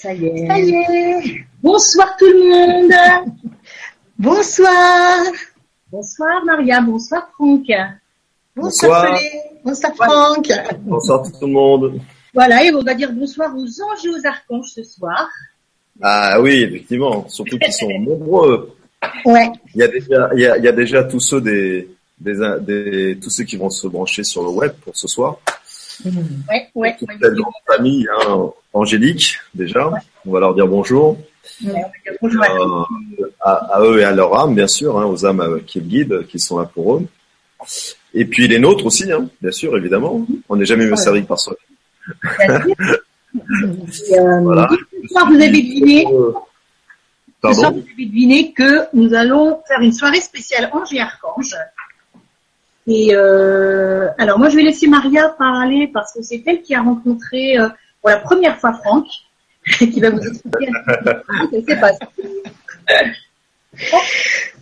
Ça y est. Ça y est. Bonsoir tout le monde. Bonsoir. Bonsoir Maria, bonsoir Franck. Bonsoir, bonsoir. Bonsoir Franck. Bonsoir tout le monde. Voilà, et on va dire bonsoir aux anges et aux archanges ce soir. Ah oui, effectivement, surtout qu'ils sont nombreux. Ouais. Il y a déjà, il y a, il y a déjà tous ceux des, des, des, tous ceux qui vont se brancher sur le web pour ce soir. Ouais, ouais. Toute la grande famille, hein, Angélique, déjà. On va leur dire bonjour. Ouais, bonjour Euh, à, à eux et à leur âme, bien sûr, hein, aux âmes euh, qui le guident, qui sont là pour eux. Et puis les nôtres aussi, hein, bien sûr, évidemment. On n'est jamais mieux servi que par soi. Euh, Voilà. Ce soir, vous avez deviné, Euh, ce soir, Pardon vous avez deviné que nous allons faire une soirée spéciale Ange et Archange. Et euh, alors moi, je vais laisser Maria parler parce que c'est elle qui a rencontré euh, pour la première fois Franck, qui va vous expliquer.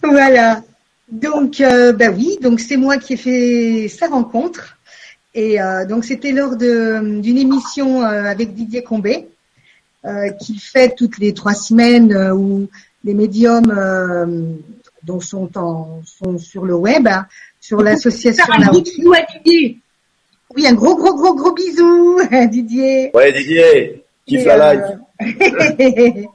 Voilà. Donc, bah oui, donc c'est moi qui ai fait sa rencontre. Et donc c'était lors d'une émission avec Didier euh, qu'il fait toutes les trois semaines où les médiums donc sont, en, sont sur le web, hein, sur l'association. Un La gros bisou à Didier. Oui, un gros gros gros gros bisou, Didier. Ouais, Didier, kiffe Et, la live.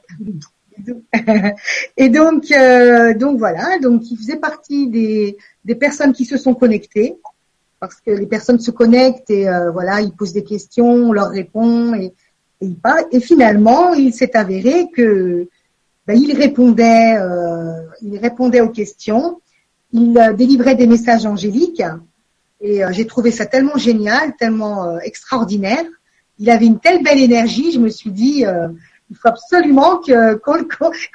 Et donc, euh, donc voilà, donc il faisait partie des, des personnes qui se sont connectées, parce que les personnes se connectent et euh, voilà, ils posent des questions, on leur répond et, et ils parlent. Et finalement, il s'est avéré que ben, il répondait, euh, il répondait aux questions, il euh, délivrait des messages angéliques et euh, j'ai trouvé ça tellement génial, tellement extraordinaire. Il avait une telle belle énergie, je me suis dit, il faut absolument que qu'on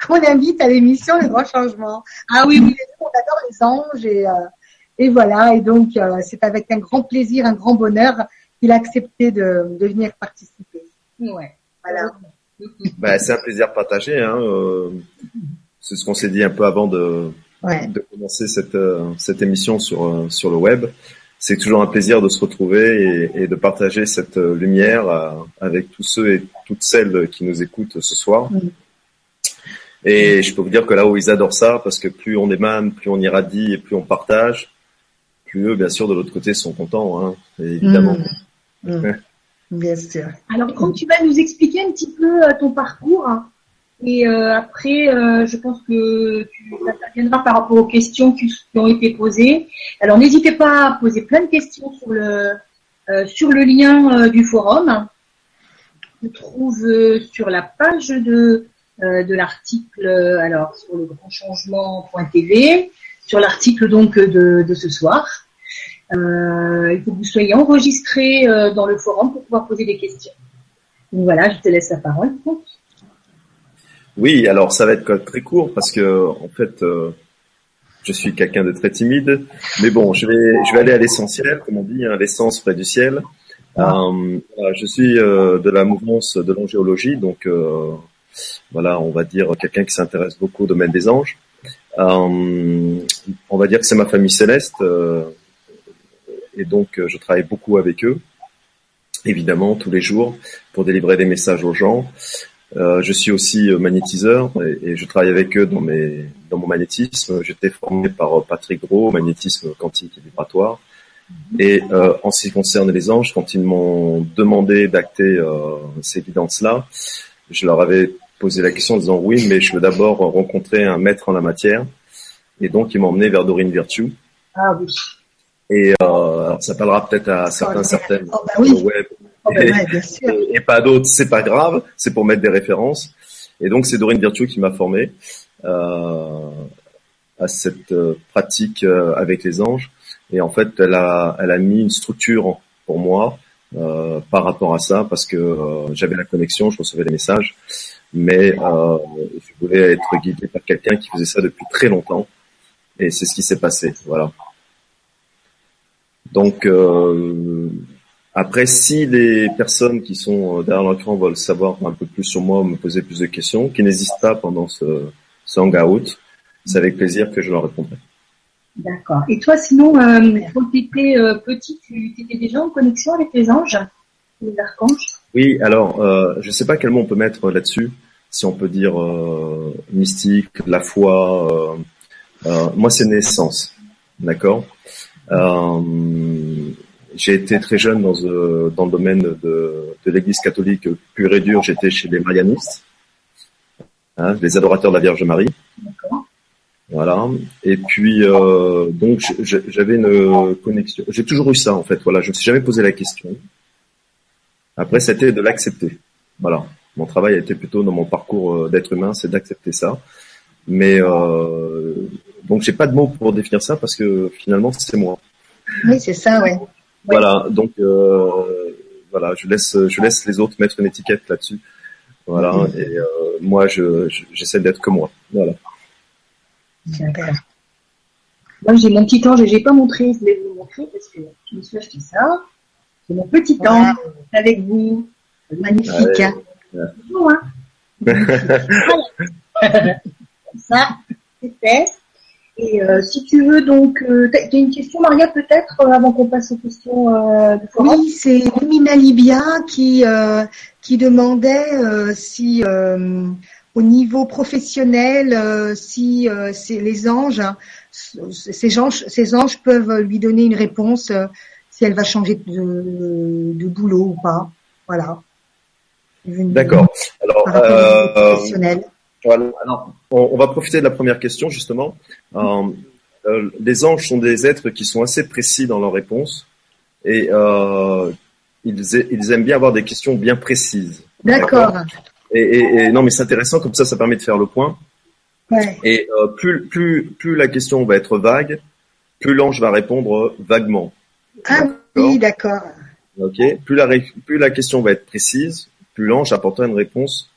qu'on- invite à l'émission Le Grand Changement. Ah oui, oui. On adore les anges et, et voilà. Et donc c'est avec un grand plaisir, un grand bonheur qu'il a accepté de, de venir participer. Ouais. Voilà. Ben, c'est un plaisir partagé. Hein, euh, c'est ce qu'on s'est dit un peu avant de, Ouais. de commencer cette, euh, cette émission sur, euh, sur le web. C'est toujours un plaisir de se retrouver et, et de partager cette lumière avec tous ceux et toutes celles qui nous écoutent ce soir. Mm. Et je peux vous dire que là où ils adorent ça, parce que plus on émane, plus on irradie et plus on partage, plus eux, bien sûr, de l'autre côté, sont contents, hein, évidemment. Mm. Mm. Bien sûr. Alors, quand tu vas nous expliquer un petit peu euh, ton parcours, hein, et euh, après, euh, je pense que tu interviendras par rapport aux questions qui, ont été posées. Alors, n'hésitez pas à poser plein de questions sur le euh, sur le lien euh, du forum. On trouve euh, sur la page de de l'article, alors sur le grandchangement.tv, sur l'article donc de, de ce soir. Euh, il faut que vous soyez enregistré euh, dans le forum pour pouvoir poser des questions. Donc voilà, je te laisse la parole. Oui, alors ça va être très court parce que en fait, euh, je suis quelqu'un de très timide, mais bon, je vais je vais aller à l'essentiel, comme on dit, hein, l'essence près du ciel. Euh, voilà, je suis euh, de la mouvance de l'angéologie, donc euh, voilà, on va dire quelqu'un qui s'intéresse beaucoup au domaine des anges. Euh, on va dire que c'est ma famille céleste, euh, et donc euh, je travaille beaucoup avec eux, évidemment tous les jours pour délivrer des messages aux gens. Euh, je suis aussi euh, magnétiseur et, et je travaille avec eux dans mes dans mon magnétisme. J'étais formé par Patrick Gros, magnétisme quantique et vibratoire. Et euh, en ce qui concerne les anges, quand ils m'ont demandé d'acter euh, ces guidances-là, je leur avais posé la question en disant oui, mais je veux d'abord rencontrer un maître en la matière. Et donc ils m'ont emmené vers Dorine Virtue. Ah oui. Et euh, ça parlera peut-être à certains, certaines Oh, bah oui. sur le web Oh, ben ouais, bien sûr. et, et pas d'autres, c'est pas grave, c'est pour mettre des références. Et donc c'est Dorine Virtue qui m'a formé euh, à cette euh, pratique euh, avec les anges. Et en fait, elle a, elle a mis une structure pour moi euh, par rapport à ça, parce que euh, j'avais la connexion, je recevais les messages, mais euh, je voulais être guidé par quelqu'un qui faisait ça depuis très longtemps. Et c'est ce qui s'est passé, voilà. Donc euh, après, si les personnes qui sont euh, derrière l'écran veulent savoir un peu plus sur moi, me poser plus de questions, qui n'hésitent pas pendant ce, ce hangout, c'est avec plaisir que je leur répondrai. D'accord. Et toi, sinon, euh, quand tu étais euh, petit, tu étais déjà en connexion avec les anges, les archanges? Oui, alors, euh, je ne sais pas quel mot on peut mettre là-dessus, si on peut dire euh, mystique, la foi. Euh, euh moi, c'est naissance, d'accord? J'ai été très jeune dans, dans le domaine de, de l'Église catholique pure et dure. J'étais chez les Marianistes, hein, les adorateurs de la Vierge Marie. Voilà. Et puis donc j'avais une connexion. J'ai toujours eu ça en fait. Voilà, je me suis jamais posé la question. Après, c'était de l'accepter. Voilà. Mon travail a été plutôt dans mon parcours euh, d'être humain, c'est d'accepter ça. Mais euh, donc j'ai pas de mots pour définir ça parce que finalement c'est moi. Oui, c'est ça, ouais. Voilà. Donc euh, voilà, je laisse je laisse les autres mettre une étiquette là-dessus. Voilà. Et euh, moi, je j'essaie d'être que moi. Voilà. Super. Moi, j'ai mon petit ange et j'ai pas montré. Je voulais vous montrer parce que je me suis acheté ça. C'est mon petit ange avec vous. Magnifique. Hein. Hein. ça, c'est fait. Et euh, si tu veux, donc, euh, tu as une question, Maria, peut-être, euh, avant qu'on passe aux questions de forum Oui, c'est Lumina Libia qui, qui demandait si, au niveau professionnel, si c'est les anges, hein, ces anges, ces anges peuvent lui donner une réponse si elle va changer de, de boulot ou pas. Voilà. D'accord. Alors, Alors, on, va profiter de la première question justement. Euh, euh, les anges sont des êtres qui sont assez précis dans leurs réponses et euh, ils, ils, aiment bien avoir des questions bien précises. D'accord. Et, et, et, non, mais c'est intéressant comme ça, ça permet de faire le point. Ouais. Et plus, plus, plus la question va être vague, plus l'ange va répondre vaguement. Ah oui, d'accord? Ok. Plus la, plus la question va être précise, plus l'ange apportera une réponse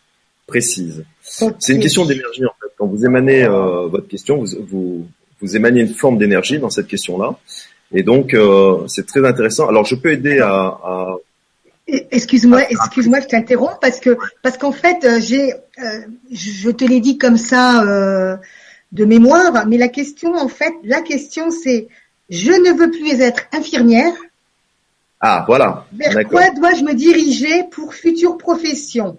précise. C'est une question d'énergie en fait. Quand vous émanez euh, votre question, vous, vous, vous émanez une forme d'énergie dans cette question-là. Et donc, euh, c'est très intéressant. Alors, je peux aider à... à Excuse-moi, excuse-moi, je t'interromps parce que parce qu'en fait, euh, j'ai, euh, je te l'ai dit comme ça de mémoire, mais la question, en fait, la question, c'est, je ne veux plus être infirmière, ah, voilà. Vers quoi dois-je me diriger pour future profession?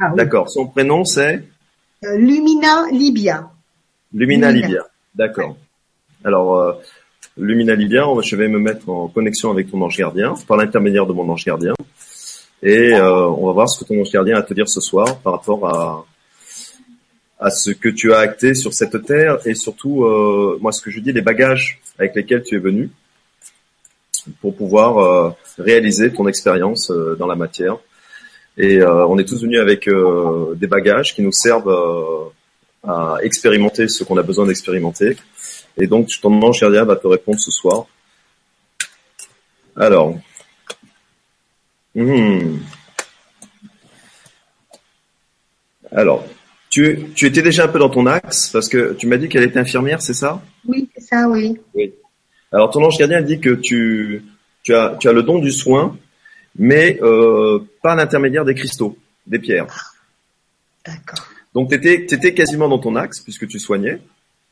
Ah, D'accord. Son prénom, c'est euh, Lumina Libia. Lumina, Libia. D'accord. Alors, euh, Lumina Libia, je vais me mettre en connexion avec ton ange gardien, par l'intermédiaire de mon ange gardien. Et euh, on va voir ce que ton ange gardien a à te dire ce soir par rapport à, à ce que tu as acté sur cette terre et surtout, moi, ce que je dis, les bagages avec lesquels tu es venu pour pouvoir euh, réaliser ton expérience dans la matière. Et euh, on est tous venus avec des bagages qui nous servent à expérimenter ce qu'on a besoin d'expérimenter. Et donc, ton ange gardien va te répondre ce soir. Alors, hmm. alors, tu, tu étais déjà un peu dans ton axe parce que tu m'as dit qu'elle était infirmière, c'est ça? Oui, c'est ça, oui. Oui. Alors ton ange gardien dit que tu, tu, as, tu as le don du soin, mais euh, pas l'intermédiaire des cristaux, des pierres. D'accord. Donc tu étais, étais, quasiment dans ton axe puisque tu soignais,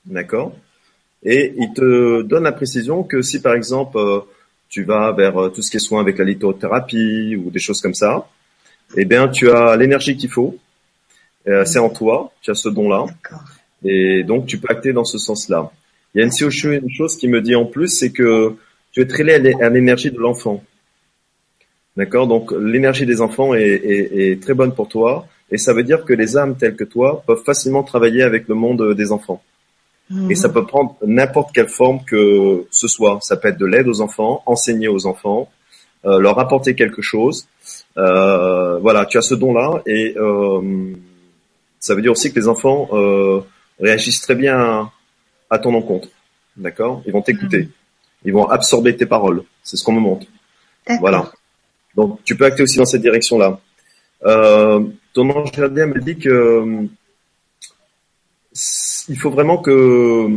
d'accord? Et il te donne la précision que si par exemple euh, tu vas vers euh, tout ce qui est soin avec la lithothérapie ou des choses comme ça, eh bien tu as l'énergie qu'il faut, euh, c'est en toi, tu as ce don-là, et donc tu peux acter dans ce sens-là. Il y a une, une chose qui me dit en plus, c'est que tu es très lié à l'énergie de l'enfant. D'accord? Donc l'énergie des enfants est, est, est, très bonne pour toi et ça veut dire que les âmes telles que toi peuvent facilement travailler avec le monde des enfants. Et ça peut prendre n'importe quelle forme que ce soit. Ça peut être de l'aide aux enfants, enseigner aux enfants, euh, leur apporter quelque chose. Euh, voilà, tu as ce don-là et euh, ça veut dire aussi que les enfants euh, réagissent très bien à ton encontre. D'accord? Ils vont t'écouter. Mhm. Ils vont absorber tes paroles. C'est ce qu'on me montre. Voilà. Donc, tu peux acter aussi dans cette direction-là. Euh, ton ange gardien me dit que il faut vraiment que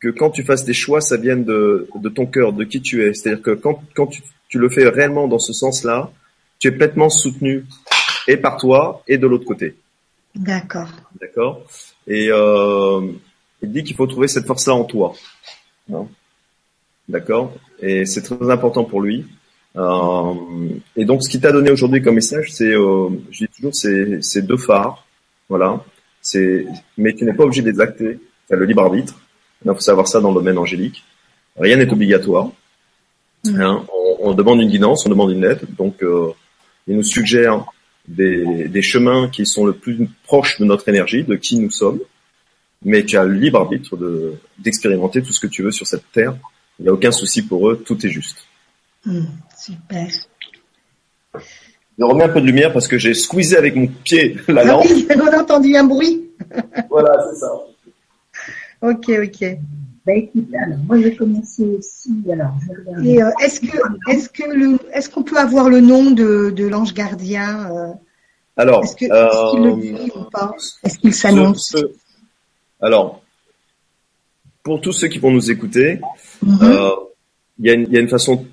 que quand tu fasses des choix, ça vienne de, de ton cœur, de qui tu es. C'est-à-dire que quand, quand tu, tu, le fais réellement dans ce sens-là, tu es pleinement soutenu et par toi et de l'autre côté. D'accord. D'accord? Et euh, il dit qu'il faut trouver cette force-là en toi. D'accord? Et c'est très important pour lui. Euh, et donc, ce qui t'a donné aujourd'hui comme message, c'est, euh, je dis toujours, c'est, c'est deux phares, voilà. C'est, mais tu n'es pas obligé de les acter. Tu as le libre arbitre. Il faut savoir ça dans le domaine angélique. Rien n'est obligatoire. Mm. Hein, on, on, demande une guidance, on demande une aide. Donc, euh, il nous suggère des, des, chemins qui sont le plus proches de notre énergie, de qui nous sommes. Mais tu as le libre arbitre de, d'expérimenter tout ce que tu veux sur cette terre. Il n'y a aucun souci pour eux, tout est juste. Mm. Super. Je remets un peu de lumière parce que j'ai squeezé avec mon pied la ah lampe. Oui, on a entendu un bruit. voilà, c'est ça. Ok, ok. Bah écoute, alors moi je vais commencer aussi. Alors, euh, est-ce que, est-ce que le, est-ce qu'on peut avoir le nom de, de l'ange gardien euh, Alors, est-ce, qu'il le dit ou pas? Est-ce qu'il s'annonce? Alors, pour tous ceux qui vont nous écouter, mm-hmm. euh, il y, y, a une façon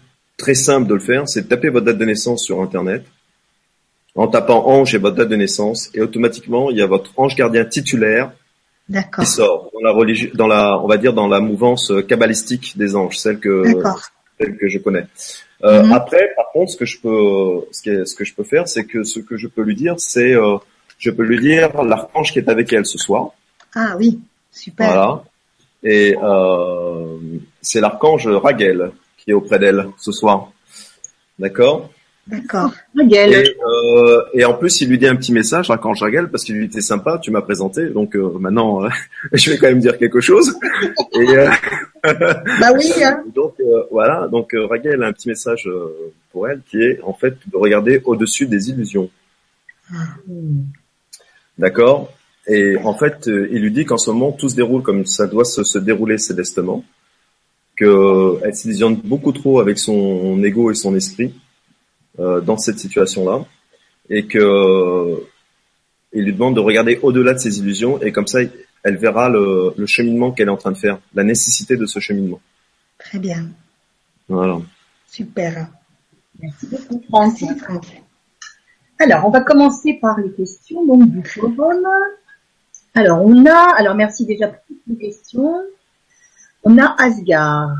très simple de le faire, c'est de taper votre date de naissance sur Internet. En tapant ange et votre date de naissance, et automatiquement, il y a votre ange gardien titulaire qui sort dans la religion, dans la, on va dire dans la mouvance kabbalistique des anges, celle que, celle que je connais. Euh, mhm. Après, par contre, ce que je peux, ce que, ce que je peux faire, c'est que ce que je peux lui dire, c'est, euh, je peux lui dire l'archange qui est avec elle ce soir. Ah oui, super. Voilà. Et euh, c'est l'archange Raguel qui est auprès d'elle ce soir. D'accord? D'accord. Et, euh, et, en plus, il lui dit un petit message, quand Jagel, parce qu'il lui était sympa, tu m'as présenté, donc euh, maintenant, euh, je vais quand même dire quelque chose. et, euh, bah oui. Hein. Donc euh, voilà, donc Ragel a un petit message pour elle qui est en fait de regarder au-dessus des illusions. D'accord? Et en fait, il lui dit qu'en ce moment, tout se déroule comme ça doit se, se dérouler célestement, qu'elle s'illusionne beaucoup trop avec son ego et son esprit euh, dans cette situation-là et que euh, il lui demande de regarder au-delà de ses illusions et comme ça elle verra le, le cheminement qu'elle est en train de faire, la nécessité de ce cheminement. Très bien. Voilà. Super. Merci beaucoup Franck. Alors, on va commencer par les questions donc du forum. Alors, on a, alors merci déjà pour toutes les questions. On a Asgard.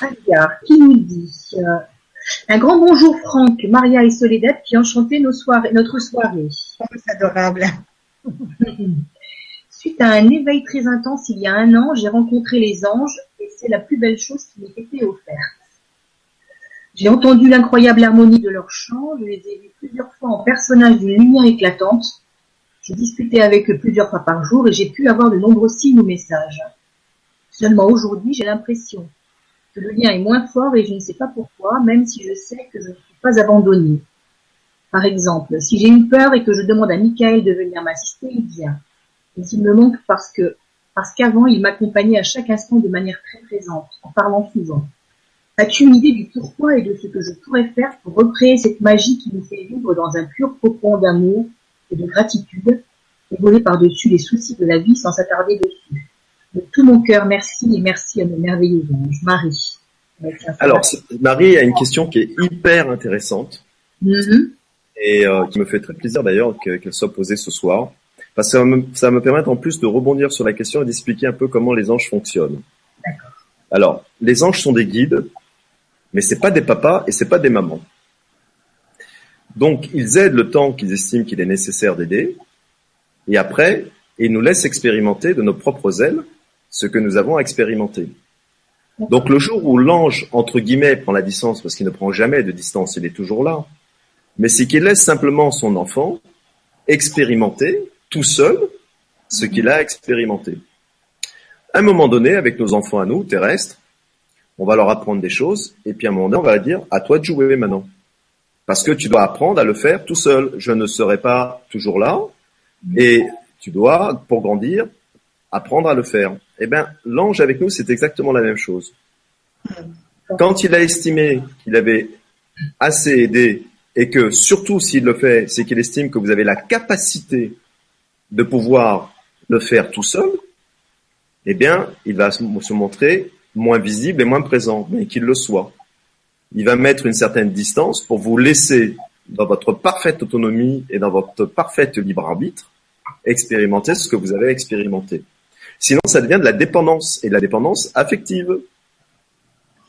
Asgard qui nous dit euh, un grand bonjour Franck, Maria et Soledad qui ont chanté nos soirées, notre soirée. C'est adorable. Suite à un éveil très intense il y a un an, j'ai rencontré les anges et c'est la plus belle chose qui m'ait été offerte. J'ai entendu l'incroyable harmonie de leurs chants, je les ai vus plusieurs fois en personnage d'une lumière éclatante. J'ai discuté avec eux plusieurs fois par jour et j'ai pu avoir de nombreux signes ou messages. Seulement aujourd'hui, j'ai l'impression le lien est moins fort et je ne sais pas pourquoi, même si je sais que je ne suis pas abandonnée. Par exemple, si j'ai une peur et que je demande à Michael de venir m'assister, il vient. Mais il me manque parce que, parce qu'avant, il m'accompagnait à chaque instant de manière très présente, en parlant souvent. As-tu une idée du pourquoi et de ce que je pourrais faire pour recréer cette magie qui nous fait vivre dans un pur cocon d'amour et de gratitude, et voler par-dessus les soucis de la vie sans s'attarder dessus? De tout mon cœur, merci et merci à nos merveilleux anges. Marie. Alors, Marie a une question qui est hyper intéressante mm-hmm. et euh, qui me fait très plaisir d'ailleurs qu'elle soit posée ce soir. Parce que ça va, me, ça me permettre en plus de rebondir sur la question et d'expliquer un peu comment les anges fonctionnent. Alors, les anges sont des guides, mais c'est pas des papas et c'est pas des mamans. Donc, ils aident le temps qu'ils estiment qu'il est nécessaire d'aider, et après, ils nous laissent expérimenter de nos propres ailes ce que nous avons expérimenté. Donc le jour où l'ange, entre guillemets, prend la distance, parce qu'il ne prend jamais de distance, il est toujours là, mais c'est qu'il laisse simplement son enfant expérimenter tout seul ce qu'il a expérimenté. À un moment donné, avec nos enfants à nous, terrestres, on va leur apprendre des choses, et puis à un moment donné, on va leur dire, à toi de jouer maintenant. Parce que tu dois apprendre à le faire tout seul. Je ne serai pas toujours là, et tu dois, pour grandir, apprendre à le faire. Eh bien, l'ange avec nous, c'est exactement la même chose. Quand il a estimé qu'il avait assez aidé et que surtout s'il le fait, c'est qu'il estime que vous avez la capacité de pouvoir le faire tout seul, eh bien, il va se montrer moins visible et moins présent, mais qu'il le soit. Il va mettre une certaine distance pour vous laisser dans votre parfaite autonomie et dans votre parfaite libre arbitre expérimenter ce que vous avez expérimenté. Sinon, ça devient de la dépendance et de la dépendance affective.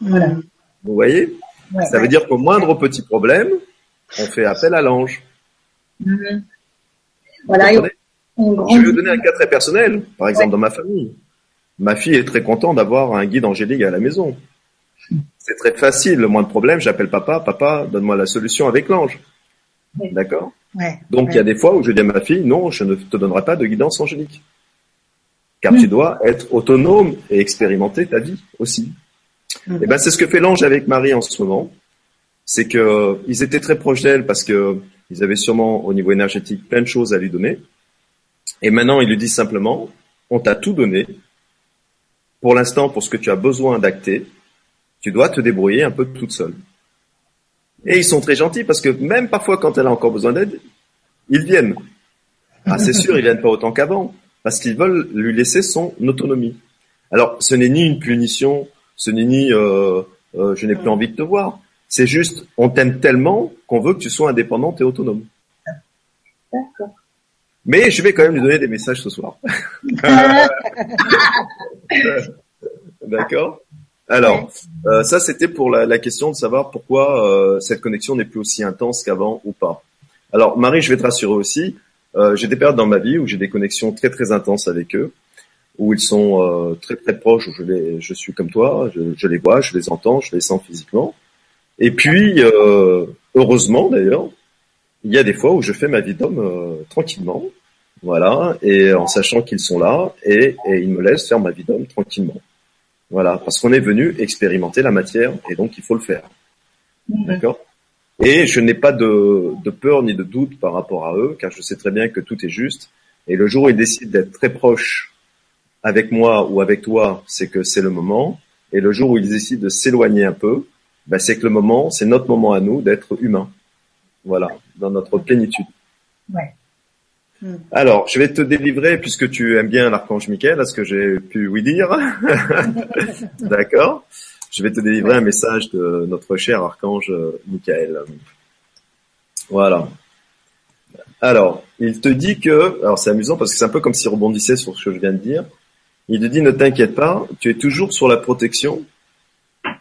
Voilà. Vous voyez? Ça veut dire qu'au moindre petit problème, on fait appel à l'ange. Mhm. Voilà. Je vais vous donner un cas très personnel, par exemple dans ma famille. Ma fille est très contente d'avoir un guide angélique à la maison. C'est très facile, le moindre problème, j'appelle papa, papa, donne-moi la solution avec l'ange. D'accord? Donc il y a des fois où je dis à ma fille, non, je ne te donnerai pas de guidance angélique. Car tu dois être autonome et expérimenter ta vie aussi. Et eh ben c'est ce que fait l'ange avec Marie en ce moment. C'est que ils étaient très proches d'elle parce que ils avaient sûrement au niveau énergétique plein de choses à lui donner. Et maintenant, il lui dit simplement, on t'a tout donné. Pour l'instant, pour ce que tu as besoin d'acter, tu dois te débrouiller un peu toute seule. Et ils sont très gentils parce que même parfois quand elle a encore besoin d'aide, ils viennent. Ah, c'est sûr, ils viennent pas autant qu'avant parce qu'ils veulent lui laisser son autonomie. Alors, ce n'est ni une punition, ce n'est ni euh, euh, je n'ai plus envie de te voir. C'est juste, on t'aime tellement qu'on veut que tu sois indépendante et autonome. D'accord. Mais je vais quand même lui donner des messages ce soir. D'accord Alors, euh, ça c'était pour la, question de savoir pourquoi euh, cette connexion n'est plus aussi intense qu'avant ou pas. Alors Marie, je vais te rassurer aussi, euh, j'ai des périodes dans ma vie où j'ai des connexions très très intenses avec eux, où ils sont très très proches, où je, les, je suis comme toi, je, je, les vois, je les entends, je les sens physiquement. Et puis, heureusement d'ailleurs, il y a des fois où je fais ma vie d'homme tranquillement, voilà, et en sachant qu'ils sont là, et, et ils me laissent faire ma vie d'homme tranquillement. Voilà, parce qu'on est venu expérimenter la matière, et donc il faut le faire. D'accord? Et je n'ai pas de, de, peur ni de doute par rapport à eux, car je sais très bien que tout est juste. Et le jour où ils décident d'être très proches avec moi ou avec toi, c'est que c'est le moment. Et le jour où ils décident de s'éloigner un peu, ben c'est que le moment, c'est notre moment à nous d'être humain. Voilà, dans notre plénitude. Ouais. Hmm. Alors, je vais te délivrer, puisque tu aimes bien l'archange Michael, à ce que j'ai pu oui dire. D'accord Je vais te délivrer un message de notre cher archange Michael. Voilà. Alors, il te dit que, alors c'est amusant parce que c'est un peu comme s'il rebondissait sur ce que je viens de dire. Il te dit, ne t'inquiète pas, tu es toujours sur la protection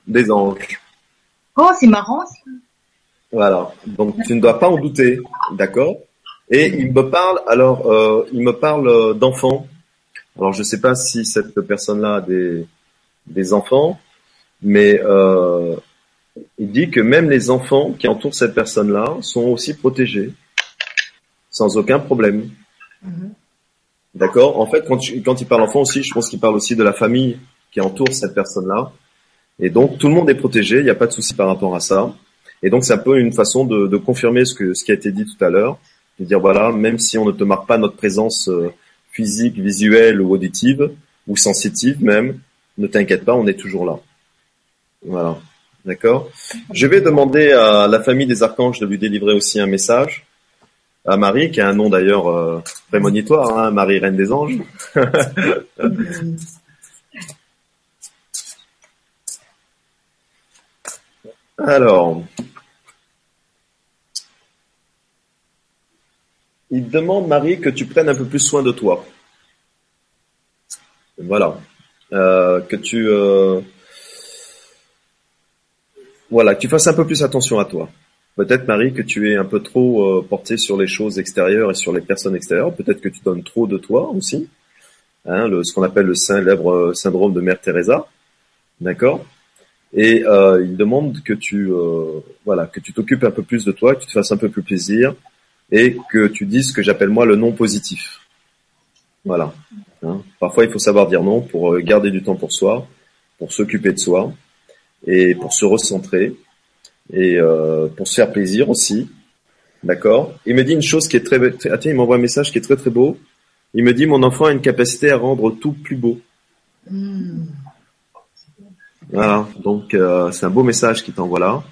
des anges. Oh, c'est marrant. Voilà. Donc, tu ne dois pas en douter. D'accord? Et il me parle, alors, euh, il me parle euh, d'enfants. Alors, je ne sais pas si cette personne-là a des, des enfants, mais euh, il dit que même les enfants qui entourent cette personne-là sont aussi protégés, sans aucun problème. Mm-hmm. D'accord? En fait, quand, quand il parle enfant aussi, je pense qu'il parle aussi de la famille qui entoure cette personne-là. Et donc, tout le monde est protégé, il n'y a pas de souci par rapport à ça. Et donc, c'est un peu une façon de, de confirmer ce, que, ce qui a été dit tout à l'heure de dire voilà, même si on ne te marque pas notre présence euh, physique, visuelle ou auditive, ou sensitive même, ne t'inquiète pas, on est toujours là. Voilà. D'accord Je vais demander à la famille des archanges de lui délivrer aussi un message. À Marie, qui a un nom d'ailleurs euh, prémonitoire, hein, Marie, reine des anges. Alors, il demande, Marie, que tu prennes un peu plus soin de toi. Voilà. Euh, que tu... Euh, voilà, que tu fasses un peu plus attention à toi. Peut-être, Marie, que tu es un peu trop euh, portée sur les choses extérieures et sur les personnes extérieures. Peut-être que tu donnes trop de toi aussi. Hein, ce qu'on appelle le célèbre syndrome de Mère Teresa. D'accord? Et il demande que tu, voilà, que tu t'occupes un peu plus de toi, que tu te fasses un peu plus plaisir, et que tu dises ce que j'appelle moi le non positif. Voilà. Hein. Parfois, il faut savoir dire non pour euh, garder du temps pour soi, pour s'occuper de soi et pour se recentrer et euh, pour se faire plaisir aussi. D'accord? Il me dit une chose qui est très... très tiens, il m'envoie un message qui est très très beau. Il me dit mon enfant a une capacité à rendre tout plus beau. Hmm. Voilà, donc euh, c'est un beau message qui t'envoie là.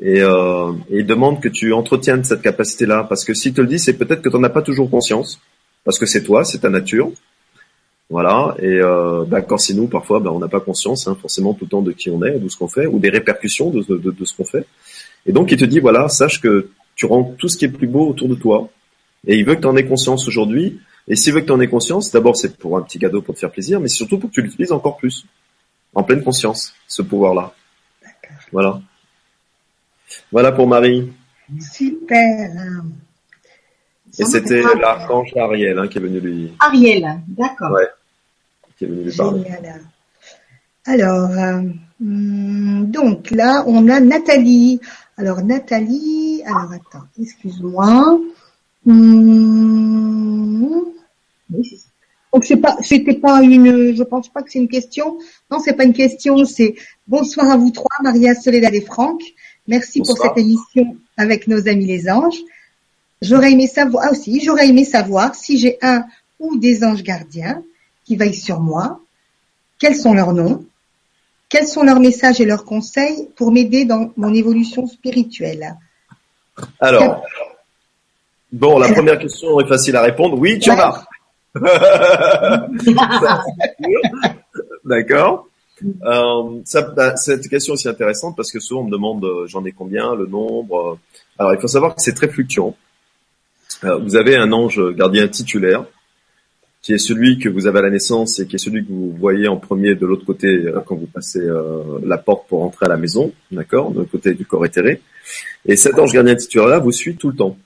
Et, euh, et, il demande que tu entretiennes cette capacité-là, parce que s'il te le dit, c'est peut-être que tu n'en as pas toujours conscience, parce que c'est toi, c'est ta nature. Voilà, et euh, bah, quand c'est nous, parfois, bah, on n'a pas conscience hein, forcément tout le temps de qui on est, de ce qu'on fait, ou des répercussions de, de, de ce qu'on fait. Et donc il te dit, voilà, sache que tu rends tout ce qui est plus beau autour de toi, et il veut que tu en aies conscience aujourd'hui. Et s'il veut que tu en aies conscience, d'abord c'est pour un petit cadeau pour te faire plaisir, mais surtout pour que tu l'utilises encore plus, en pleine conscience, ce pouvoir-là. Voilà. Voilà pour Marie. Super. Et c'était l'archange Ariel hein, qui est venu lui. Ariel, d'accord. Ouais. Qui est venu lui parler. Génial. Alors, euh, hum, donc là, on a Nathalie. Alors, Nathalie, alors attends, excuse-moi. Hum, donc c'est pas, c'était pas une, je pense pas que c'est une question. Non, c'est pas une question. C'est bonsoir à vous trois, Maria, Soledad et Franck. Merci pour cette émission avec nos amis les anges. J'aurais aimé savoir, ah aussi, j'aurais aimé savoir si j'ai un ou des anges gardiens qui veillent sur moi. Quels sont leurs noms? Quels sont leurs messages et leurs conseils pour m'aider dans mon évolution spirituelle? Alors, bon, la première question est facile à répondre. Oui, tu en as. D'accord. Euh, ça, bah, cette question est aussi intéressante parce que souvent on me demande euh, j'en ai combien, le nombre. euh. Alors il faut savoir que c'est très fluctuant. Vous avez un ange gardien titulaire qui est celui que vous avez à la naissance et qui est celui que vous voyez en premier de l'autre côté euh, quand vous passez euh, la porte pour entrer à la maison, d'accord, de l'autre côté du corps éthéré. Et cet ange gardien titulaire-là vous suit tout le temps.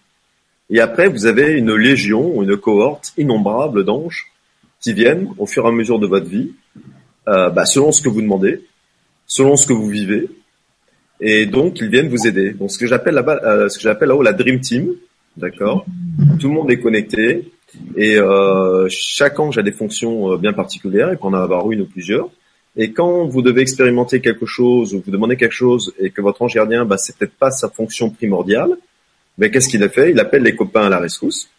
Et après, vous avez une légion, une cohorte innombrable d'anges qui viennent au fur et à mesure de votre vie, euh, bah, selon ce que vous demandez, selon ce que vous vivez, et donc ils viennent vous aider. Donc ce que j'appelle là-bas, euh, ce que j'appelle là-haut la Dream Team, d'accord. Tout le monde est connecté et euh, chaque ange a des fonctions euh, bien particulières. Il peut en avoir une ou plusieurs. Et quand vous devez expérimenter quelque chose ou vous demandez quelque chose et que votre ange gardien, bah, c'est peut-être pas sa fonction primordiale, mais qu'est-ce qu'il a fait? Il appelle les copains à la rescousse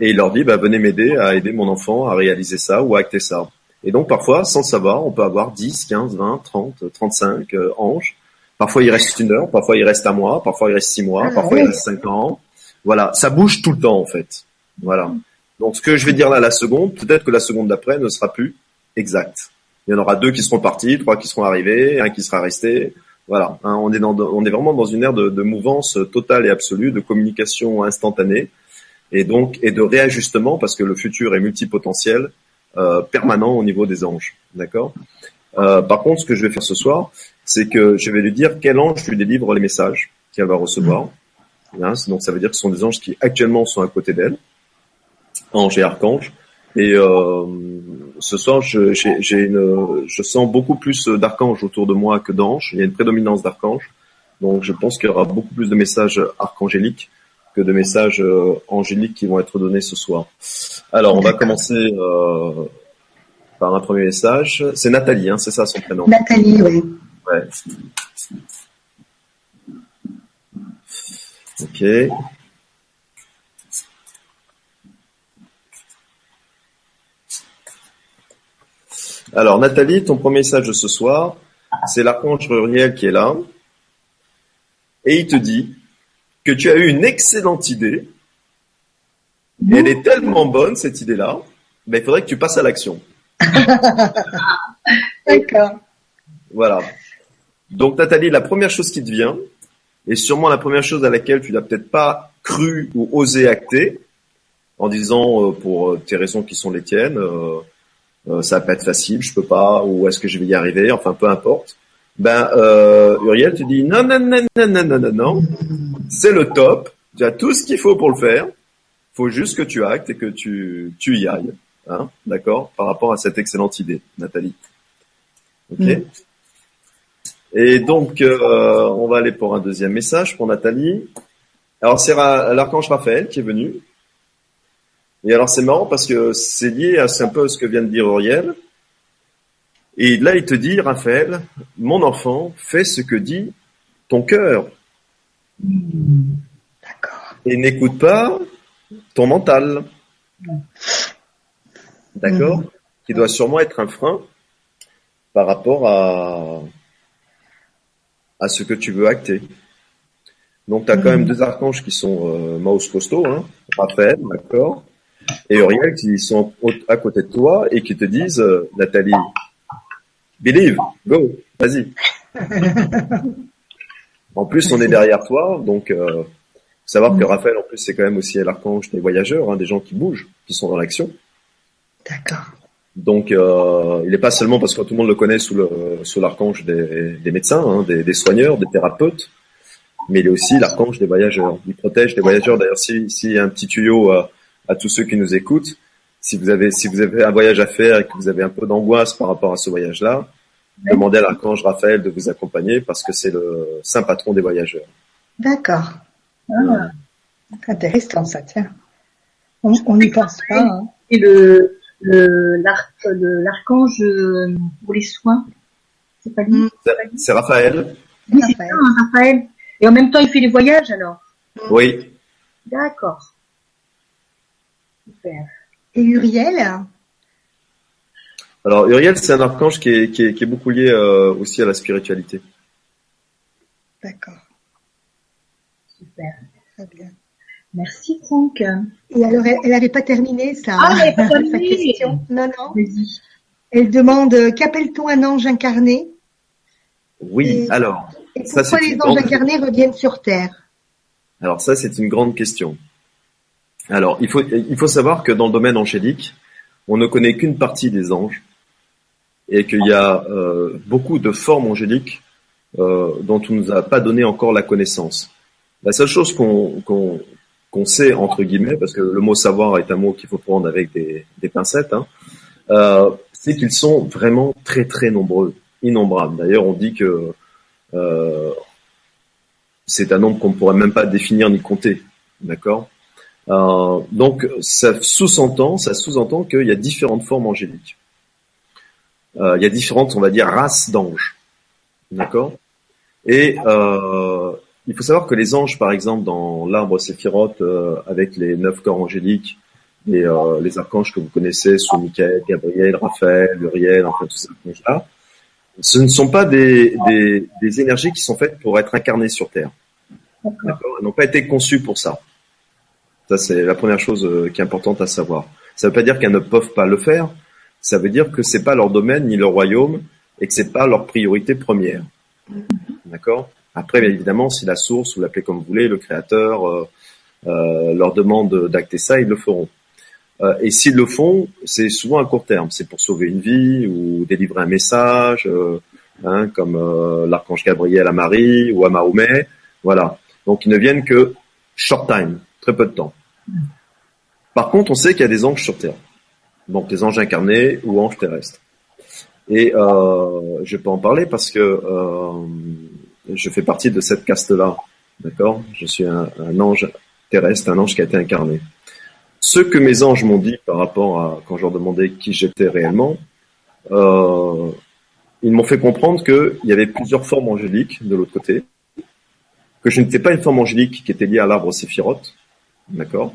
et il leur dit bah, venez m'aider à aider mon enfant à réaliser ça ou à acter ça. Et donc parfois, sans savoir, on peut avoir 10, 15, 20, 30, 35 euh, anges. Parfois il reste une heure, parfois il reste un mois, parfois il reste six mois, Ah, parfois il reste cinq ans. Voilà, ça bouge tout le temps en fait. Voilà. Donc ce que je vais dire là la seconde, peut-être que la seconde d'après ne sera plus exacte. Il y en aura deux qui seront partis, trois qui seront arrivés, un qui sera resté. Voilà, Hein, on est dans, on est vraiment dans une ère de, de mouvance totale et absolue, de communication instantanée, et donc et de réajustement parce que le futur est multipotentiel, euh, permanent au niveau des anges. D'accord? Euh, par contre, ce que je vais faire ce soir, c'est que je vais lui dire quel ange lui délivre les messages qu'elle va recevoir. Hein, donc ça veut dire que ce sont des anges qui actuellement sont à côté d'elle, anges et archanges. Et euh, ce soir, je, j'ai, j'ai une, je sens beaucoup plus d'archanges autour de moi que d'anges. Il y a une prédominance d'archanges. Donc je pense qu'il y aura beaucoup plus de messages archangéliques que de messages euh, angéliques qui vont être donnés ce soir. Alors on va commencer euh, par un premier message. C'est Nathalie, hein, c'est ça son prénom. Nathalie, oui. Ouais. Ok. Alors Nathalie, ton premier message de ce soir, c'est l'archange Uriel qui est là. Et il te dit que tu as eu une excellente idée. Et elle est tellement bonne, cette idée-là, ben, il faudrait que tu passes à l'action. D'accord. Voilà. Donc Nathalie, la première chose qui te vient, et sûrement la première chose à laquelle tu n'as peut-être pas cru ou osé acter, en disant euh, pour euh, tes raisons qui sont les tiennes, euh, ça va pas être facile, je peux pas, ou est-ce que je vais y arriver, enfin peu importe. Ben euh, Uriel te dit non non non non non non non non, c'est le top, tu as tout ce qu'il faut pour le faire, faut juste que tu actes et que tu tu y ailles, hein, d'accord, par rapport à cette excellente idée, Nathalie. Ok. Mm. Et donc, euh, on va aller pour un deuxième message pour Nathalie. Alors, c'est l'archange Raphaël qui est venu. Et alors, c'est marrant parce que c'est lié à un peu ce que vient de dire Auriel. Et là, il te dit, Raphaël, mon enfant, fais ce que dit ton cœur D'accord. et n'écoute pas ton mental. D'accord Qui doit sûrement être un frein par rapport à, à ce que tu veux acter. Donc, tu as quand même deux archanges qui sont euh, costaud, hein, Raphaël, d'accord, et Uriel qui sont à côté de toi et qui te disent, euh, Nathalie, believe, go, vas-y. en plus, on est derrière toi, donc euh, savoir que Raphaël, en plus, c'est quand même aussi l'archange des voyageurs, hein, des gens qui bougent, qui sont dans l'action. D'accord. Donc, euh, il n'est pas seulement parce que tout le monde le connaît sous le sous l'archange des, des médecins, hein, des, des soigneurs, des thérapeutes, mais il est aussi l'archange des voyageurs. Il protège les voyageurs. D'ailleurs, s'il si y a un petit tuyau à, à, tous ceux qui nous écoutent, si vous avez si vous avez un voyage à faire et que vous avez un peu d'angoisse par rapport à ce voyage-là, demandez à l'archange Raphaël de vous accompagner parce que c'est le saint patron des voyageurs. D'accord. Ah, intéressant ça, tiens. On n'y pense pas. Hein. Et le l'archange euh, pour les soins, c'est pas lui? C'est Raphaël. Oui, c'est ça, hein, Raphaël. Et en même temps, il fait les voyages alors? Oui. D'accord. Super. Et Uriel? Alors Uriel, c'est un archange qui est, qui est, qui est beaucoup lié euh, aussi à la spiritualité. D'accord. Super. Très bien. Merci Franck. Et alors, elle n'avait pas terminé sa, ah, elle pas terminé. sa question. Non, non. Elle demande euh, qu'appelle-t-on un ange incarné? Oui, et, alors. Et pourquoi ça, les anges incarnés reviennent sur Terre? Alors ça, c'est une grande question. Alors, il faut, il faut savoir que dans le domaine angélique, on ne connaît qu'une partie des anges et qu'il y a euh, beaucoup de formes angéliques euh, dont on ne nous a pas donné encore la connaissance. La seule chose qu'on qu'on sait entre guillemets, parce que le mot savoir est un mot qu'il faut prendre avec des, des pincettes, hein, euh, c'est qu'ils sont vraiment très très nombreux, innombrables. D'ailleurs, on dit que c'est un nombre qu'on ne pourrait même pas définir ni compter, d'accord? Euh, Donc, ça sous-entend, ça sous-entend qu'il y a différentes formes angéliques. Euh, il y a différentes, on va dire, races d'anges, d'accord? Et euh, il faut savoir que les anges, par exemple, dans l'arbre séphirote, euh, avec les neuf corps angéliques, et euh, les archanges que vous connaissez, sous Michael, Gabriel, Raphaël, Uriel, enfin tous ces archanges-là, ce ne sont pas des, des, des, énergies qui sont faites pour être incarnées sur Terre. D'accord Elles n'ont pas été conçues pour ça. Ça, c'est la première chose euh, qui est importante à savoir. Ça ne veut pas dire qu'elles ne peuvent pas le faire. Ça veut dire que c'est pas leur domaine ni leur royaume et que c'est pas leur priorité première. D'accord? Après, bien évidemment, si la source, ou l'appelez comme vous voulez, le créateur, euh, euh, leur demande d'acter ça, ils le feront. Et s'ils le font, c'est souvent à court terme. C'est pour sauver une vie ou délivrer un message, hein, comme l'archange Gabriel à Marie ou à Mahomet. Voilà. Donc ils ne viennent que short time, très peu de temps. Par contre, on sait qu'il y a des anges sur Terre. Donc des anges incarnés ou anges terrestres. Et euh, je peux en parler parce que euh, je fais partie de cette caste-là, d'accord? Je suis un, ange terrestre, un ange qui a été incarné. Ce que mes anges m'ont dit par rapport à quand je leur demandais qui j'étais réellement, euh, ils m'ont fait comprendre qu'il y avait plusieurs formes angéliques de l'autre côté, que je n'étais pas une forme angélique qui était liée à l'arbre séphirote, d'accord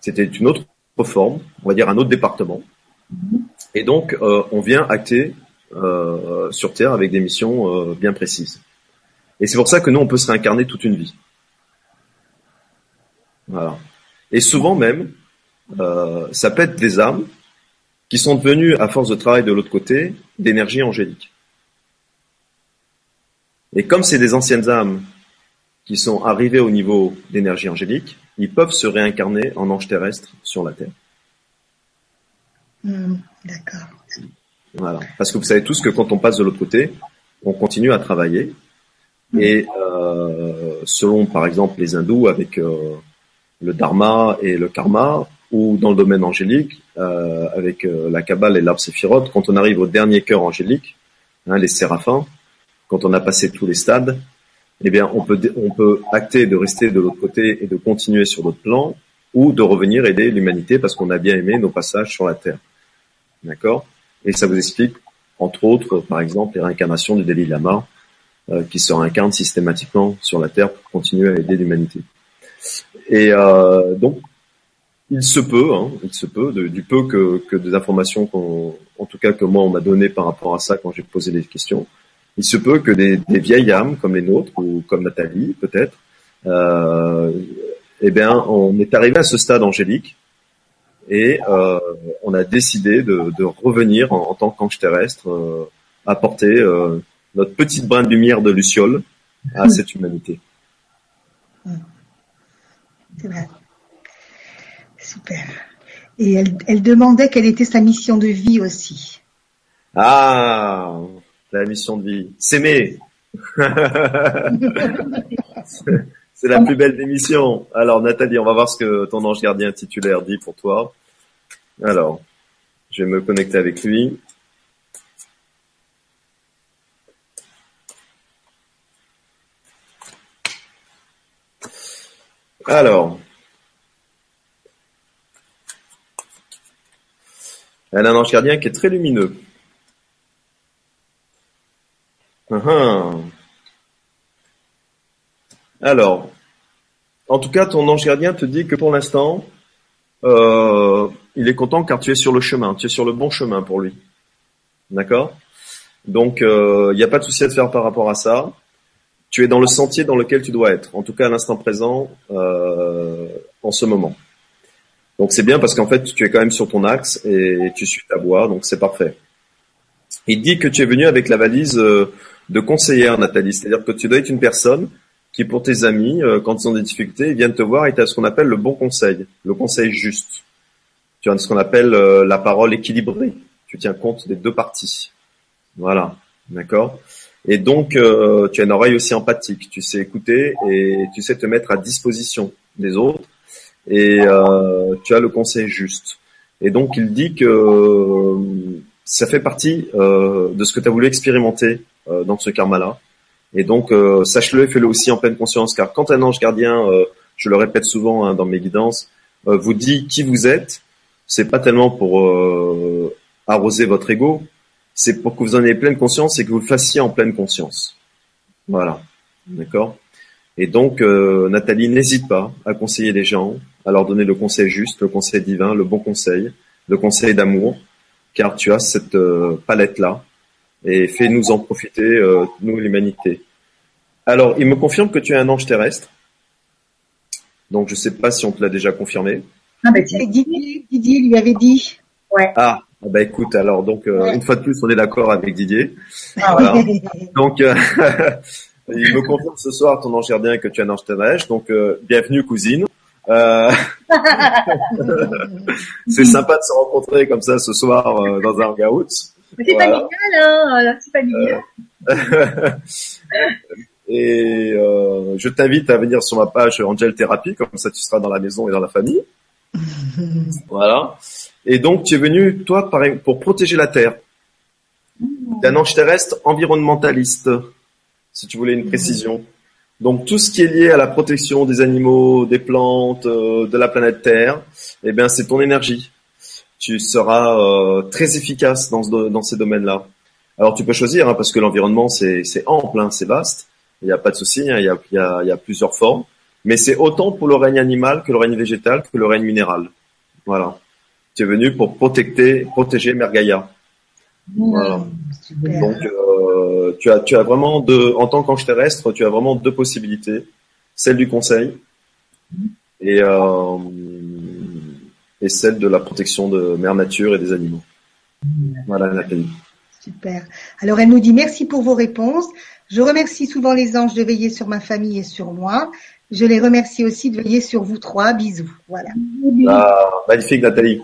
C'était une autre forme, on va dire un autre département. Et donc, euh, on vient acter euh, sur Terre avec des missions euh, bien précises. Et c'est pour ça que nous, on peut se réincarner toute une vie. Voilà. Et souvent même, ça peut être des âmes qui sont devenues, à force de travail de l'autre côté, d'énergie angélique. Et comme c'est des anciennes âmes qui sont arrivées au niveau d'énergie angélique, ils peuvent se réincarner en anges terrestres sur la Terre. Hmm, d'accord. Voilà. Parce que vous savez tous que quand on passe de l'autre côté, on continue à travailler et euh, selon, par exemple, les hindous, avec euh, le dharma et le karma, ou dans le domaine angélique, euh, avec euh, la kabbale et l'arbre séphirote, quand on arrive au dernier cœur angélique, hein, les séraphins, quand on a passé tous les stades, eh bien, on peut, on peut acter de rester de l'autre côté et de continuer sur l'autre plan, ou de revenir aider l'humanité parce qu'on a bien aimé nos passages sur la Terre. D'accord? Et ça vous explique, entre autres, par exemple, les réincarnations du Dalai Lama, euh, qui se réincarne systématiquement sur la Terre pour continuer à aider l'humanité. Et euh, donc, il se peut, hein, il se peut, du peu que, que des informations qu'on, en tout cas que moi on m'a donné par rapport à ça quand j'ai posé les questions, il se peut que des, des, vieilles âmes comme les nôtres ou comme Nathalie peut-être, euh, eh bien, on est arrivé à ce stade angélique et euh, on a décidé de, de revenir en, en tant qu'ange terrestre, euh, apporter euh, notre petite brin de lumière de Luciole à cette humanité. C'est vrai. Super. Et elle, elle, demandait quelle était sa mission de vie aussi. Ah, la mission de vie. S'aimer. C'est la plus belle démission. Alors Nathalie, on va voir ce que ton ange gardien titulaire dit pour toi. Alors, je vais me connecter avec lui. Alors, elle a un ange gardien qui est très lumineux. Uh-huh. Alors, en tout cas, ton ange gardien te dit que pour l'instant, euh, il est content car tu es sur le chemin, tu es sur le bon chemin pour lui. D'accord? Donc, euh, il n'y a pas de souci à te faire par rapport à ça. Tu es dans le sentier dans lequel tu dois être, en tout cas à l'instant présent, euh, en ce moment. Donc c'est bien parce qu'en fait, tu es quand même sur ton axe et tu suis ta voie, donc c'est parfait. Il dit que tu es venu avec la valise de conseillère, Nathalie, c'est-à-dire que tu dois être une personne qui pour tes amis, euh, quand ils ont des difficultés, viennent te voir et tu as ce qu'on appelle le bon conseil, le conseil juste. Tu as ce qu'on appelle euh, la parole équilibrée. Tu tiens compte des deux parties. Voilà, d'accord? Et donc, euh, tu as une oreille aussi empathique. Tu sais écouter et tu sais te mettre à disposition des autres. Et tu as le conseil juste. Et donc, il dit que ça fait partie de ce que tu as voulu expérimenter dans ce karma-là et donc, euh, sache-le et fais-le aussi en pleine conscience, car quand un ange gardien, euh, je le répète souvent hein, dans mes guidances, euh, vous dit qui vous êtes, c'est pas tellement pour arroser votre ego, c'est pour que vous en ayez pleine conscience et que vous le fassiez en pleine conscience. Voilà, d'accord? Et donc, Nathalie, n'hésite pas à conseiller les gens, à leur donner le conseil juste, le conseil divin, le bon conseil, le conseil d'amour, car tu as cette palette-là et fais-nous en profiter, euh, nous l'humanité. Alors, il me confirme que tu es un ange terrestre. Donc, je ne sais pas si on te l'a déjà confirmé. Ah, ben, Didier, Didier lui avait dit. Ouais. Ah, bah écoute, alors donc euh, une fois de plus, on est d'accord avec Didier. Ah, voilà. donc, euh, il me confirme ce soir ton ange gardien que tu es un ange terrestre. Donc, bienvenue cousine. c'est sympa de se rencontrer comme ça ce soir dans un hangout. C'est pas génial, hein, c'est pas génial. et euh, je t'invite à venir sur ma page Angel Therapy, comme ça tu seras dans la maison et dans la famille. voilà. Et donc tu es venu, toi, pour protéger la Terre. D'un ange terrestre environnementaliste, si tu voulais une précision. Donc tout ce qui est lié à la protection des animaux, des plantes, euh, de la planète Terre, eh bien c'est ton énergie tu seras euh, très efficace dans, dans ces domaines-là. Alors tu peux choisir, hein, parce que l'environnement c'est ample, hein, c'est vaste, il n'y a pas de souci, hein, il, y a, y, a, y, a, plusieurs formes, mais c'est autant pour le règne animal que le règne végétal que le règne minéral. Voilà. Tu es venu pour protéger, protéger Mergaïa. Voilà. Donc euh, tu as tu as vraiment deux en tant qu'ange terrestre, tu as vraiment deux possibilités, celle du conseil et euh, et celle de la protection de mère nature et des animaux. Voilà Nathalie. Super. Alors elle nous dit merci pour vos réponses. Je remercie souvent les anges de veiller sur ma famille et sur moi. Je les remercie aussi de veiller sur vous trois. Bisous. Voilà. Ah, magnifique Nathalie.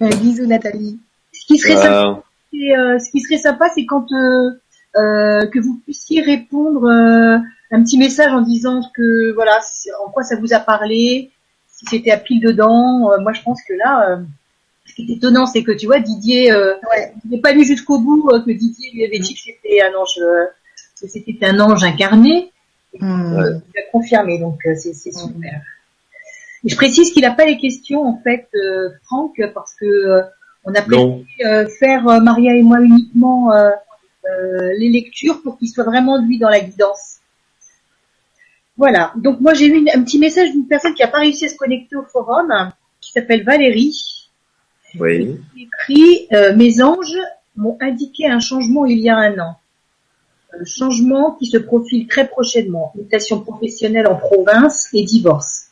Un bisou Nathalie. Ce qui serait sympa, euh, ce qui serait sympa, c'est quand euh, euh, que vous puissiez répondre un petit message en disant que voilà en quoi ça vous a parlé, si c'était à pile dedans, euh, moi je pense que là, euh, ce qui est étonnant, c'est que tu vois, Didier, euh, n'est pas lu jusqu'au bout que Didier lui avait dit que c'était un ange, que c'était un ange incarné. Hmm. Il a confirmé, donc c'est super. Et je précise qu'il n'a pas les questions en fait, Franck, parce que on a préféré faire Maria et moi uniquement les lectures pour qu'il soit vraiment lui dans la guidance. Voilà. Donc moi j'ai eu un petit message d'une personne qui n'a pas réussi à se connecter au forum, qui s'appelle Valérie. Oui. Qui écrit euh, Mes anges m'ont indiqué un changement il y a un an. Un changement qui se profile très prochainement. Mutation professionnelle en province et divorce.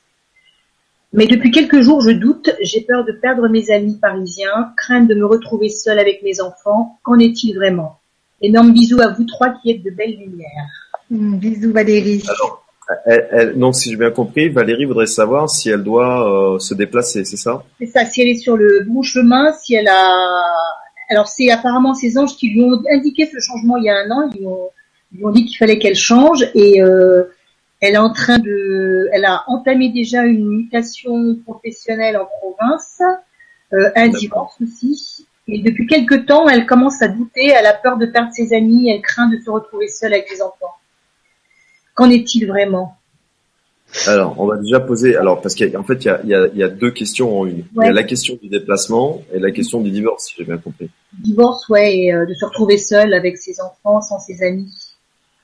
Mais depuis quelques jours, je doute, j'ai peur de perdre mes amis parisiens, crainte de me retrouver seule avec mes enfants. Qu'en est-il vraiment? Énorme bisous à vous trois qui êtes de belles lumières. Mmh, bisous Valérie. Elle, donc, si j'ai bien compris, Valérie voudrait savoir si elle doit euh, se déplacer, c'est ça? C'est ça, si elle est sur le bon chemin, si elle a... Alors, c'est apparemment ces anges qui lui ont indiqué ce changement il y a un an, ils lui ont, Ils lui ont dit qu'il fallait qu'elle change et euh, elle est en train de, elle a entamé déjà une mutation professionnelle en province, euh, un divorce aussi. Et depuis quelque temps, elle commence à douter, elle a peur de perdre ses amis, elle craint de se retrouver seule avec les enfants. Qu'en est-il vraiment? Alors, on va déjà poser. Alors, parce qu'en fait, il y a, y, a, y a, deux questions en une. Il y a la question du déplacement et la question du divorce, si j'ai bien compris. Divorce, ouais, et euh, de se retrouver seul avec ses enfants, sans ses amis.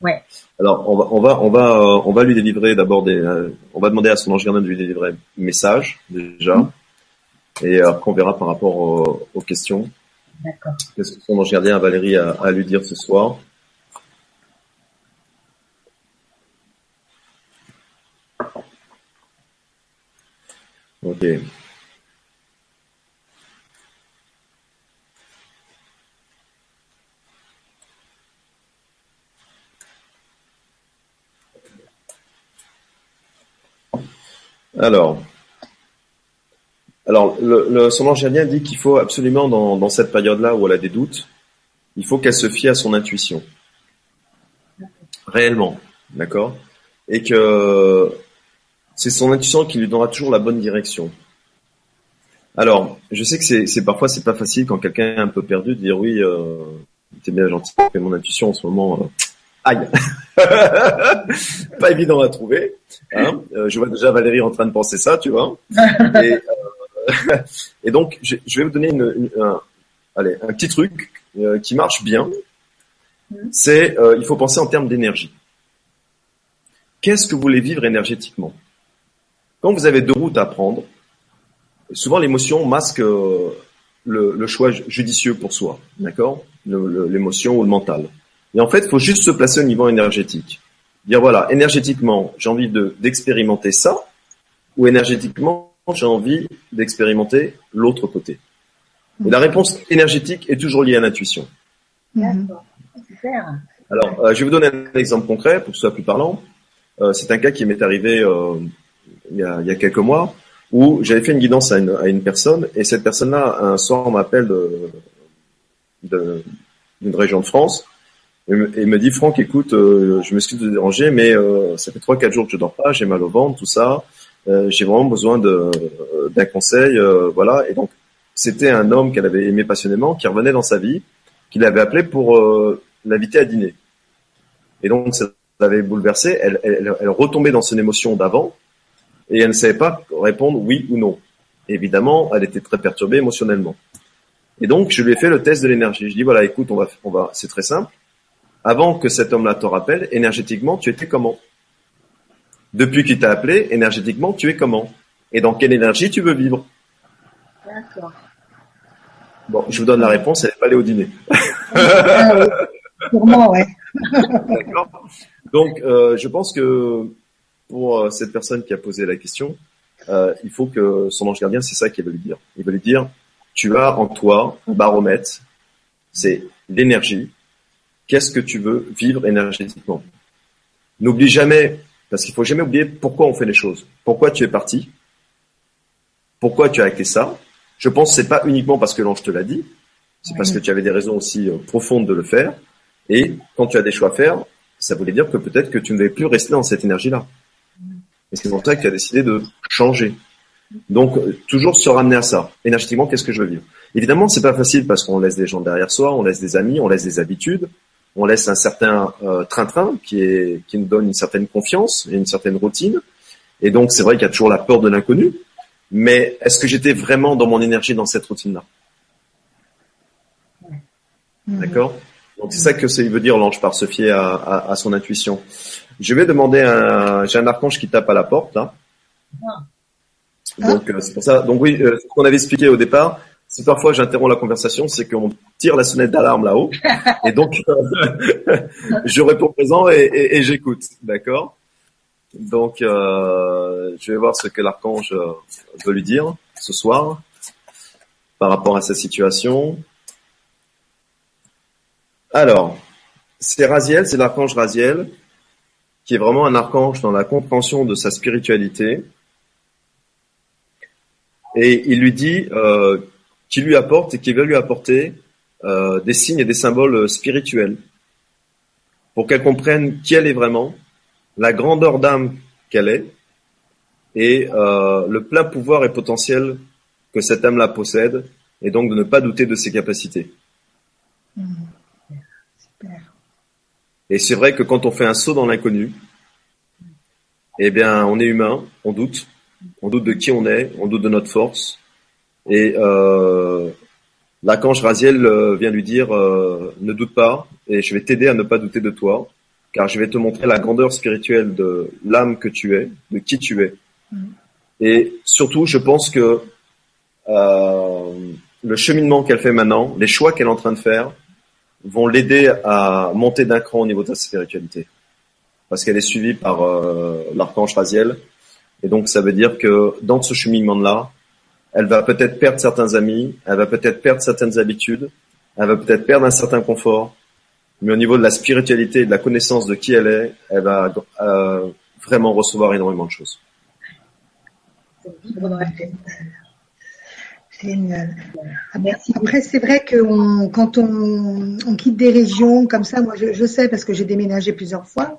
Ouais. Alors, on va, on va, on va, euh, on va lui délivrer d'abord des. Euh, on va demander à son ange gardien de lui délivrer un message déjà, mmh. et après on verra par rapport aux, aux questions. D'accord. Qu'est-ce que son ange gardien Valérie a à lui dire ce soir? Ok. Alors, alors le, le, son ange dit qu'il faut absolument dans, cette période-là où elle a des doutes, il faut qu'elle se fie à son intuition, réellement, d'accord, et que c'est son intuition qui lui donnera toujours la bonne direction. Alors, je sais que c'est, c'est parfois c'est pas facile quand quelqu'un est un peu perdu de dire oui, euh, t'es bien gentil, mais mon intuition en ce moment, euh, aïe, pas évident à trouver. Hein euh, je vois déjà Valérie en train de penser ça, tu vois. Et, euh, et donc, je, je, vais vous donner une, une, un, allez, un petit truc euh, qui marche bien. C'est, il faut penser en termes d'énergie. Qu'est-ce que vous voulez vivre énergétiquement? Quand vous avez deux routes à prendre, souvent l'émotion masque le, le, choix judicieux pour soi, d'accord? L'émotion ou le mental. Et en fait, il faut juste se placer au niveau énergétique. Dire voilà, énergétiquement, j'ai envie de d'expérimenter ça, ou énergétiquement, j'ai envie d'expérimenter l'autre côté. Et la réponse énergétique est toujours liée à l'intuition. D'accord, super. Alors, euh, je vais vous donner un exemple concret pour que ce soit plus parlant. Euh, c'est un cas qui m'est arrivé euh, il y a, il y a quelques mois où j'avais fait une guidance à une, à une personne et cette personne-là un soir m'appelle de, de, d'une région de France et me, et me dit Franck écoute euh, je m'excuse de déranger mais euh, ça fait trois quatre jours que je dors pas j'ai mal au ventre tout ça euh, j'ai vraiment besoin de d'un conseil euh, voilà et donc c'était un homme qu'elle avait aimé passionnément qui revenait dans sa vie qui l'avait appelé pour euh, l'inviter à dîner et donc ça l'avait bouleversée elle, elle, elle retombait dans son émotion d'avant et elle ne savait pas répondre oui ou non. évidemment, elle était très perturbée émotionnellement. Et donc, je lui ai fait le test de l'énergie. Je dis voilà, écoute, on va, on va, c'est très simple. Avant que cet homme-là te rappelle, énergétiquement, tu étais comment? Depuis qu'il t'a appelé, énergétiquement, tu es comment? Et dans quelle énergie tu veux vivre? D'accord. Bon, je vous donne la réponse, elle n'est pas allée au dîner. Pour moi, ouais. D'accord. Donc, euh, je pense que pour euh, cette personne qui a posé la question, euh, il faut que son ange gardien, c'est ça qu'il veut lui dire. Il veut lui dire, tu as en toi un baromètre, c'est l'énergie. Qu'est-ce que tu veux vivre énergétiquement? N'oublie jamais, parce qu'il faut jamais oublier pourquoi on fait les choses. Pourquoi tu es parti? Pourquoi tu as acté ça? Je pense que c'est pas uniquement parce que l'ange te l'a dit, c'est parce que tu avais des raisons aussi euh, profondes de le faire. Et quand tu as des choix à faire, ça voulait dire que peut-être que tu ne devais plus rester dans cette énergie-là. Et c'est pour ça que tu as décidé de changer. Donc, euh, toujours se ramener à ça. Énergétiquement, qu'est-ce que je veux vivre? Évidemment, c'est pas facile parce qu'on laisse des gens derrière soi, on laisse des amis, on laisse des habitudes, on laisse un certain euh, train-train qui, est, qui nous donne une certaine confiance et une certaine routine. Et donc, c'est vrai qu'il y a toujours la peur de l'inconnu. Mais est-ce que j'étais vraiment dans mon énergie dans cette routine-là? D'accord? Donc, c'est ça que ça veut dire l'ange par se fier à, à, à son intuition. Je vais demander un, j'ai un archange qui tape à la porte là. Ah. Donc euh, c'est pour ça. Donc oui, euh, ce qu'on avait expliqué au départ, si parfois j'interromps la conversation, c'est qu'on tire la sonnette d'alarme là-haut, et donc je réponds présent et, et, et j'écoute, d'accord? Donc euh, je vais voir ce que l'archange veut lui dire ce soir par rapport à sa situation. Alors, c'est Raziel, c'est l'archange Raziel qui est vraiment un archange dans la compréhension de sa spiritualité. Et il lui dit euh, qu'il lui apporte et qu'il veut lui apporter euh, des signes et des symboles spirituels pour qu'elle comprenne qui elle est vraiment, la grandeur d'âme qu'elle est, et euh, le plein pouvoir et potentiel que cette âme-là possède, et donc de ne pas douter de ses capacités. Mmh. Et c'est vrai que quand on fait un saut dans l'inconnu, eh bien, on est humain, on doute, on doute de qui on est, on doute de notre force. Et euh, l'archange Raziel euh, vient lui dire euh, ne doute pas, et je vais t'aider à ne pas douter de toi, car je vais te montrer la grandeur spirituelle de l'âme que tu es, de qui tu es. Mm. Et surtout, je pense que euh, le cheminement qu'elle fait maintenant, les choix qu'elle est en train de faire, vont l'aider à monter d'un cran au niveau de sa spiritualité. Parce qu'elle est suivie par euh, l'archange Raziel. Et donc ça veut dire que dans ce cheminement-là, elle va peut-être perdre certains amis, elle va peut-être perdre certaines habitudes, elle va peut-être perdre un certain confort, mais au niveau de la spiritualité et de la connaissance de qui elle est, elle va euh, vraiment recevoir énormément de choses. Ah, merci. Après, c'est vrai que quand on, quitte des régions comme ça, moi je, sais parce que j'ai déménagé plusieurs fois,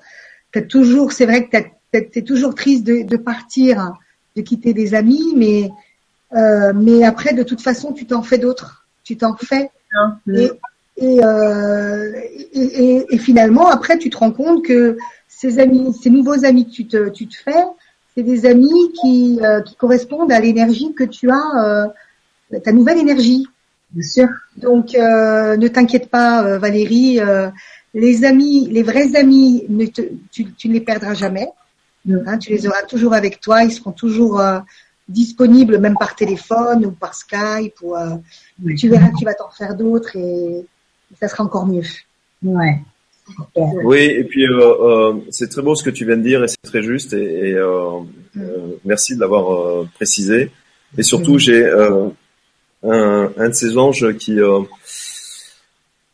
as toujours, c'est vrai que tu es toujours triste de, partir, de quitter des amis, mais euh, mais après, de toute façon, tu t'en fais d'autres. Tu t'en fais. Et, euh, et, et, finalement, après, tu te rends compte que ces amis, ces nouveaux amis que tu te, tu te fais, c'est des amis qui, euh, qui correspondent à l'énergie que tu as ta nouvelle énergie. Bien sûr. Donc, euh, ne t'inquiète pas, euh, Valérie. Euh, les amis, les vrais amis, ne te, tu, tu, ne les perdras jamais. Hein, tu les auras toujours avec toi. Ils seront toujours disponibles, même par téléphone ou par Skype. Ou, Tu verras que tu vas t'en faire d'autres et, ça sera encore mieux. Ouais. Oui, et puis euh, c'est très beau ce que tu viens de dire et c'est très juste et, et mm. merci de l'avoir précisé. Et surtout, j'ai un, un de ses anges qui euh,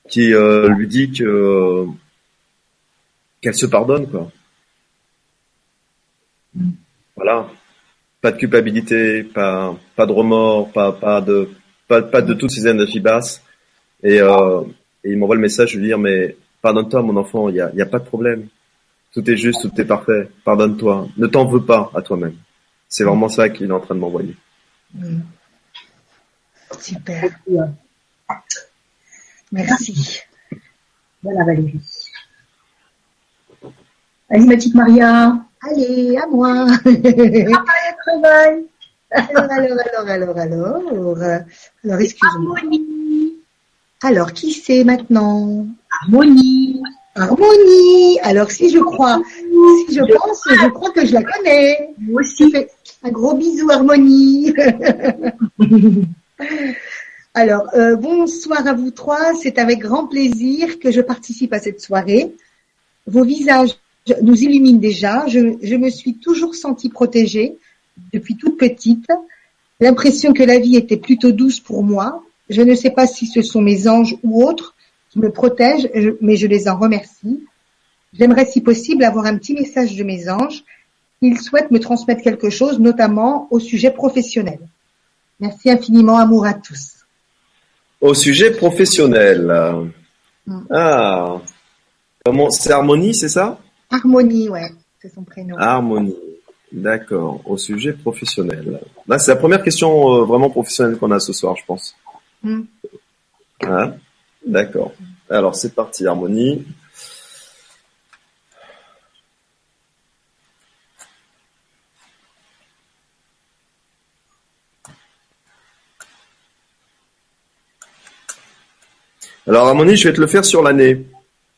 qui euh, lui dit que qu'elle se pardonne quoi. Voilà, pas de culpabilité, pas pas de remords, pas pas de pas, pas de toutes ces énergies basses. Et, euh, et il m'envoie le message de lui dire mais pardonne-toi mon enfant, il y a, y a pas de problème. Tout est juste, tout est parfait. Pardonne-toi. Ne t'en veux pas à toi-même. C'est vraiment ça qu'il est en train de m'envoyer. Mm. Super. Merci. Voilà Valérie. Petite Maria. Allez, à moi. alors, alors, alors, alors, alors, alors, excuse-moi. Alors, qui c'est maintenant? Harmonie. Harmonie. Alors, si je crois, si je pense, je crois que je la connais. Moi aussi. Un gros bisou, Harmonie. Alors, euh, bonsoir à vous trois. C'est avec grand plaisir que je participe à cette soirée. Vos visages nous illuminent déjà. Je, me suis toujours sentie protégée depuis toute petite. L'impression que la vie était plutôt douce pour moi. Je ne sais pas si ce sont mes anges ou autres qui me protègent, mais je les en remercie. J'aimerais, si possible, avoir un petit message de mes anges. Ils souhaitent me transmettre quelque chose, notamment au sujet professionnel. Merci infiniment, amour à tous. Au sujet professionnel. Mm. Ah, comment c'est Harmonie, c'est ça? Harmonie, ouais, c'est son prénom. Harmonie, d'accord. Au sujet professionnel. Là, c'est la première question euh, vraiment professionnelle qu'on a ce soir, je pense. Mm. Hein? D'accord. Alors c'est parti, Harmonie. Alors, mon je vais te le faire sur l'année.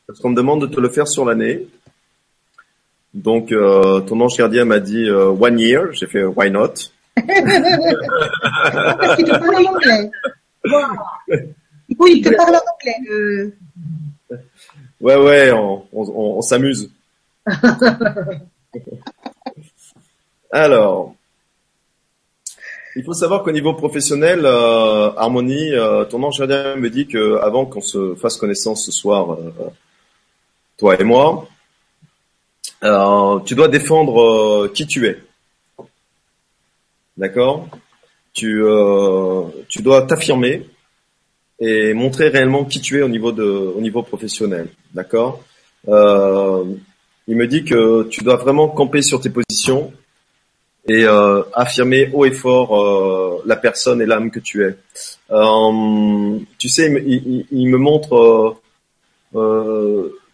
Parce qu'on me demande de te le faire sur l'année. Donc, euh, ton ange gardien m'a dit euh, one year. J'ai fait why not? Parce qu'il te parle en anglais. Oui, il te parle en anglais. Euh. Ouais, ouais, on, on, on s'amuse. Alors, il faut savoir qu'au niveau professionnel, euh, Harmonie, euh, ton ange gardien me dit que avant qu'on se fasse connaissance ce soir, euh, toi et moi, euh, tu dois défendre qui tu es. D'accord? Tu tu dois t'affirmer et montrer réellement qui tu es au niveau de au niveau professionnel. D'accord? Euh, il me dit que tu dois vraiment camper sur tes positions et euh, affirmer haut et fort euh, la personne et l'âme que tu es. Euh, tu sais, il, il, il me montre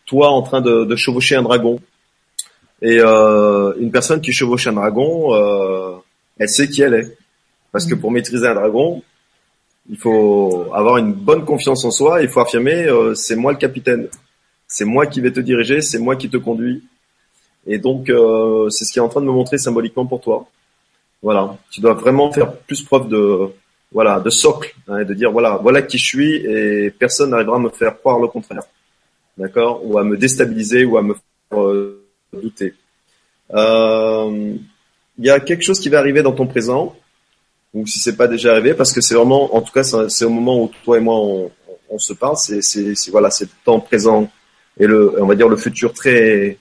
toi en train de, de, chevaucher un dragon. Et une personne qui chevauche un dragon, elle sait qui elle est. Parce que pour maîtriser un dragon, il faut avoir une bonne confiance en soi. Il faut affirmer, c'est moi le capitaine. C'est moi qui vais te diriger, c'est moi qui te conduis. Et donc, euh, c'est ce qui est en train de me montrer symboliquement pour toi. Voilà, tu dois vraiment faire plus preuve de voilà de socle hein, et de dire voilà voilà qui je suis et personne n'arrivera à me faire croire le contraire, d'accord, ou à me déstabiliser ou à me faire euh, douter. Euh, il y a quelque chose qui va arriver dans ton présent ou si c'est pas déjà arrivé parce que c'est vraiment en tout cas c'est au moment où toi et moi on, se parle c'est voilà c'est le temps présent et le on va dire le futur très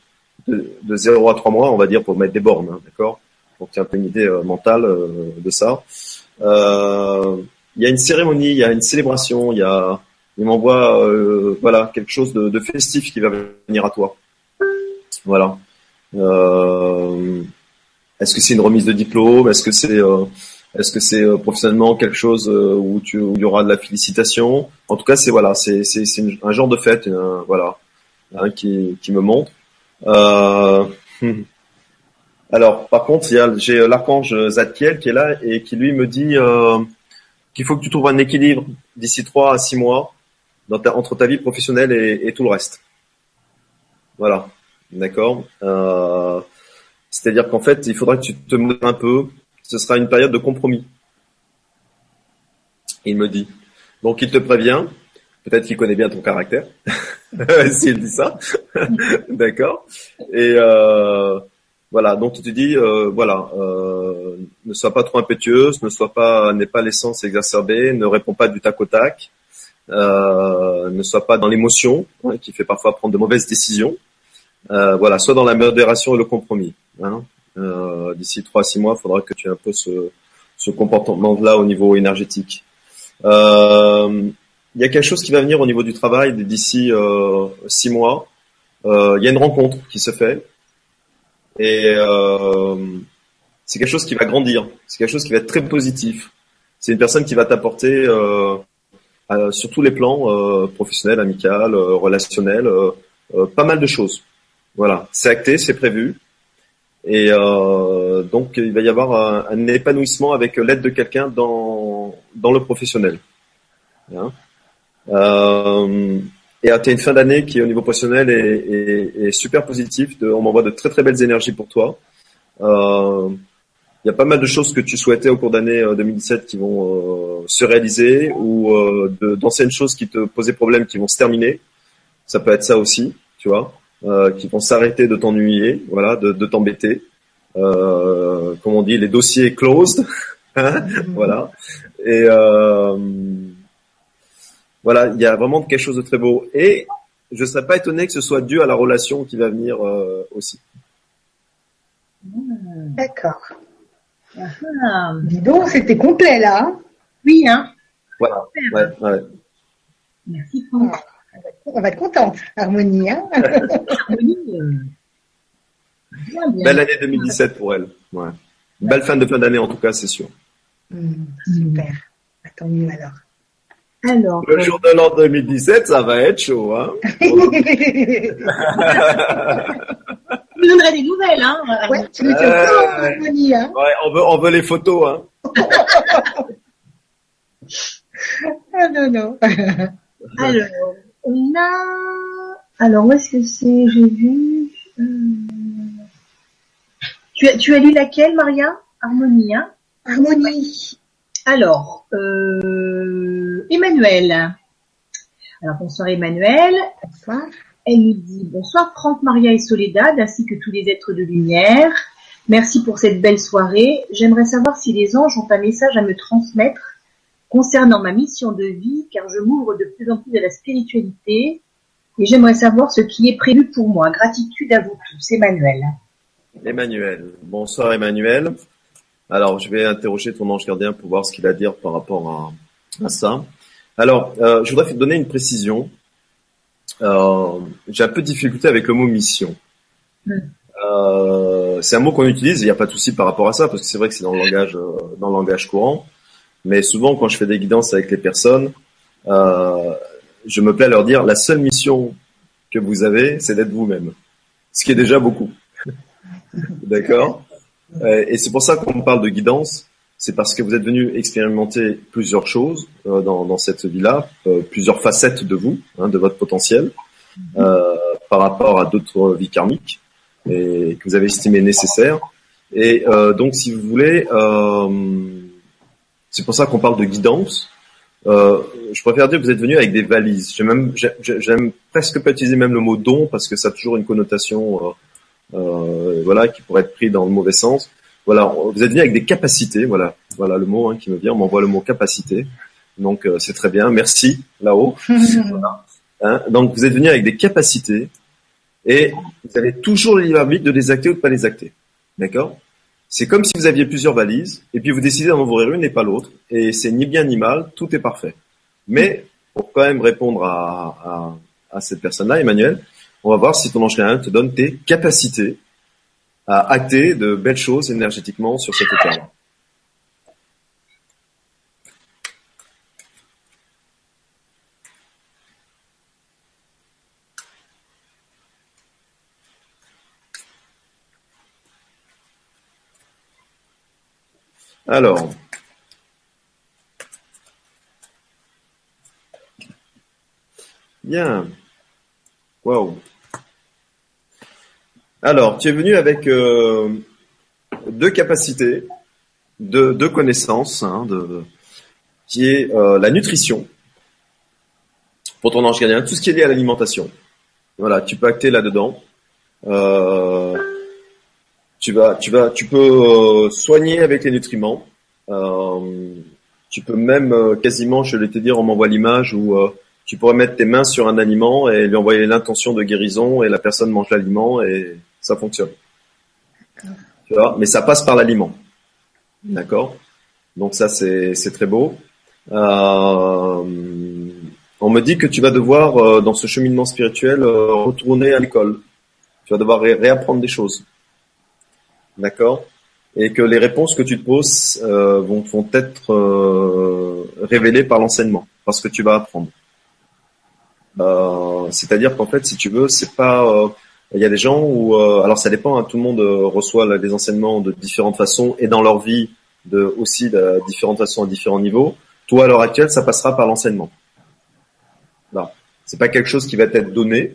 de, de 0 à 3 mois, on va dire, pour mettre des bornes, hein, d'accord? Pour que tu aies un peu une idée euh, mentale euh, de ça. Il y a une cérémonie, il y a une célébration, il y a, il m'envoie, voilà, quelque chose de, festif qui va venir à toi. Voilà. est-ce que c'est une remise de diplôme? Est-ce que c'est est-ce que c'est professionnellement quelque chose où, tu, il y aura de la félicitation? En tout cas, c'est voilà, c'est c'est un genre de fête, voilà, hein, qui me montre. Euh, alors, par contre, j'ai l'archange Zadkiel qui est là et qui lui me dit euh, qu'il faut que tu trouves un équilibre d'ici trois à six mois entre ta vie professionnelle et, tout le reste. Voilà, d'accord. Euh, C'est-à-dire qu'en fait, il faudra que tu te modères un peu. Ce sera une période de compromis. Il me dit. Donc, il te prévient. Peut-être qu'il connaît bien ton caractère. s'il dit ça. D'accord. Et euh, voilà, donc tu te dis, euh, voilà, euh, ne sois pas trop impétueuse, ne sois pas, n'aie pas l'essence exacerbée, ne réponds pas du tac au tac, euh, ne sois pas dans l'émotion, hein, qui fait parfois prendre de mauvaises décisions. Euh, voilà, sois dans la modération et le compromis. Hein. Euh, d'ici trois à six mois, il faudra que tu aies un peu ce, comportement-là au niveau énergétique. Euh, il y a quelque chose qui va venir au niveau du travail d'ici euh, six mois. Il y a une rencontre qui se fait et c'est quelque chose qui va grandir. C'est quelque chose qui va être très positif. C'est une personne qui va t'apporter sur tous les plans professionnels, amical, relationnel, pas mal de choses. Voilà, c'est acté, c'est prévu. Et donc il va y avoir un, épanouissement avec l'aide de quelqu'un dans dans le professionnel. Hein euh, et tu as une fin d'année qui, au niveau professionnel, est, est, est super positif. De, on m'envoie de très très belles énergies pour toi. Euh, il y a pas mal de choses que tu souhaitais au cours d'année 2017 euh, qui vont euh, se réaliser ou euh, d'anciennes choses qui te posaient problème qui vont se terminer. Ça peut être ça aussi, tu vois, euh, qui vont s'arrêter de t'ennuyer, voilà, de, de t'embêter. Euh, comme on dit, les dossiers closed, hein, voilà. Et euh, voilà, il y a vraiment quelque chose de très beau. Et je ne serais pas étonné que ce soit dû à la relation qui va venir euh, aussi. D'accord. Ah. Dis donc, c'était complet là. Hein? Oui, hein. Voilà. Ouais, ouais. Merci Franck. On va être contente, Harmonie. Hein Harmonie. Euh... Bien, bien. Belle année 2017 pour elle. Ouais. Belle fin de fin d'année en tout cas, c'est sûr. Mmh, super. Tant mieux alors. Alors, le jour de l'an 2017, ça va être chaud, hein. tu me donnerais des nouvelles, hein. Ouais, tu me tiens euh, en harmonie, hein. Ouais, on veut, on veut les photos, hein. ah non, non. Alors, on a, alors où est-ce que c'est, j'ai vu, euh... tu as, tu as lu laquelle, Maria? Harmonie, hein? Harmonie. Alors, euh, Emmanuel. Alors bonsoir Emmanuel. Bonsoir. Elle nous dit bonsoir Franck, Maria et Soledad, ainsi que tous les êtres de lumière. Merci pour cette belle soirée. J'aimerais savoir si les anges ont un message à me transmettre concernant ma mission de vie, car je m'ouvre de plus en plus à la spiritualité et j'aimerais savoir ce qui est prévu pour moi. Gratitude à vous tous. Emmanuel. Emmanuel. Bonsoir Emmanuel. Alors, je vais interroger ton ange gardien pour voir ce qu'il a à dire par rapport à, ça. Alors, euh, je voudrais te donner une précision. euh, j'ai un peu de difficulté avec le mot mission. Mm. Euh, c'est un mot qu'on utilise, il n'y a pas de souci par rapport à ça, parce que c'est vrai que c'est dans le langage, dans le langage courant. Mais souvent, quand je fais des guidances avec les personnes, euh, je me plais à leur dire la seule mission que vous avez, c'est d'être vous-même, ce qui est déjà beaucoup. D'accord? Euh, et c'est pour ça qu'on parle de guidance. C'est parce que vous êtes venu expérimenter plusieurs choses euh, dans, dans, cette vie-là, euh, plusieurs facettes de vous, hein, de votre potentiel, par rapport à d'autres vies karmiques et que vous avez estimé nécessaire. Et donc, si vous voulez, c'est pour ça qu'on parle de guidance. Euh, je préfère dire que vous êtes venu avec des valises. J'aime presque pas utiliser même le mot don parce que ça a toujours une connotation, euh, euh, voilà, qui pourrait être pris dans le mauvais sens. Voilà, vous êtes venu avec des capacités. Voilà, voilà le mot hein, qui me vient. On m'envoie le mot capacité. Donc c'est très bien. Merci là-haut. voilà. hein Donc vous êtes venu avec des capacités et vous avez toujours le libre arbitre de les acter ou de pas les acter. D'accord? C'est comme si vous aviez plusieurs valises et puis vous décidez d'en ouvrir une et pas l'autre. Et c'est ni bien ni mal, tout est parfait. Mais pour quand même répondre à, cette personne-là, Emmanuel, on va voir si ton ange te donne tes capacités à acter de belles choses énergétiquement sur cette état-là. Alors, bien. Wow. Alors, tu es venu avec euh, deux capacités, deux, connaissances, hein, qui est euh, la nutrition pour ton ange gardien, tout ce qui est lié à l'alimentation. Voilà, tu peux acter là-dedans. Euh, tu vas, tu vas, tu peux euh, soigner avec les nutriments. Euh, tu peux même euh, quasiment, je vais te dire, on m'envoie l'image où tu pourrais mettre tes mains sur un aliment et lui envoyer l'intention de guérison et la personne mange l'aliment et ça fonctionne. Tu vois, mais ça passe par l'aliment. D'accord? Donc ça c'est c'est très beau. On me dit que tu vas devoir dans ce cheminement spirituel retourner à l'école. Tu vas devoir réapprendre des choses. D'accord Et que les réponses que tu te poses euh, vont, vont être euh, révélées par l'enseignement, parce que tu vas apprendre. Euh, C'est-à-dire qu'en fait, si tu veux, c'est pas... Euh, il y a des gens où... Euh, alors ça dépend, hein, tout le monde reçoit des enseignements de différentes façons et dans leur vie de, aussi de différentes façons à différents niveaux. Toi, à l'heure actuelle, ça passera par l'enseignement. Là. C'est pas quelque chose qui va être donné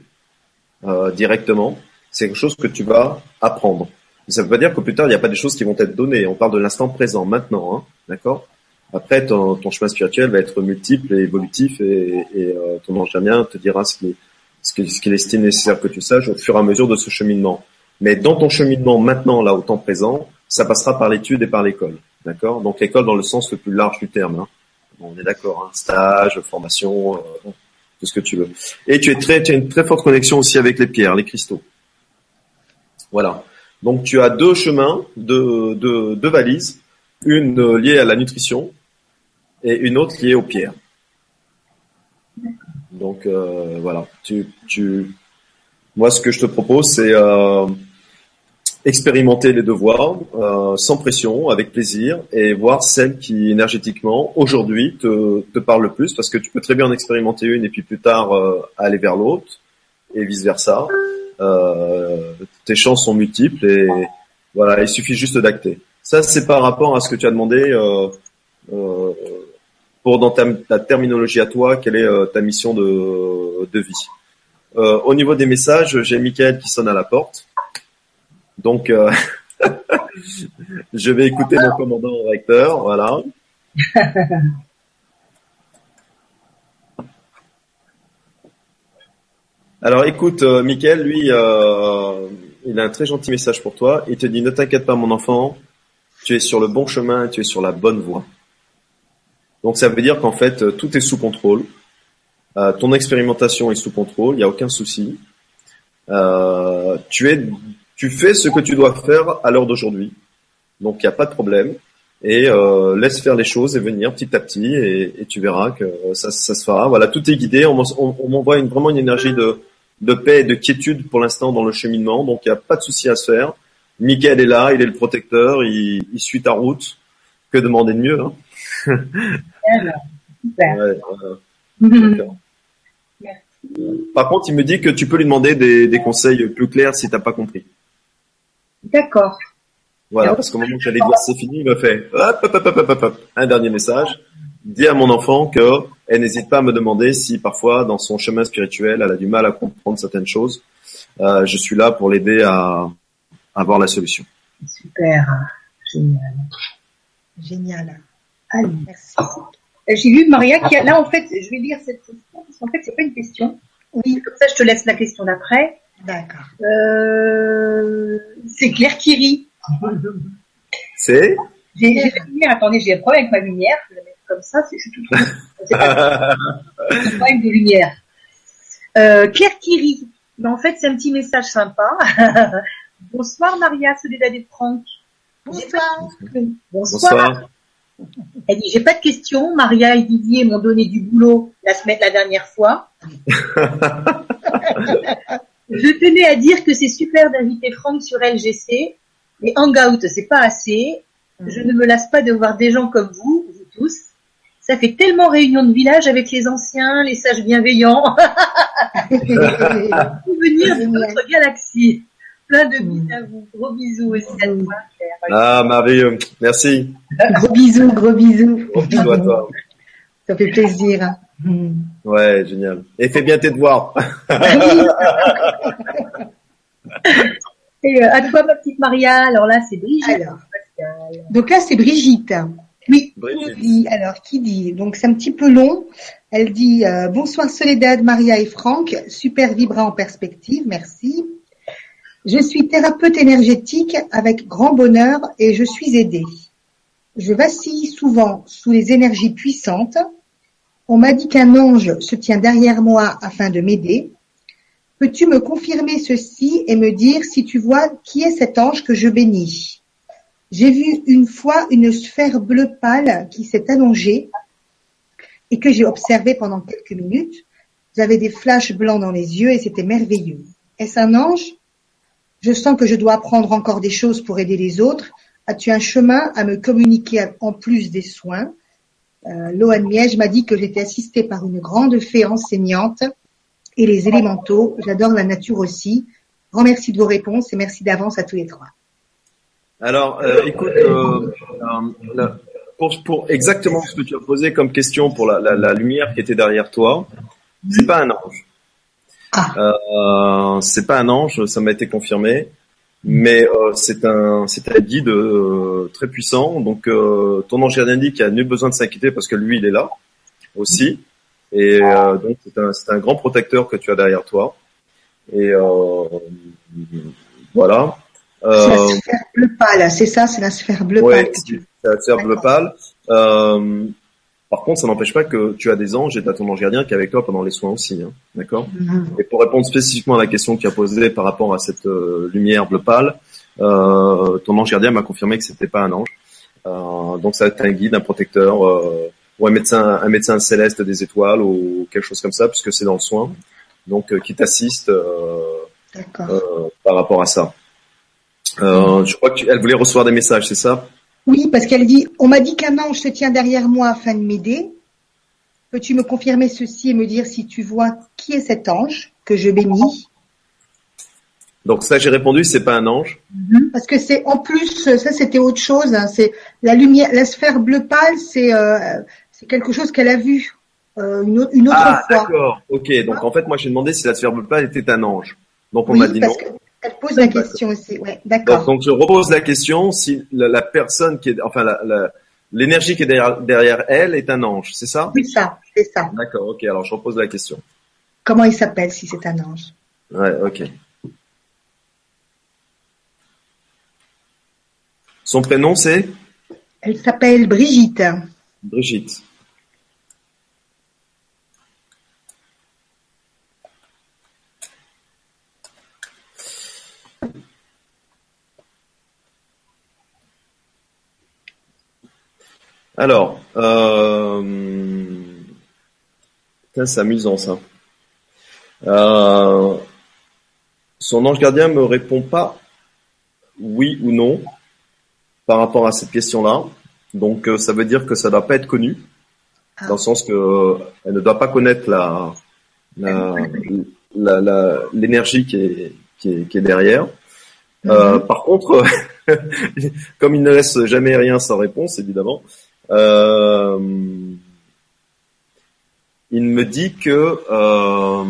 directement, c'est quelque chose que tu vas apprendre. Ça ne veut pas dire que plus tard, il n'y a pas des choses qui vont être données. On parle de l'instant présent, maintenant, hein, d'accord? Après, ton, ton, chemin spirituel va être multiple et évolutif et, et euh, ton ange te dira ce qu'il ce qu'il estime nécessaire que tu saches au fur et à mesure de ce cheminement. Mais dans ton cheminement maintenant, là, au temps présent, ça passera par l'étude et par l'école, d'accord? Donc l'école dans le sens le plus large du terme. Hein. on est d'accord, hein, stage, formation, euh, tout ce que tu veux. Et tu es très, tu as une très forte connexion aussi avec les pierres, les cristaux. Voilà. Donc tu as deux chemins, deux, deux, valises, une liée à la nutrition et une autre liée aux pierres. Donc euh, voilà, tu, tu, moi ce que je te propose c'est euh, expérimenter les devoirs euh, sans pression, avec plaisir, et voir celle qui énergétiquement aujourd'hui te, te parle le plus, parce que tu peux très bien en expérimenter une et puis plus tard aller vers l'autre et vice versa. Euh, tes chances sont multiples et voilà, il suffit juste d'acter. Ça, c'est par rapport à ce que tu as demandé euh, euh, pour dans ta, terminologie à toi, quelle est ta mission de, vie. au niveau des messages, j'ai Michael qui sonne à la porte. Donc, je vais écouter mon commandant recteur, voilà. Alors écoute, euh, lui, euh, il a un très gentil message pour toi. Il te dit, ne t'inquiète pas mon enfant, tu es sur le bon chemin, tu es sur la bonne voie. Donc ça veut dire qu'en fait, euh, tout est sous contrôle. Euh, ton expérimentation est sous contrôle, il n'y a aucun souci. Tu, es, tu fais ce que tu dois faire à l'heure d'aujourd'hui. Donc il n'y a pas de problème. et laisse faire les choses et venir petit à petit et, tu verras que ça, se fera. Voilà, tout est guidé. On, m'envoie vraiment une énergie de, de paix et de quiétude pour l'instant dans le cheminement, donc il n'y a pas de souci à se faire. Michael est là, il est le protecteur, il, il suit ta route. Que demander de mieux hein ouais, Par contre, il me dit que tu peux lui demander des, des conseils plus clairs si t'as pas compris. D'accord. Voilà, parce qu'au moment où j'allais dire c'est fini, il m'a fait hop, hop, hop, hop, hop, un dernier message. Dis à mon enfant que elle n'hésite pas à me demander si parfois dans son chemin spirituel elle a du mal à comprendre certaines choses. Euh, je suis là pour l'aider à, à avoir la solution. Super, génial, génial. Allez, merci. Euh, j'ai vu Maria qui a, là en fait, je vais lire cette question parce qu'en fait c'est pas une question. Oui, comme ça je te laisse la question d'après. D'accord. Euh, c'est Claire qui rit. C'est? J'ai la lumière. Attendez, j'ai un problème avec ma lumière. Je vais la mettre comme ça. Suis tout C'est pas un problème de lumière. Euh, Claire Kiri. Mais en fait, c'est un petit message sympa. Bonsoir Maria Soledad et Franck. Bonsoir. Bonsoir. Elle dit, j'ai pas de questions. Maria et Didier m'ont donné du boulot la semaine, la dernière fois. Je tenais à dire que c'est super d'inviter Franck sur LGC. Mais Hangout, c'est pas assez. Je ne me lasse pas de voir des gens comme vous, vous tous. Ça fait tellement réunion de village avec les anciens, les sages bienveillants. venir de notre galaxie. Plein de bisous à vous. Gros bisous aussi à toi, Claire. Ah, merveilleux. Merci. Gros bisous, gros bisous. Gros bisous à toi. Ça fait plaisir. Ouais, génial. Et fais bien tes devoirs. Et euh, à toi, ma petite Maria. Alors là, c'est Brigitte. Alors, donc là, c'est Brigitte. Oui. Alors, qui dit Donc, c'est un petit peu long. Elle dit euh, Bonsoir Soledad, Maria et Franck. Super vibrant en perspective. Merci. Je suis thérapeute énergétique avec grand bonheur et je suis aidée. Je vacille souvent sous les énergies puissantes. On m'a dit qu'un ange se tient derrière moi afin de m'aider. Peux-tu me confirmer ceci et me dire si tu vois qui est cet ange que je bénis? J'ai vu une fois une sphère bleue pâle qui s'est allongée et que j'ai observée pendant quelques minutes. J'avais des flashs blancs dans les yeux et c'était merveilleux. Est-ce un ange? Je sens que je dois apprendre encore des choses pour aider les autres. As-tu un chemin à me communiquer en plus des soins? Euh, Loane Miège m'a dit que j'étais assistée par une grande fée enseignante et les élémentaux. J'adore la nature aussi. Grand merci de vos réponses et merci d'avance à tous les trois. Alors, euh, écoute, euh, euh, pour, pour exactement ce que tu as posé comme question pour la, la, la lumière qui était derrière toi, c'est pas un ange. Ah. Euh, c'est pas un ange, ça m'a été confirmé, mais euh, c'est un c'est un guide euh, très puissant. Donc, euh, ton ange gardien dit qu'il n'y a nul besoin de s'inquiéter parce que lui, il est là aussi, et euh, donc c'est un c'est un grand protecteur que tu as derrière toi. Et euh, voilà. C'est la Euh, sphère bleu pâle, c'est ça, c'est la sphère bleu Ouais, pâle. tu- la sphère bleu pâle. Euh, par contre, ça n'empêche pas que tu as des anges et tu as ton ange gardien qui est avec toi pendant les soins aussi. Hein, D'accord? Et pour répondre spécifiquement à la question que tu as posée par rapport à cette euh, lumière bleu pâle, euh, ton ange gardien m'a confirmé que c'était pas un ange. Euh, donc ça va être un guide, un protecteur, euh, ou un médecin, un médecin céleste des étoiles ou quelque chose comme ça, puisque c'est dans le soin. Donc euh, qui t'assiste euh, euh, par rapport à ça. Euh, je crois qu'elle voulait recevoir des messages, c'est ça? Oui, parce qu'elle dit, on m'a dit qu'un ange se tient derrière moi afin de m'aider. Peux-tu me confirmer ceci et me dire si tu vois qui est cet ange que je bénis? Donc ça j'ai répondu, c'est pas un ange. Parce que c'est en plus, ça c'était autre chose. hein, c'est la lumière, la sphère bleu pâle, c'est euh, c'est quelque chose qu'elle a vu euh, une, autre- une autre Ah fois. d'accord. Ok. Donc en fait moi j'ai demandé si la sphère bleu pâle était un ange. Donc on Oui, m'a dit non. Qu'elle pose la question aussi. Ouais, d'accord. Donc, donc je repose la question si la, la personne qui est, enfin l'énergie qui est derrière, derrière elle est un ange, c'est ça? Oui, ça, c'est ça. D'accord. Ok. Alors je repose la question. Comment il s'appelle si c'est un ange? Ouais. Ok. Son prénom c'est? Elle s'appelle Brigitte. Brigitte. Alors, euh... c'est amusant ça. Euh... Son ange gardien me répond pas oui ou non par rapport à cette question-là. Donc euh, ça veut dire que ça doit pas être connu, ah. dans le sens que euh, elle ne doit pas connaître la l'énergie qui est, qui est, qui est derrière. Euh, mhm. par contre, comme il ne laisse jamais rien sans réponse, évidemment, euh, il me dit que euh,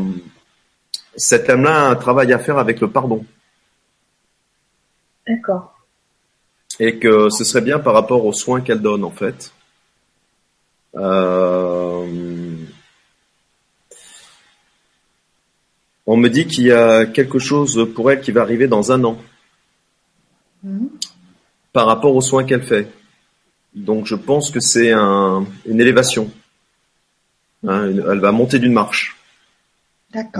cette âme-là a un travail à faire avec le pardon. D'accord. Et que ce serait bien par rapport aux soins qu'elle donne, en fait. Euh, on me dit qu'il y a quelque chose pour elle qui va arriver dans un an. Mhm. Par rapport aux soins qu'elle fait. Donc je pense que c'est un, une élévation. Hein, elle va monter d'une marche.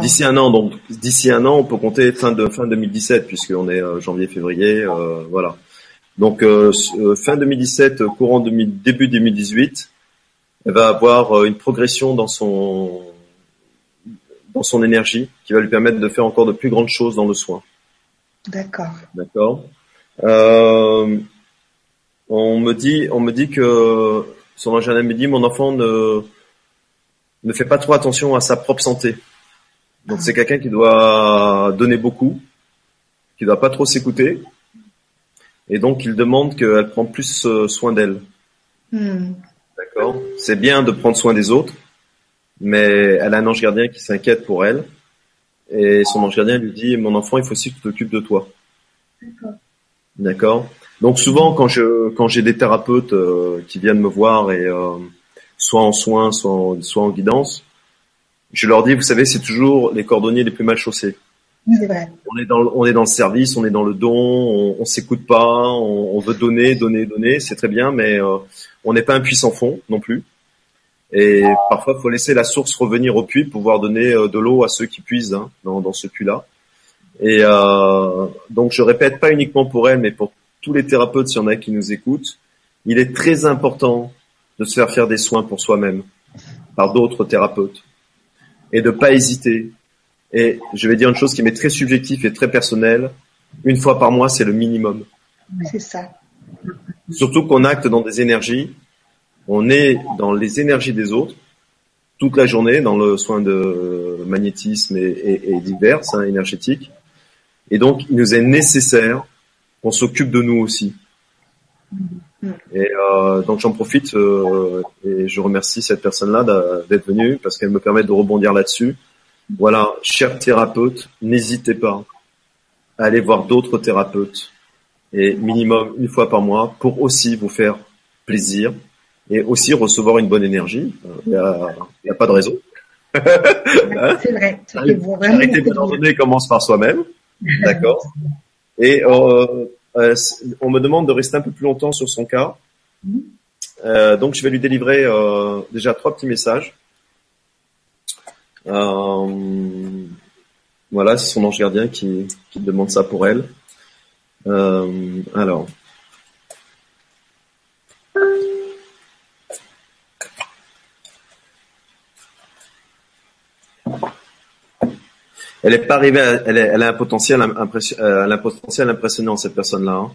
D'ici un an, donc d'ici un an, on peut compter fin de fin 2017 puisqu'on est euh, janvier-février, euh, voilà. Donc euh, fin 2017, courant début 2018, elle va avoir une progression dans son dans son énergie qui va lui permettre de faire encore de plus grandes choses dans le soin. D'accord. D'accord. Euh, on me dit, on me dit que son ingénieur me dit, mon enfant ne ne fait pas trop attention à sa propre santé. Donc ah. c'est quelqu'un qui doit donner beaucoup, qui doit pas trop s'écouter, et donc il demande qu'elle prend plus euh, soin d'elle. Hmm. D'accord. C'est bien de prendre soin des autres, mais elle a un ange gardien qui s'inquiète pour elle, et son ange gardien lui dit, mon enfant, il faut aussi que tu t'occupes de toi. D'accord. Donc souvent quand je quand j'ai des thérapeutes euh, qui viennent me voir et euh, soit en soins, soit en, soit en guidance, je leur dis, vous savez, c'est toujours les cordonniers les plus mal chaussés. Vrai. On est dans on est dans le service, on est dans le don, on, on s'écoute pas, on, on, veut donner, donner, donner, c'est très bien, mais euh, on n'est pas un puissant fond non plus. Et parfois, il faut laisser la source revenir au puits pour pouvoir donner de l'eau à ceux qui puisent hein, dans, dans ce puits-là. Et euh, donc je répète pas uniquement pour elle, mais pour tous les thérapeutes, s'il y en a qui nous écoutent, il est très important de se faire faire des soins pour soi-même par d'autres thérapeutes et de pas hésiter. Et je vais dire une chose qui m'est très subjective et très personnelle. Une fois par mois, c'est le minimum. C'est ça. Surtout qu'on acte dans des énergies. On est dans les énergies des autres toute la journée dans le soin de magnétisme et, et, et divers, hein, énergétiques. Et donc, il nous est nécessaire qu'on s'occupe de nous aussi. Et euh, donc j'en profite euh, et je remercie cette personne-là d'être venue parce qu'elle me permet de rebondir là-dessus. Voilà, chers thérapeutes, n'hésitez pas à aller voir d'autres thérapeutes et minimum une fois par mois pour aussi vous faire plaisir et aussi recevoir une bonne énergie. Il n'y a, a, pas de raison. C'est vrai. Arrêtez de donner commence par soi-même. D'accord. Et euh, euh, on me demande de rester un peu plus longtemps sur son cas. Euh, donc je vais lui délivrer euh, déjà trois petits messages. Euh, voilà, c'est son ange gardien qui, qui, demande ça pour elle. Euh, alors. Elle est pas arrivée, elle, elle, a un potentiel, impression, euh, elle a un potentiel impressionnant cette personne-là. Hein.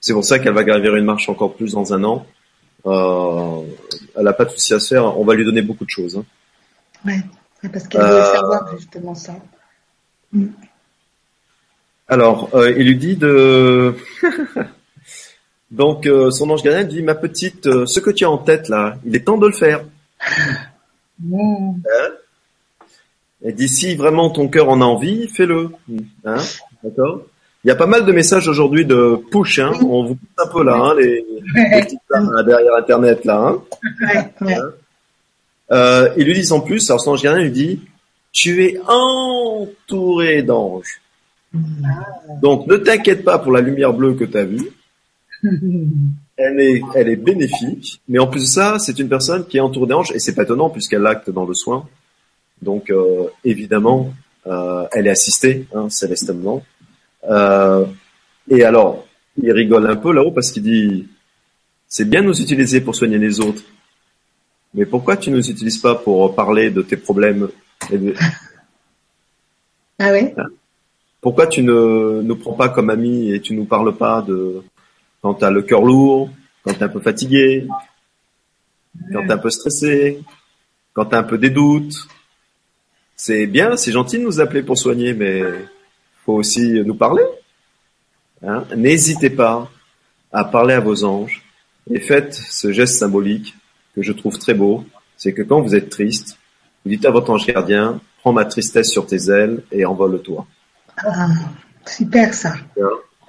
C'est pour ça qu'elle va gravir une marche encore plus dans un an. Euh, elle n'a pas de souci à se faire. On va lui donner beaucoup de choses. Hein. Ouais, parce qu'elle veut euh, savoir justement ça. Mm. Alors, euh, il lui dit de. Donc, euh, son ange gardien dit ma petite, ce que tu as en tête là, il est temps de le faire. Mm. Hein? Et d'ici vraiment ton cœur en a envie, fais-le. Hein D'accord? Il y a pas mal de messages aujourd'hui de push. Hein On vous pousse un peu là, hein, les, les petites derrière Internet là. Hein hein? Euh, ils lui disent en plus, alors son ange gardien lui dit, tu es entouré d'anges. Donc ne t'inquiète pas pour la lumière bleue que tu as vue. Elle est, elle est bénéfique, mais en plus de ça, c'est une personne qui est entourée d'anges, et c'est pas étonnant puisqu'elle acte dans le soin. Donc euh, évidemment, euh, elle est assistée hein, célestement. Euh, et alors, il rigole un peu là-haut parce qu'il dit c'est bien de nous utiliser pour soigner les autres. Mais pourquoi tu ne nous utilises pas pour parler de tes problèmes Ah oui Pourquoi tu ne nous prends pas comme amis et tu nous parles pas de quand tu as le cœur lourd, quand tu es un peu fatigué, quand tu es un peu stressé, quand tu as un peu des doutes? C'est bien, c'est gentil de nous appeler pour soigner, mais faut aussi nous parler. Hein N'hésitez pas à parler à vos anges et faites ce geste symbolique que je trouve très beau. C'est que quand vous êtes triste, vous dites à votre ange gardien, prends ma tristesse sur tes ailes et envole-toi. Ah, super ça.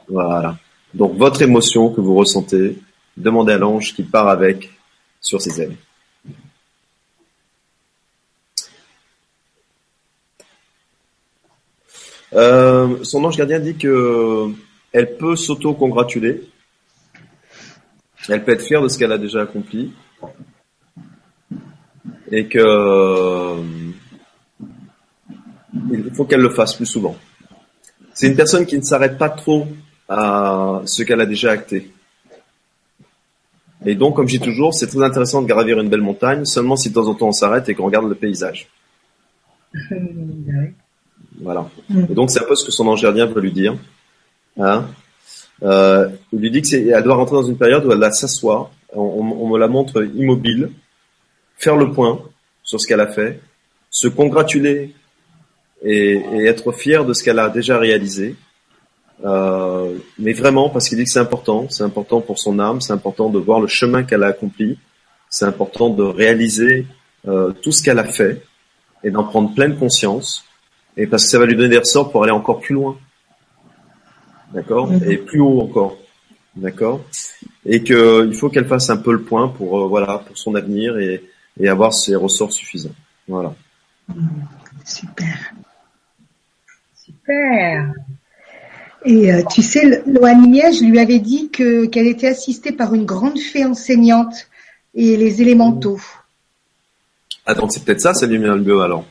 Voilà. Donc votre émotion que vous ressentez, demandez à l'ange qui part avec sur ses ailes. Euh, son ange gardien dit que elle peut s'auto-congratuler. Elle peut être fière de ce qu'elle a déjà accompli. Et que euh, il faut qu'elle le fasse plus souvent. C'est une personne qui ne s'arrête pas trop à ce qu'elle a déjà acté. Et donc, comme je dis toujours, c'est très intéressant de gravir une belle montagne, seulement si de temps en temps on s'arrête et qu'on regarde le paysage. Voilà. Et donc, c'est un peu ce que son ange gardien veut lui dire. Hein euh, il lui dit qu'elle doit rentrer dans une période où elle va s'asseoir, on, on, me la montre immobile, faire le point sur ce qu'elle a fait, se congratuler et, et être fière de ce qu'elle a déjà réalisé. Euh, mais vraiment parce qu'il dit que c'est important, c'est important pour son âme, c'est important de voir le chemin qu'elle a accompli, c'est important de réaliser euh, tout ce qu'elle a fait et d'en prendre pleine conscience, et parce que ça va lui donner des ressorts pour aller encore plus loin, d'accord, mhm. et plus haut encore, d'accord, et que il faut qu'elle fasse un peu le point pour euh, voilà pour son avenir et, et avoir ses ressorts suffisants, voilà. Super. Super. Et euh, tu sais, Loanimier, je lui avais dit que qu'elle était assistée par une grande fée enseignante et les élémentaux. Attends, c'est peut-être ça, c'est lumière bleu alors?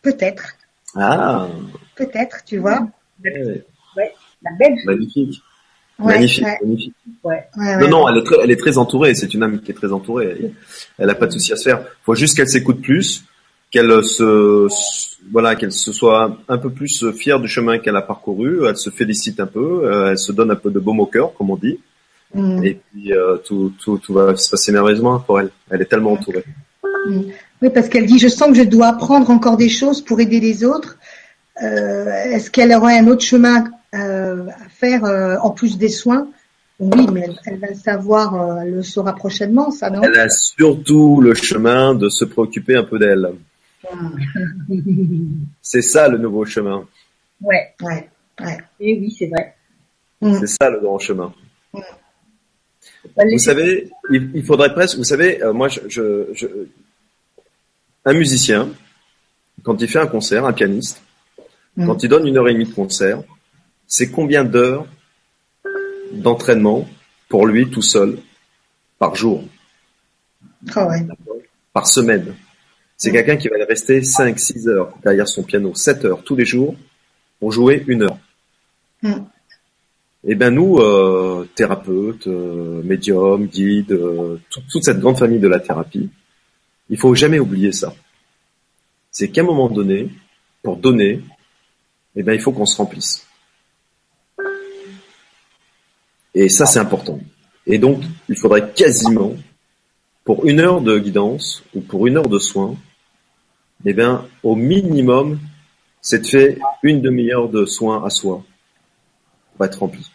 Peut-être. Ah. Peut-être, tu vois. Ouais. La belle. Magnifique. magnifique, magnifique. non, non, elle est très, elle est très entourée. C'est une âme qui est très entourée. Elle n'a pas de souci à se faire. Faut juste qu'elle s'écoute plus, qu'elle se, voilà, qu'elle se soit un peu plus fière du chemin qu'elle a parcouru. Elle se félicite un peu, euh, elle se donne un peu de baume au cœur, comme on dit. Mm. Et puis euh, tout, tout, tout va se passer merveilleusement pour elle. Elle est tellement entourée. Mm. Oui, parce qu'elle dit, je sens que je dois apprendre encore des choses pour aider les autres. Euh, Est-ce qu'elle aurait un autre chemin euh, à faire euh, en plus des soins? Oui, mais elle, elle, va le savoir, elle le saura prochainement, ça, non? Elle a surtout le chemin de se préoccuper un peu d'elle. c'est ça le nouveau chemin. Ouais, ouais, ouais. Et oui, c'est vrai. Mm. C'est ça le grand chemin. Mm. Vous savez, il, faudrait presque, vous savez, moi, je, je, un musicien, quand il fait un concert, un pianiste, mm. quand il donne une heure et demie de concert, c'est combien d'heures d'entraînement pour lui tout seul par jour, oh ouais. par semaine. C'est mm. quelqu'un qui va rester 5, 6 heures derrière son piano, 7 heures tous les jours pour jouer une heure. Mm. Et eh ben nous, euh, thérapeutes, euh, médiums, guides, euh, toute cette grande famille de la thérapie, il faut jamais oublier ça. C'est qu'à un moment donné, pour donner, eh ben il faut qu'on se remplisse. Et ça c'est important. Et donc il faudrait quasiment, pour une heure de guidance ou pour une heure de soins, eh bien, au minimum, c'est de faire une demi-heure de soins à soi pour être rempli.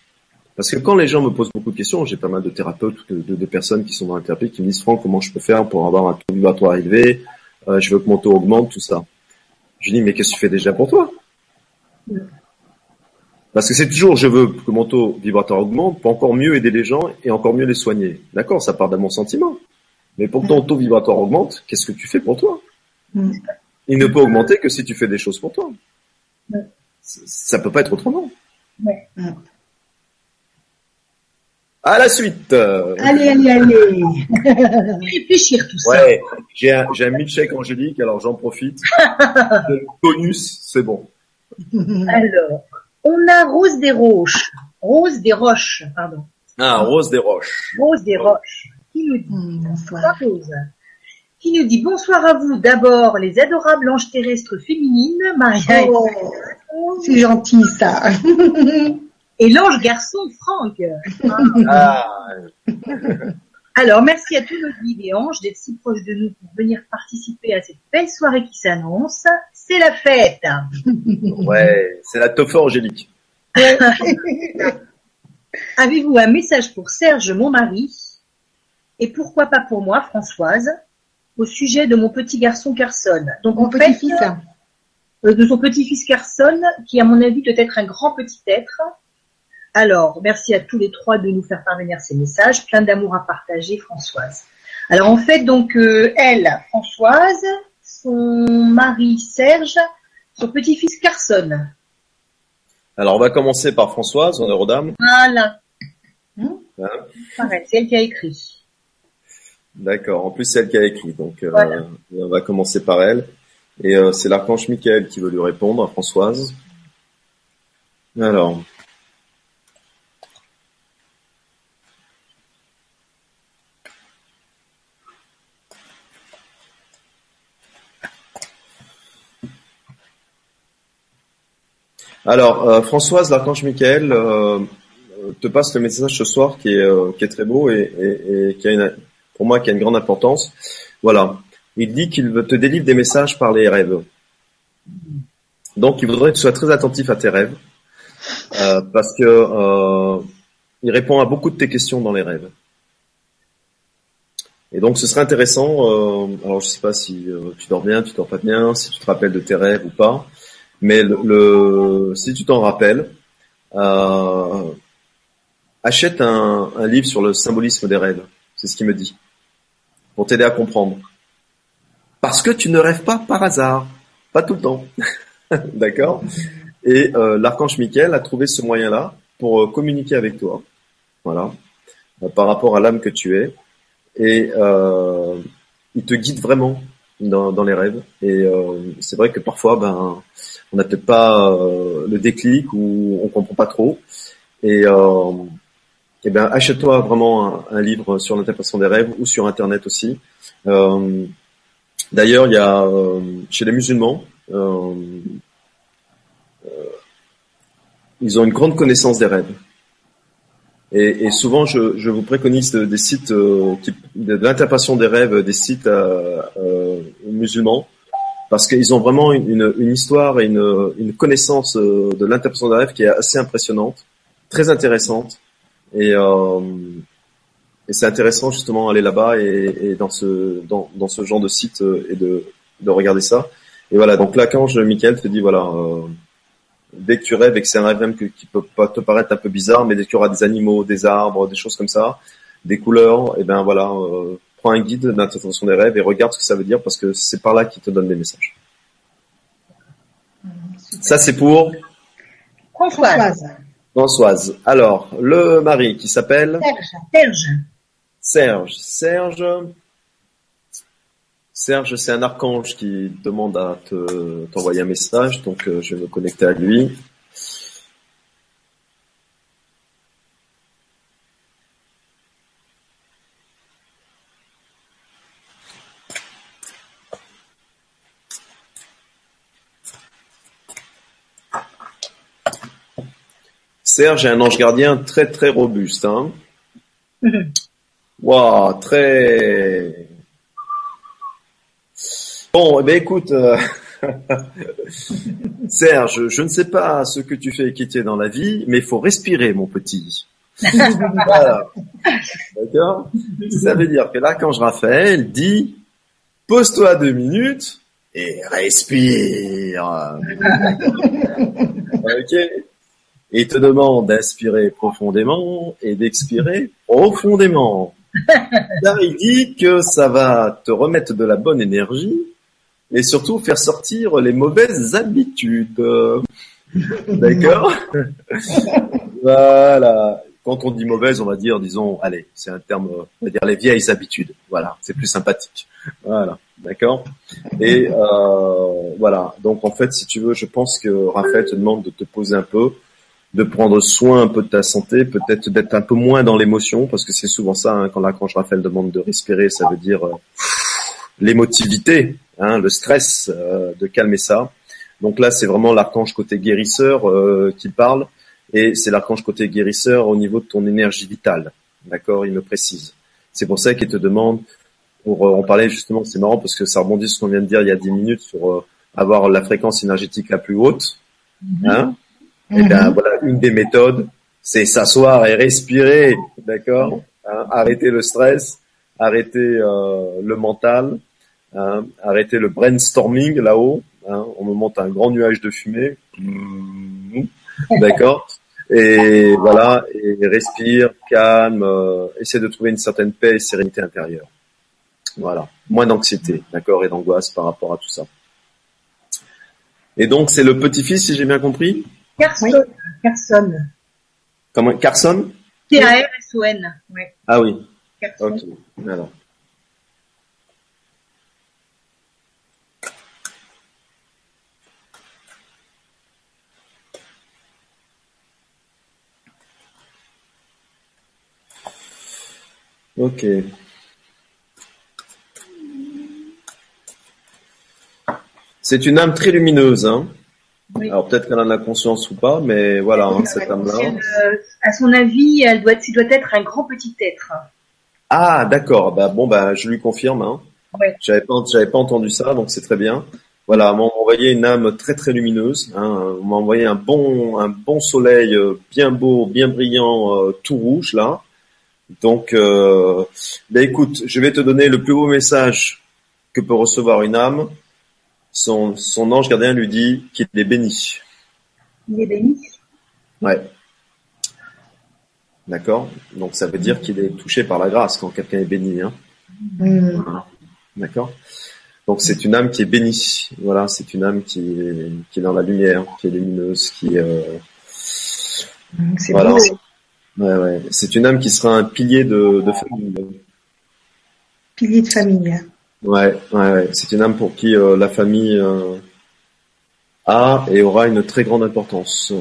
Parce que quand les gens me posent beaucoup de questions, j'ai pas mal de thérapeutes, de, de, personnes qui sont dans la thérapie qui me disent Franck, comment je peux faire pour avoir un taux vibratoire élevé euh, Je veux que mon taux augmente, tout ça. Je dis mais qu'est-ce que tu fais déjà pour toi? Parce que c'est toujours je veux que mon taux vibratoire augmente pour encore mieux aider les gens et encore mieux les soigner. D'accord, ça part de mon sentiment. Mais pour que ton taux vibratoire augmente, qu'est-ce que tu fais pour toi? Mm. Il ne peut augmenter que si tu fais des choses pour toi. Ça peut pas être autrement. Ouais. À la suite. Allez, allez, allez. Réfléchir tout ça. Ouais, j'ai un, j'ai un milkshake angélique, alors j'en profite. bonus, c'est bon. Alors, on a Rose des Roches. Rose des Roches, pardon. Ah, Rose des Roches. Rose des Roches. Qui nous dit bonsoir Rose. Qui nous dit bonsoir à vous. D'abord, les adorables anges terrestres féminines, Maria et Oh, c'est gentil ça. et l'ange garçon Franck. Ah, Alors, merci à tous nos guides et anges d'être si proches de nous pour venir participer à cette belle soirée qui s'annonce. C'est la fête. ouais, c'est la Topha angélique. Avez-vous un message pour Serge, mon mari, et pourquoi pas pour moi, Françoise, au sujet de mon petit garçon Carson? Donc, Mon en fait, petit-fils. euh, de son petit-fils Carson, qui à mon avis doit être un grand petit être. Alors, merci à tous les trois de nous faire parvenir ces messages, plein d'amour à partager, Françoise. Alors en fait, donc euh, elle, Françoise, son mari Serge, son petit-fils Carson. Alors, on va commencer par Françoise, honneur aux dames. Voilà. Hein Pareil, c'est elle qui a écrit. D'accord. En plus, c'est elle qui a écrit, donc euh, Voilà. on va commencer par elle. Et euh, c'est l'archange Michael qui veut lui répondre à Françoise. Alors. Alors, euh, Françoise, l'archange Michael euh, te passe le message ce soir qui est, euh, très beau et, qui a une, pour moi qui a une grande importance. Voilà. Il dit qu'il te délivre des messages par les rêves. Donc, il voudrait que tu sois très attentif à tes rêves, euh, parce que il répond à beaucoup de tes questions dans les rêves. Et donc, ce serait intéressant. alors, je sais pas si tu dors bien, tu dors pas bien, si tu te rappelles de tes rêves ou pas, mais le, le- si tu t'en rappelles, euh, achète un, un livre sur le symbolisme des rêves. C'est ce qu'il me dit, pour t'aider à comprendre. Parce que tu ne rêves pas par hasard, pas tout le temps. D'accord? Et euh, l'archange Michael a trouvé ce moyen-là pour euh, communiquer avec toi, voilà, euh, par rapport à l'âme que tu es. Et euh, il te guide vraiment dans, dans les rêves. Et c'est vrai que parfois, ben, on n'a peut-être pas euh, le déclic ou on comprend pas trop. Et, euh, eh ben, achète-toi vraiment un, livre sur l'interprétation des rêves ou sur Internet aussi. Euh, D'ailleurs, il y a euh, chez les musulmans, ils ont une grande connaissance des rêves. Et, et souvent, je, vous préconise de- des sites de, l'interprétation des rêves, des sites musulmans, parce qu'ils ont vraiment une, une histoire et une, une connaissance euh, de l'interprétation des rêves qui est assez impressionnante, très intéressante. Et, euh, et c'est intéressant justement aller là-bas et, et dans ce dans, ce genre de site euh, et de, de regarder ça. Et voilà, donc l'archange Michael te dit voilà, euh, dès que tu rêves et que c'est un rêve même qui peut pas te paraître un peu bizarre, mais dès qu'il y aura des animaux, des arbres, des choses comme ça, des couleurs, et ben voilà, euh, prends un guide d'interprétation des rêves et regarde ce que ça veut dire parce que c'est par là qu'il te donne des messages. Ça c'est pour Françoise, Françoise. Alors, le mari qui s'appelle Serge, Serge. Serge. Serge, c'est un archange qui demande à te, t'envoyer un message, donc euh, je vais me connecter à lui. Serge est un ange gardien très très robuste. Hein. Mhm. Waouh, très. Bon, eh ben écoute, euh, Serge, je ne sais pas ce que tu fais quitter dans la vie, mais il faut respirer, mon petit. voilà. D'accord? Ça veut dire que l'archange Raphaël dit pose-toi deux minutes et respire. ok? Et il te demande d'inspirer profondément et d'expirer profondément. Là, il dit que ça va te remettre de la bonne énergie et surtout faire sortir les mauvaises habitudes. D'accord? Voilà. Quand on dit mauvaise, on va dire, disons, allez, c'est un terme, on va dire les vieilles habitudes. Voilà, c'est plus sympathique. Voilà, d'accord? Et euh, voilà. Donc en fait, si tu veux, je pense que Raphaël te demande de te poser un peu, de prendre soin un peu de ta santé, peut-être d'être un peu moins dans l'émotion, parce que c'est souvent ça, hein, quand l'archange Raphaël demande de respirer, ça veut dire euh, l'émotivité, hein, le stress, euh, de calmer ça. Donc là, c'est vraiment l'archange côté guérisseur euh, qui parle, et c'est l'archange côté guérisseur au niveau de ton énergie vitale. D'accord Il me précise. C'est pour ça qu'il te demande, pour on parlait justement, c'est marrant parce que ça rebondit sur ce qu'on vient de dire il y a 10 minutes sur avoir la fréquence énergétique la plus haute. Mm-hmm. Hein et bien mhm. voilà, une des méthodes, c'est s'asseoir et respirer, d'accord hein, Arrêter le stress, arrêter euh, le mental, hein, arrêter le brainstorming là-haut. Hein, on me monte un grand nuage de fumée, d'accord Et voilà, et respire, calme, euh, essaie de trouver une certaine paix et sérénité intérieure. Voilà, moins d'anxiété, d'accord, et d'angoisse par rapport à tout ça. Et donc c'est le petit-fils, si j'ai bien compris? Carson. Carson. Comment Carson? T-A-R-S-O-N. Ouais. Ah oui. Carson. Ok. Alors. Ok. C'est une âme très lumineuse, hein. Alors peut-être qu'elle en a conscience ou pas, mais voilà, hein, cette âme-là. Euh, à son avis, elle doit, doit être un grand petit être. Ah, d'accord. Bah bon, bah je lui confirme. Hein. Ouais. J'avais pas, j'avais pas entendu ça, donc c'est très bien. Voilà, on m'a envoyé une âme très très lumineuse. Hein. On m'a envoyé un bon, un bon soleil euh, bien beau, bien brillant, euh, tout rouge là. Donc, euh, bah, écoute, je vais te donner le plus beau message que peut recevoir une âme son, son ange gardien lui dit qu'il est béni. Il est béni Ouais. D'accord Donc ça veut dire qu'il est touché par la grâce quand quelqu'un est béni. Hein mm. D'accord Donc c'est une âme qui est bénie. Voilà, c'est une âme qui est, qui est dans la lumière, qui est lumineuse, qui... Euh... C'est voilà. Ouais, ouais. C'est une âme qui sera un pilier de, de famille. Pilier de famille. Ouais, c'est une âme pour qui euh, la famille euh, a et aura une très grande importance.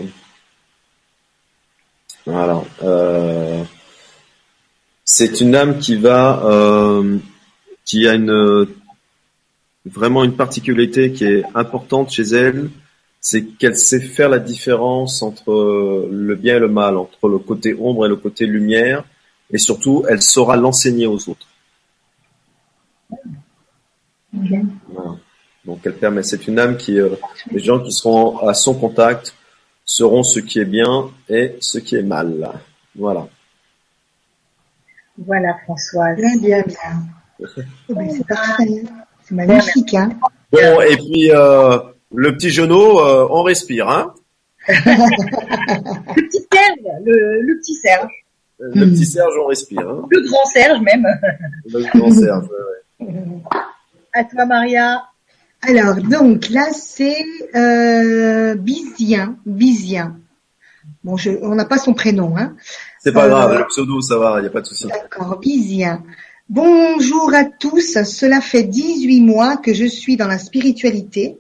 Voilà. Euh, c'est une âme qui va, qui a une vraiment une particularité qui est importante chez elle, c'est qu'elle sait faire la différence entre le bien et le mal, entre le côté ombre et le côté lumière, et surtout, elle saura l'enseigner aux autres. Donc elle permet, c'est une âme qui, euh, les gens qui seront à son contact seront ce qui est bien et ce qui est mal. Voilà. Voilà Françoise. Bien, bien, bien. C'est parfait. C'est magnifique, hein. Bon, et puis euh, le petit genou, euh, on respire, hein. le petit Serge, le, petit Serge. Le petit Serge, on respire. Hein. Le grand Serge même. Le grand Serge, ouais. À toi, Maria. Alors, donc là, c'est euh, Bizien. Bizien. Bon, je, on n'a pas son prénom. Hein. C'est pas grave, euh, le pseudo, ça va, il n'y a pas de souci. D'accord, Bizien. Bonjour à tous. Cela fait 18 mois que je suis dans la spiritualité.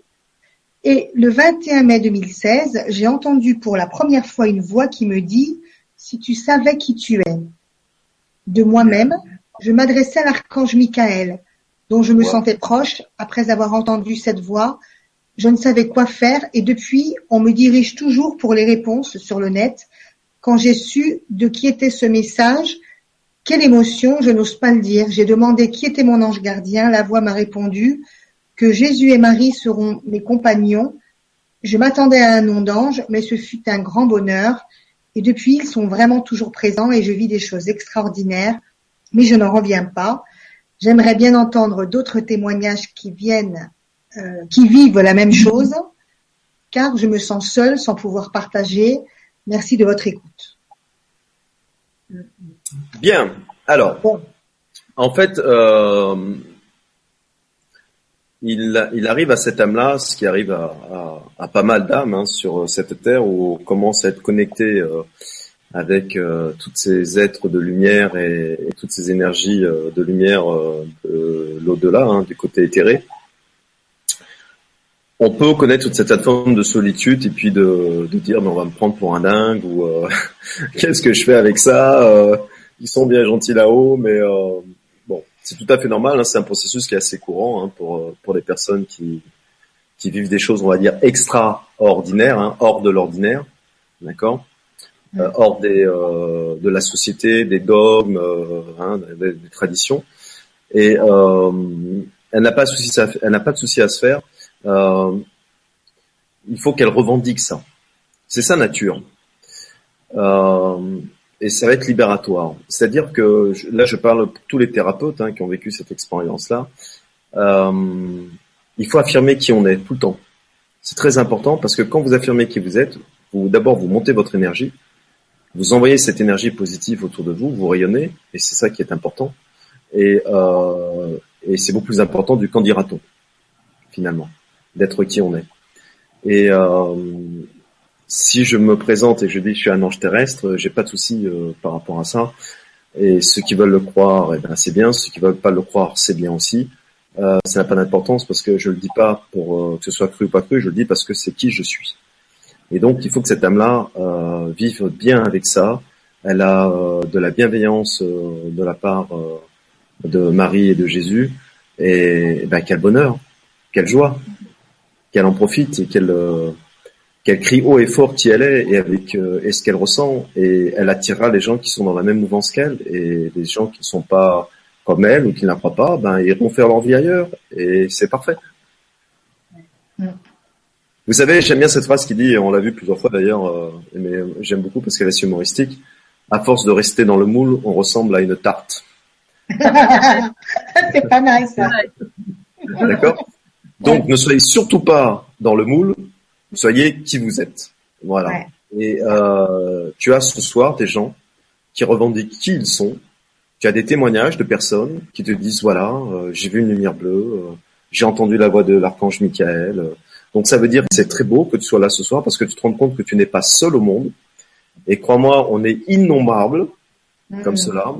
Et le 21 mai 2016, j'ai entendu pour la première fois une voix qui me dit Si tu savais qui tu es. De moi-même, je m'adressais à l'archange Michael dont je me sentais proche après avoir entendu cette voix. Je ne savais quoi faire et depuis, on me dirige toujours pour les réponses sur le net. Quand j'ai su de qui était ce message, quelle émotion, je n'ose pas le dire. J'ai demandé qui était mon ange gardien. La voix m'a répondu que Jésus et Marie seront mes compagnons. Je m'attendais à un nom d'ange, mais ce fut un grand bonheur. Et depuis, ils sont vraiment toujours présents et je vis des choses extraordinaires. Mais je n'en reviens pas. J'aimerais bien entendre d'autres témoignages qui viennent, euh, qui vivent la même chose, car je me sens seule sans pouvoir partager. Merci de votre écoute. Bien. Alors, en fait, euh, il, il, arrive à cette âme-là, ce qui arrive à, à, pas mal d'âmes hein, sur cette terre, où on commence à être connecté euh, avec euh, tous ces êtres de lumière et, toutes ces énergies euh, de lumière euh, de l'au-delà, hein, du côté éthéré. on peut connaître toute cette forme de solitude et puis de, de dire mais on va me prendre pour un dingue ou euh, qu'est-ce que je fais avec ça euh, Ils sont bien gentils là-haut, mais bon, c'est tout à fait normal. Hein, c'est un processus qui est assez courant hein, pour pour les personnes qui qui vivent des choses, on va dire extraordinaires, hein, hors de l'ordinaire, d'accord, hors des de la société, des dogmes, hein, des, traditions. Et elle n'a pas de souci, elle n'a pas de souci à se faire euh, il faut qu'elle revendique ça. C'est sa nature. Euh, et ça va être libératoire. C'est-à-dire que là, je parle pour tous les thérapeutes hein, qui ont vécu cette expérience-là. Euh, il faut affirmer qui on est tout le temps. C'est très important parce que quand vous affirmez qui vous êtes, vous d'abord vous montez votre énergie, vous envoyez cette énergie positive autour de vous, vous rayonnez, et c'est ça qui est important. Et, euh, et c'est beaucoup plus important du qu'en dira-t-on finalement d'être qui on est. Et euh, si je me présente et je dis que je suis un ange terrestre, j'ai pas de souci euh, par rapport à ça. Et ceux qui veulent le croire, eh ben, c'est bien. Ceux qui veulent pas le croire, c'est bien aussi. Euh, ça n'a pas d'importance parce que je le dis pas pour euh, que ce soit cru ou pas cru. Je le dis parce que c'est qui je suis. Et donc, il faut que cette âme-là euh, vive bien avec ça. Elle a euh, de la bienveillance de la part de Marie et de Jésus. Et, ben, quel bonheur, quelle joie qu'elle en profite et qu'elle euh, qu'elle crie haut et fort qui elle est et avec euh, et ce qu'elle ressent et elle attirera les gens qui sont dans la même mouvance qu'elle et les gens qui ne sont pas comme elle ou qui ne la croient pas, ben ils iront faire leur vie ailleurs et c'est parfait. Vous savez, j'aime bien cette phrase qui dit, on l'a vu plusieurs fois d'ailleurs, euh, mais j'aime beaucoup parce qu'elle est humoristique. À force de rester dans le moule, on ressemble à une tarte. c'est pas mal ça. D'accord? Donc, ne soyez surtout pas dans le moule, soyez qui vous êtes. Voilà. Et euh, tu as ce soir des gens qui revendiquent qui ils sont. Tu as des témoignages de personnes qui te disent voilà, euh, j'ai vu une lumière bleue, euh, j'ai entendu la voix de l'archange Michael. Donc ça veut dire que c'est très beau que tu sois là ce soir parce que tu te rends compte que tu n'es pas seul au monde. Et crois-moi, on est innombrables comme mm. cela.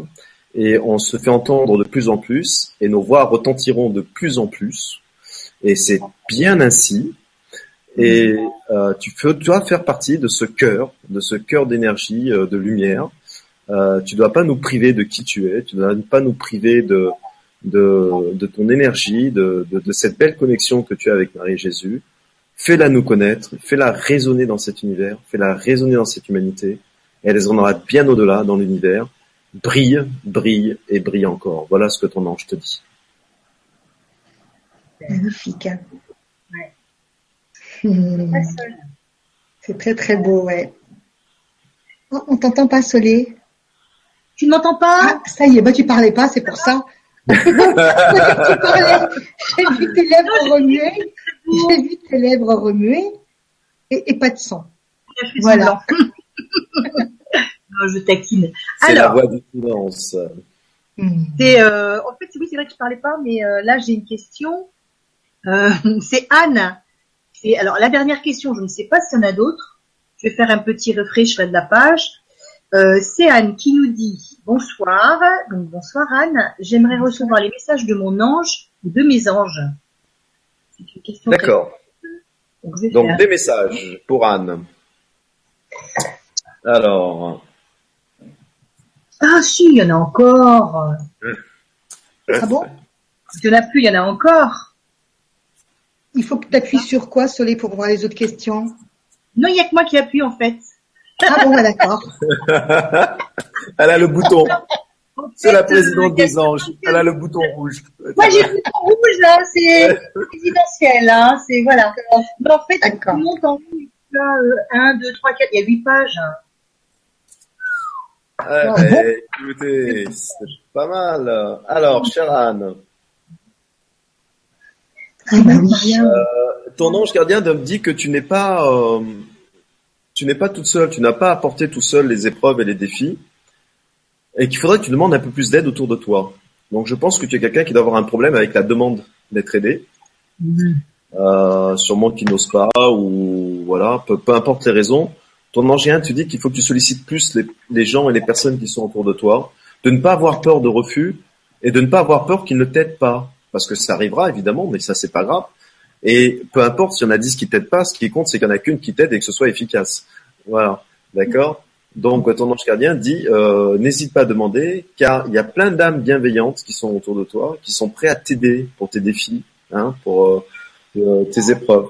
Et on se fait entendre de plus en plus et nos voix retentiront de plus en plus et c'est bien ainsi. Et euh, tu, peux, dois faire partie de ce cœur, de ce cœur d'énergie, euh, de lumière. Euh, tu dois pas nous priver de qui tu es, tu dois pas nous priver de, de, de ton énergie, de, de, de, cette belle connexion que tu as avec Marie Jésus. Fais-la nous connaître, fais-la résonner dans cet univers, fais-la résonner dans cette humanité. Et elle résonnera bien au-delà dans l'univers. Brille, brille et brille encore. Voilà ce que ton ange te dit. Magnifique. Ouais. C'est très très beau, ouais. Oh, on t'entend pas, Solé? Tu ne m'entends pas? Ah, Ça y est, bah tu parlais pas, c'est pour ça. J'ai vu tes lèvres remuer. J'ai vu tes lèvres remuer et, pas de son. Voilà. non, je taquine. C'est la voix du silence. Hmm. C'est, euh, en fait, oui, c'est vrai que je parlais pas, mais euh, là j'ai une question. Euh, c'est Anne. Et alors la dernière question, je ne sais pas s'il y en a d'autres. Je vais faire un petit refresh de la page. Euh, c'est Anne qui nous dit bonsoir. Donc bonsoir Anne. J'aimerais recevoir les messages de mon ange ou de mes anges. D'accord. Donc, des messages pour Anne. Alors. Ah si, il y en a encore. ah bon? Il y en a plus, il y en a encore. Il faut que tu appuies sur quoi, Soleil, pour voir les autres questions? Non, il n'y a que moi qui appuie, en fait. Ah bon, bah, d'accord. Elle a le bouton. C'est la présidente des anges. Elle a le bouton rouge. Moi, j'ai le bouton rouge, là. C'est présidentiel, hein. C'est, voilà. Mais en fait, tout monte en rouge. Là, 1, 2, 3, 4. Il y a 8 pages. Ouais, écoutez, c'est pas mal. Alors, chère Anne, ah bah euh, ton ange gardien me dit que tu n'es pas, euh, tu n'es pas toute seule, tu n'as pas apporté tout seul les épreuves et les défis, et qu'il faudrait que tu demandes un peu plus d'aide autour de toi. Donc je pense que tu es quelqu'un qui doit avoir un problème avec la demande d'être aidé, mm-hmm. euh, sûrement qui n'ose pas ou voilà, peu, importe les raisons. Ton ange gardien te dit qu'il faut que tu sollicites plus les, les gens et les personnes qui sont autour de toi, de ne pas avoir peur de refus et de ne pas avoir peur qu'ils ne t'aident pas parce que ça arrivera évidemment, mais ça c'est pas grave. Et peu importe s'il y en a 10 qui t'aident pas, ce qui compte, c'est qu'il y en a qu'une qui t'aide et que ce soit efficace. Voilà. D'accord? Donc, ton ange gardien dit, euh, n'hésite pas à demander, car il y a plein d'âmes bienveillantes qui sont autour de toi, qui sont prêts à t'aider pour tes défis, hein, pour euh, euh, tes épreuves.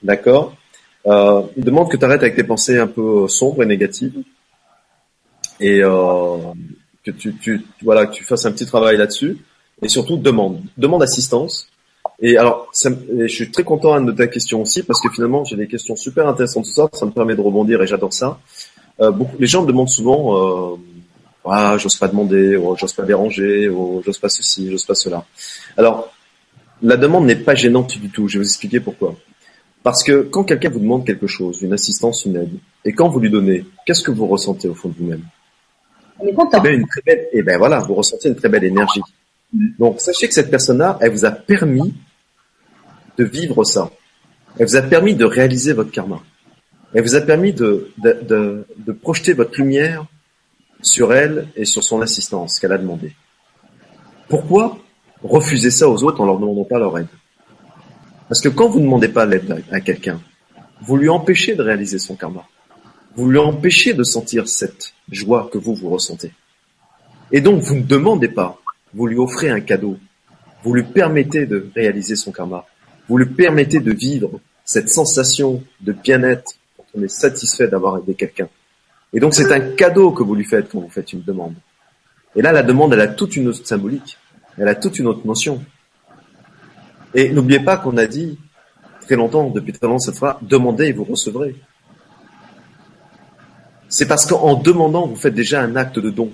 D'accord? Euh, Il demande que tu arrêtes avec tes pensées un peu sombres et négatives, et euh, que tu, tu, voilà, que tu fasses un petit travail là-dessus, et surtout demande, demande assistance. Et alors, ça, je suis très content de ta question aussi parce que finalement, j'ai des questions super intéressantes tout ça. Ça me permet de rebondir et j'adore ça. Euh, beaucoup, les gens me demandent souvent, euh, ah, j'ose pas demander, ou j'ose pas déranger, ou j'ose pas ceci, j'ose pas cela. Alors, la demande n'est pas gênante du tout. Je vais vous expliquer pourquoi. Parce que quand quelqu'un vous demande quelque chose, une assistance, une aide, et quand vous lui donnez, qu'est-ce que vous ressentez au fond de vous-même? On est content. Eh bien, une très belle, eh ben voilà, vous ressentez une très belle énergie. Donc, sachez que cette personne-là, elle vous a permis de vivre ça. Elle vous a permis de réaliser votre karma. Elle vous a permis de, de, de, projeter votre lumière sur elle et sur son assistance qu'elle a demandé. Pourquoi refuser ça aux autres en leur demandant pas leur aide? Parce que quand vous ne demandez pas l'aide à, quelqu'un, vous lui empêchez de réaliser son karma. Vous lui empêchez de sentir cette joie que vous vous ressentez. Et donc vous ne demandez pas, vous lui offrez un cadeau. Vous lui permettez de réaliser son karma vous lui permettez de vivre cette sensation de bien-être on est satisfait d'avoir aidé quelqu'un. Et donc c'est un cadeau que vous lui faites quand vous faites une demande. Et là, la demande, elle a toute une autre symbolique, elle a toute une autre notion. Et n'oubliez pas qu'on a dit très longtemps, depuis très longtemps cette fois, demandez et vous recevrez. C'est parce qu'en demandant, vous faites déjà un acte de don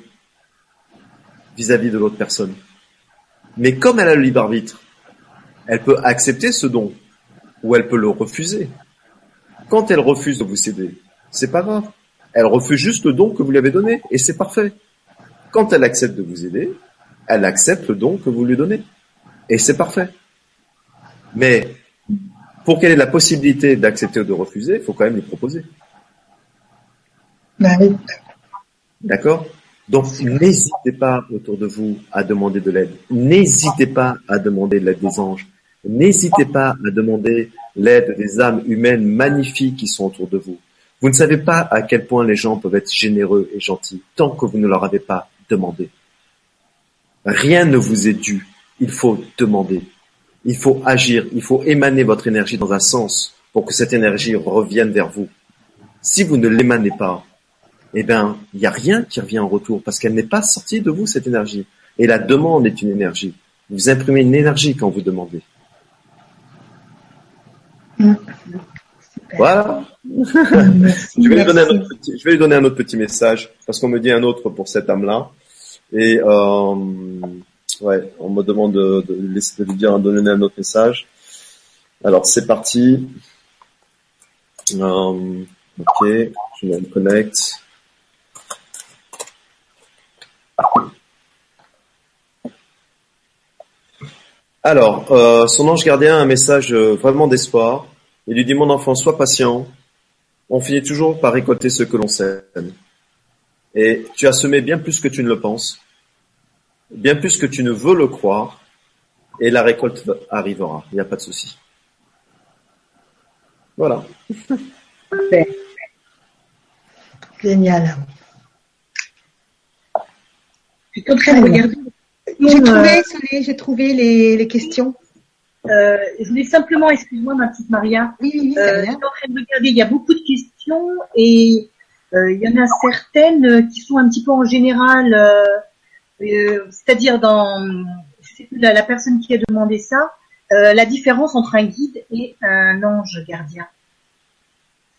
vis-à-vis -vis de l'autre personne. Mais comme elle a le libre arbitre, elle peut accepter ce don ou elle peut le refuser. Quand elle refuse de vous céder, c'est pas grave. Elle refuse juste le don que vous lui avez donné et c'est parfait. Quand elle accepte de vous aider, elle accepte le don que vous lui donnez et c'est parfait. Mais pour qu'elle ait la possibilité d'accepter ou de refuser, il faut quand même lui proposer. Bah D'accord? Donc n'hésitez pas autour de vous à demander de l'aide. N'hésitez pas à demander l'aide des anges. N'hésitez pas à demander l'aide des âmes humaines magnifiques qui sont autour de vous. Vous ne savez pas à quel point les gens peuvent être généreux et gentils tant que vous ne leur avez pas demandé. Rien ne vous est dû. Il faut demander. Il faut agir. Il faut émaner votre énergie dans un sens pour que cette énergie revienne vers vous. Si vous ne l'émanez pas, eh bien, il n'y a rien qui revient en retour parce qu'elle n'est pas sortie de vous, cette énergie. Et la demande est une énergie. Vous imprimez une énergie quand vous demandez. Voilà. je, vais lui donner un autre petit, je vais lui donner un autre petit message parce qu'on me dit un autre pour cette âme-là. Et euh, ouais, on me demande de, de, de lui dire, de donner un autre message. Alors c'est parti. Euh, ok, je me connecte. Alors, euh, son ange gardien a un message euh, vraiment d'espoir. Il lui dit, mon enfant, sois patient. On finit toujours par récolter ce que l'on sème. Et tu as semé bien plus que tu ne le penses, bien plus que tu ne veux le croire, et la récolte arrivera. Il n'y a pas de souci. Voilà. Génial. Je suis en train de regarder j'ai trouvé, euh, j'ai trouvé les, les questions. Euh, je voulais simplement, excuse-moi ma petite Maria, oui, oui, euh, je suis en train de regarder, il y a beaucoup de questions et euh, il y en a certaines qui sont un petit peu en général, euh, c'est-à-dire dans, la, la, personne qui a demandé ça, la différence entre un guide et un ange gardien.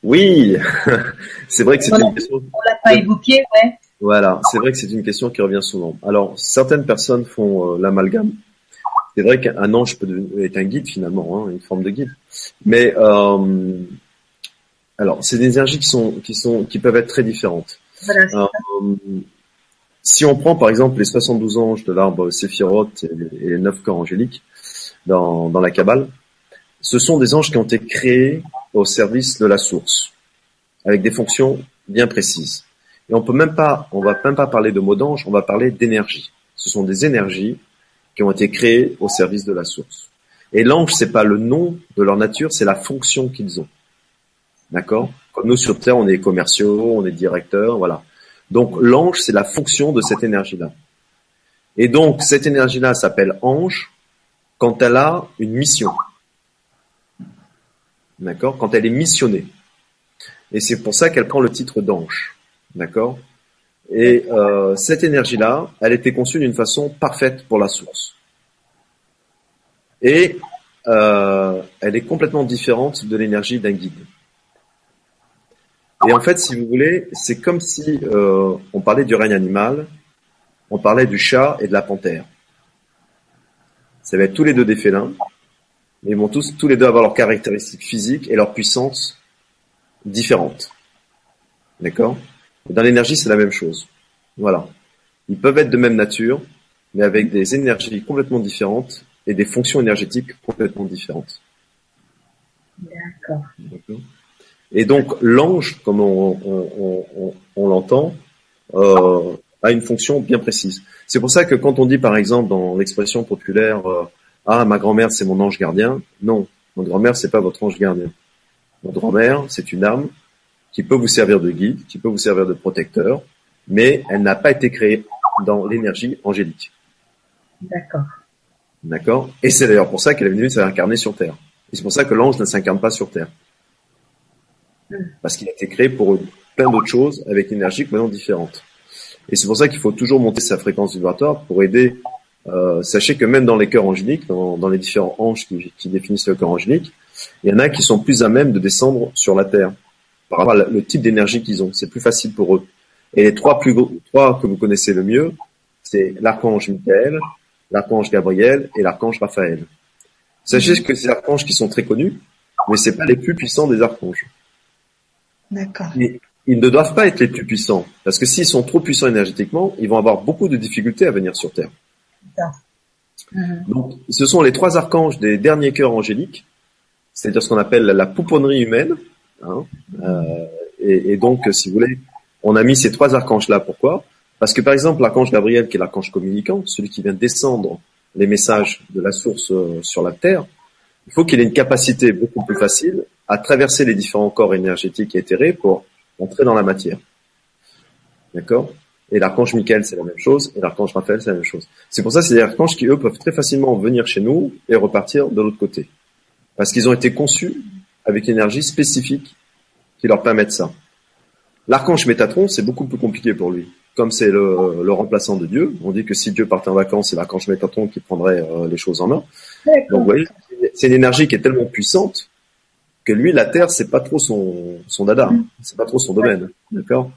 Oui, c'est vrai que c'est une question. On l'a pas évoqué, ouais. Voilà, c'est vrai que c'est une question qui revient souvent. Alors, certaines personnes font euh, l'amalgame. C'est vrai qu'un ange peut être un guide finalement, hein, une forme de guide. Mais euh, alors, c'est des énergies qui sont qui sont qui peuvent être très différentes. Voilà, euh, si on prend par exemple les 72 anges de l'arbre Séphiroth et les 9 corps angéliques dans, dans la Kabbale, ce sont des anges qui ont été créés au service de la source, avec des fonctions bien précises. Et on peut même pas, on va même pas parler de mots d'ange, on va parler d'énergie. Ce sont des énergies qui ont été créées au service de la source. Et l'ange, c'est pas le nom de leur nature, c'est la fonction qu'ils ont. D'accord? Comme nous sur Terre, on est commerciaux, on est directeurs, voilà. Donc l'ange, c'est la fonction de cette énergie-là. Et donc cette énergie-là s'appelle ange quand elle a une mission. D'accord? Quand elle est missionnée. Et c'est pour ça qu'elle prend le titre d'ange. D'accord? Et euh, cette énergie-là, elle était conçue d'une façon parfaite pour la source. Et euh, elle est complètement différente de l'énergie d'un guide. Et en fait, si vous voulez, c'est comme si euh, on parlait du règne animal, on parlait du chat et de la panthère. Ça va être tous les deux des félins, mais ils vont tous, tous les deux avoir leurs caractéristiques physiques et leur puissance différentes. D'accord? Dans l'énergie, c'est la même chose. Voilà. Ils peuvent être de même nature, mais avec des énergies complètement différentes et des fonctions énergétiques complètement différentes. D'accord. Et donc l'ange, comme on, l'entend, euh, a une fonction bien précise. C'est pour ça que quand on dit par exemple dans l'expression populaire euh, Ah ma grand-mère c'est mon ange gardien, non, votre grand-mère c'est pas votre ange gardien. Votre grand-mère c'est une âme qui peut vous servir de guide, qui peut vous servir de protecteur, mais elle n'a pas été créée dans l'énergie angélique. D'accord. D'accord? Et c'est d'ailleurs pour ça qu'elle est venue s'incarner sur Terre. Et c'est pour ça que l'ange ne s'incarne pas sur Terre. Hmm. Parce qu'il a été créé pour plein d'autres choses avec une énergie complètement différente. Et c'est pour ça qu'il faut toujours monter sa fréquence vibratoire pour aider. Euh, sachez que même dans les cœurs angéliques, dans, les différents anges qui, qui, définissent le cœur angélique, il y en a qui sont plus à même de descendre sur la Terre par rapport au type d'énergie qu'ils ont. C'est plus facile pour eux. Et les trois plus trois que vous connaissez le mieux, c'est l'archange Michael, l'archange Gabriel et l'archange Raphaël. Sachez que c'est archanges qui sont très connus, mais c'est pas les plus puissants des archanges. D'accord. Ils ne doivent pas être les plus puissants, parce que s'ils sont trop puissants énergétiquement, ils vont avoir beaucoup de difficultés à venir sur Terre. Mhm. Donc, ce sont les trois archanges des derniers cœurs angéliques, c'est-à-dire ce qu'on appelle la pouponnerie humaine. Hein, euh, et, et, donc, si vous voulez, on a mis ces trois archanges-là. Pourquoi? Parce que par exemple, l'archange Gabriel, qui est l'archange communicant, celui qui vient descendre les messages de la source euh, sur la Terre, il faut qu'il ait une capacité beaucoup plus facile à traverser les différents corps énergétiques et éthérés pour entrer dans la matière. D'accord? Et l'archange Michael, c'est la même chose, et l'archange Raphaël, c'est la même chose. C'est pour ça que c'est des archanges qui, eux, peuvent très facilement venir chez nous et repartir de l'autre côté. Parce qu'ils ont été conçus avec une énergie spécifique qui leur permet ça. L'archange Métatron, c'est beaucoup plus compliqué pour lui comme c'est le, le, remplaçant de Dieu, on dit que si Dieu partait en vacances, c'est l'archange Métatron qui prendrait euh, les choses en main. Donc, vous voyez, c'est une énergie qui est tellement puissante que lui, la Terre, c'est pas trop son, son dada, mm. c'est pas trop son domaine, d'accord?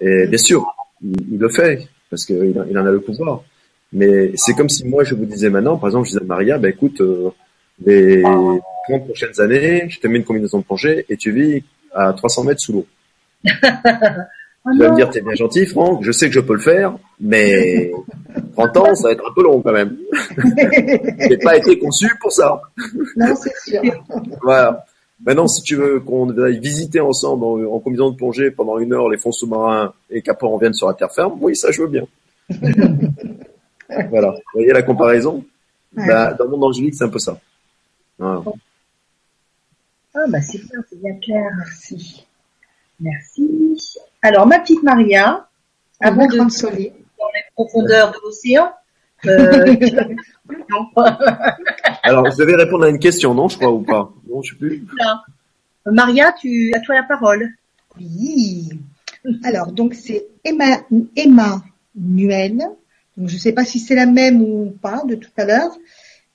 Et bien sûr, il, le fait parce qu'il il en a le pouvoir. Mais c'est comme si moi, je vous disais maintenant, par exemple, je disais à Maria, ben écoute, euh, les 30 prochaines années, je te mets une combinaison de plongée et tu vis à 300 mètres sous l'eau. Ah tu vas me dire, t'es bien gentil, Franck, je sais que je peux le faire, mais 30 ans, ça va être un peu long quand même. J'ai pas été conçu pour ça. Non, c'est sûr. voilà. Maintenant, si tu veux qu'on aille visiter ensemble en, combinaison de plongée pendant une heure les fonds sous-marins et qu'après on revienne sur la terre ferme, oui, ça je veux bien. voilà. Vous voyez la comparaison? Bah, Dans le monde angélique, c'est un peu ça. Ah bah c'est bien, c'est bien clair, merci. Merci. Alors, ma petite Maria, avant de soleil dans les profondeurs de l'océan, euh, Alors, vous devez répondre à une question, non, je crois, ou pas? Non, je sais plus. Maria, tu, as toi la parole. Oui. Alors, donc, c'est Emma, Emma Nuel. Donc, je ne sais pas si c'est la même ou pas de tout à l'heure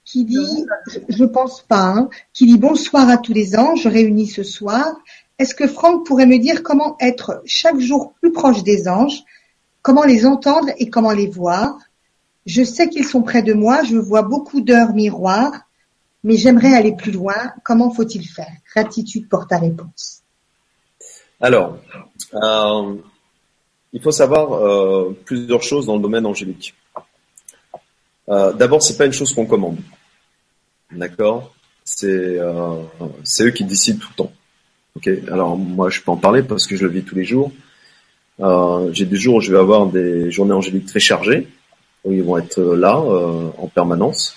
qui dit, je, pense pas, hein, qui dit bonsoir à tous les anges réunis ce soir. Est-ce que Franck pourrait me dire comment être chaque jour plus proche des anges, comment les entendre et comment les voir? Je sais qu'ils sont près de moi, je vois beaucoup d'heures miroirs, mais j'aimerais aller plus loin. Comment faut-il faire? Gratitude pour ta réponse. Alors, euh, il faut savoir euh, plusieurs choses dans le domaine angélique. Euh, D'abord, c'est pas une chose qu'on commande, d'accord? C'est euh, c'est eux qui décident tout le temps. Alors moi je peux en parler parce que je le vis tous les jours. Euh, j'ai des jours où je vais avoir des journées angéliques très chargées, où ils vont être là en permanence.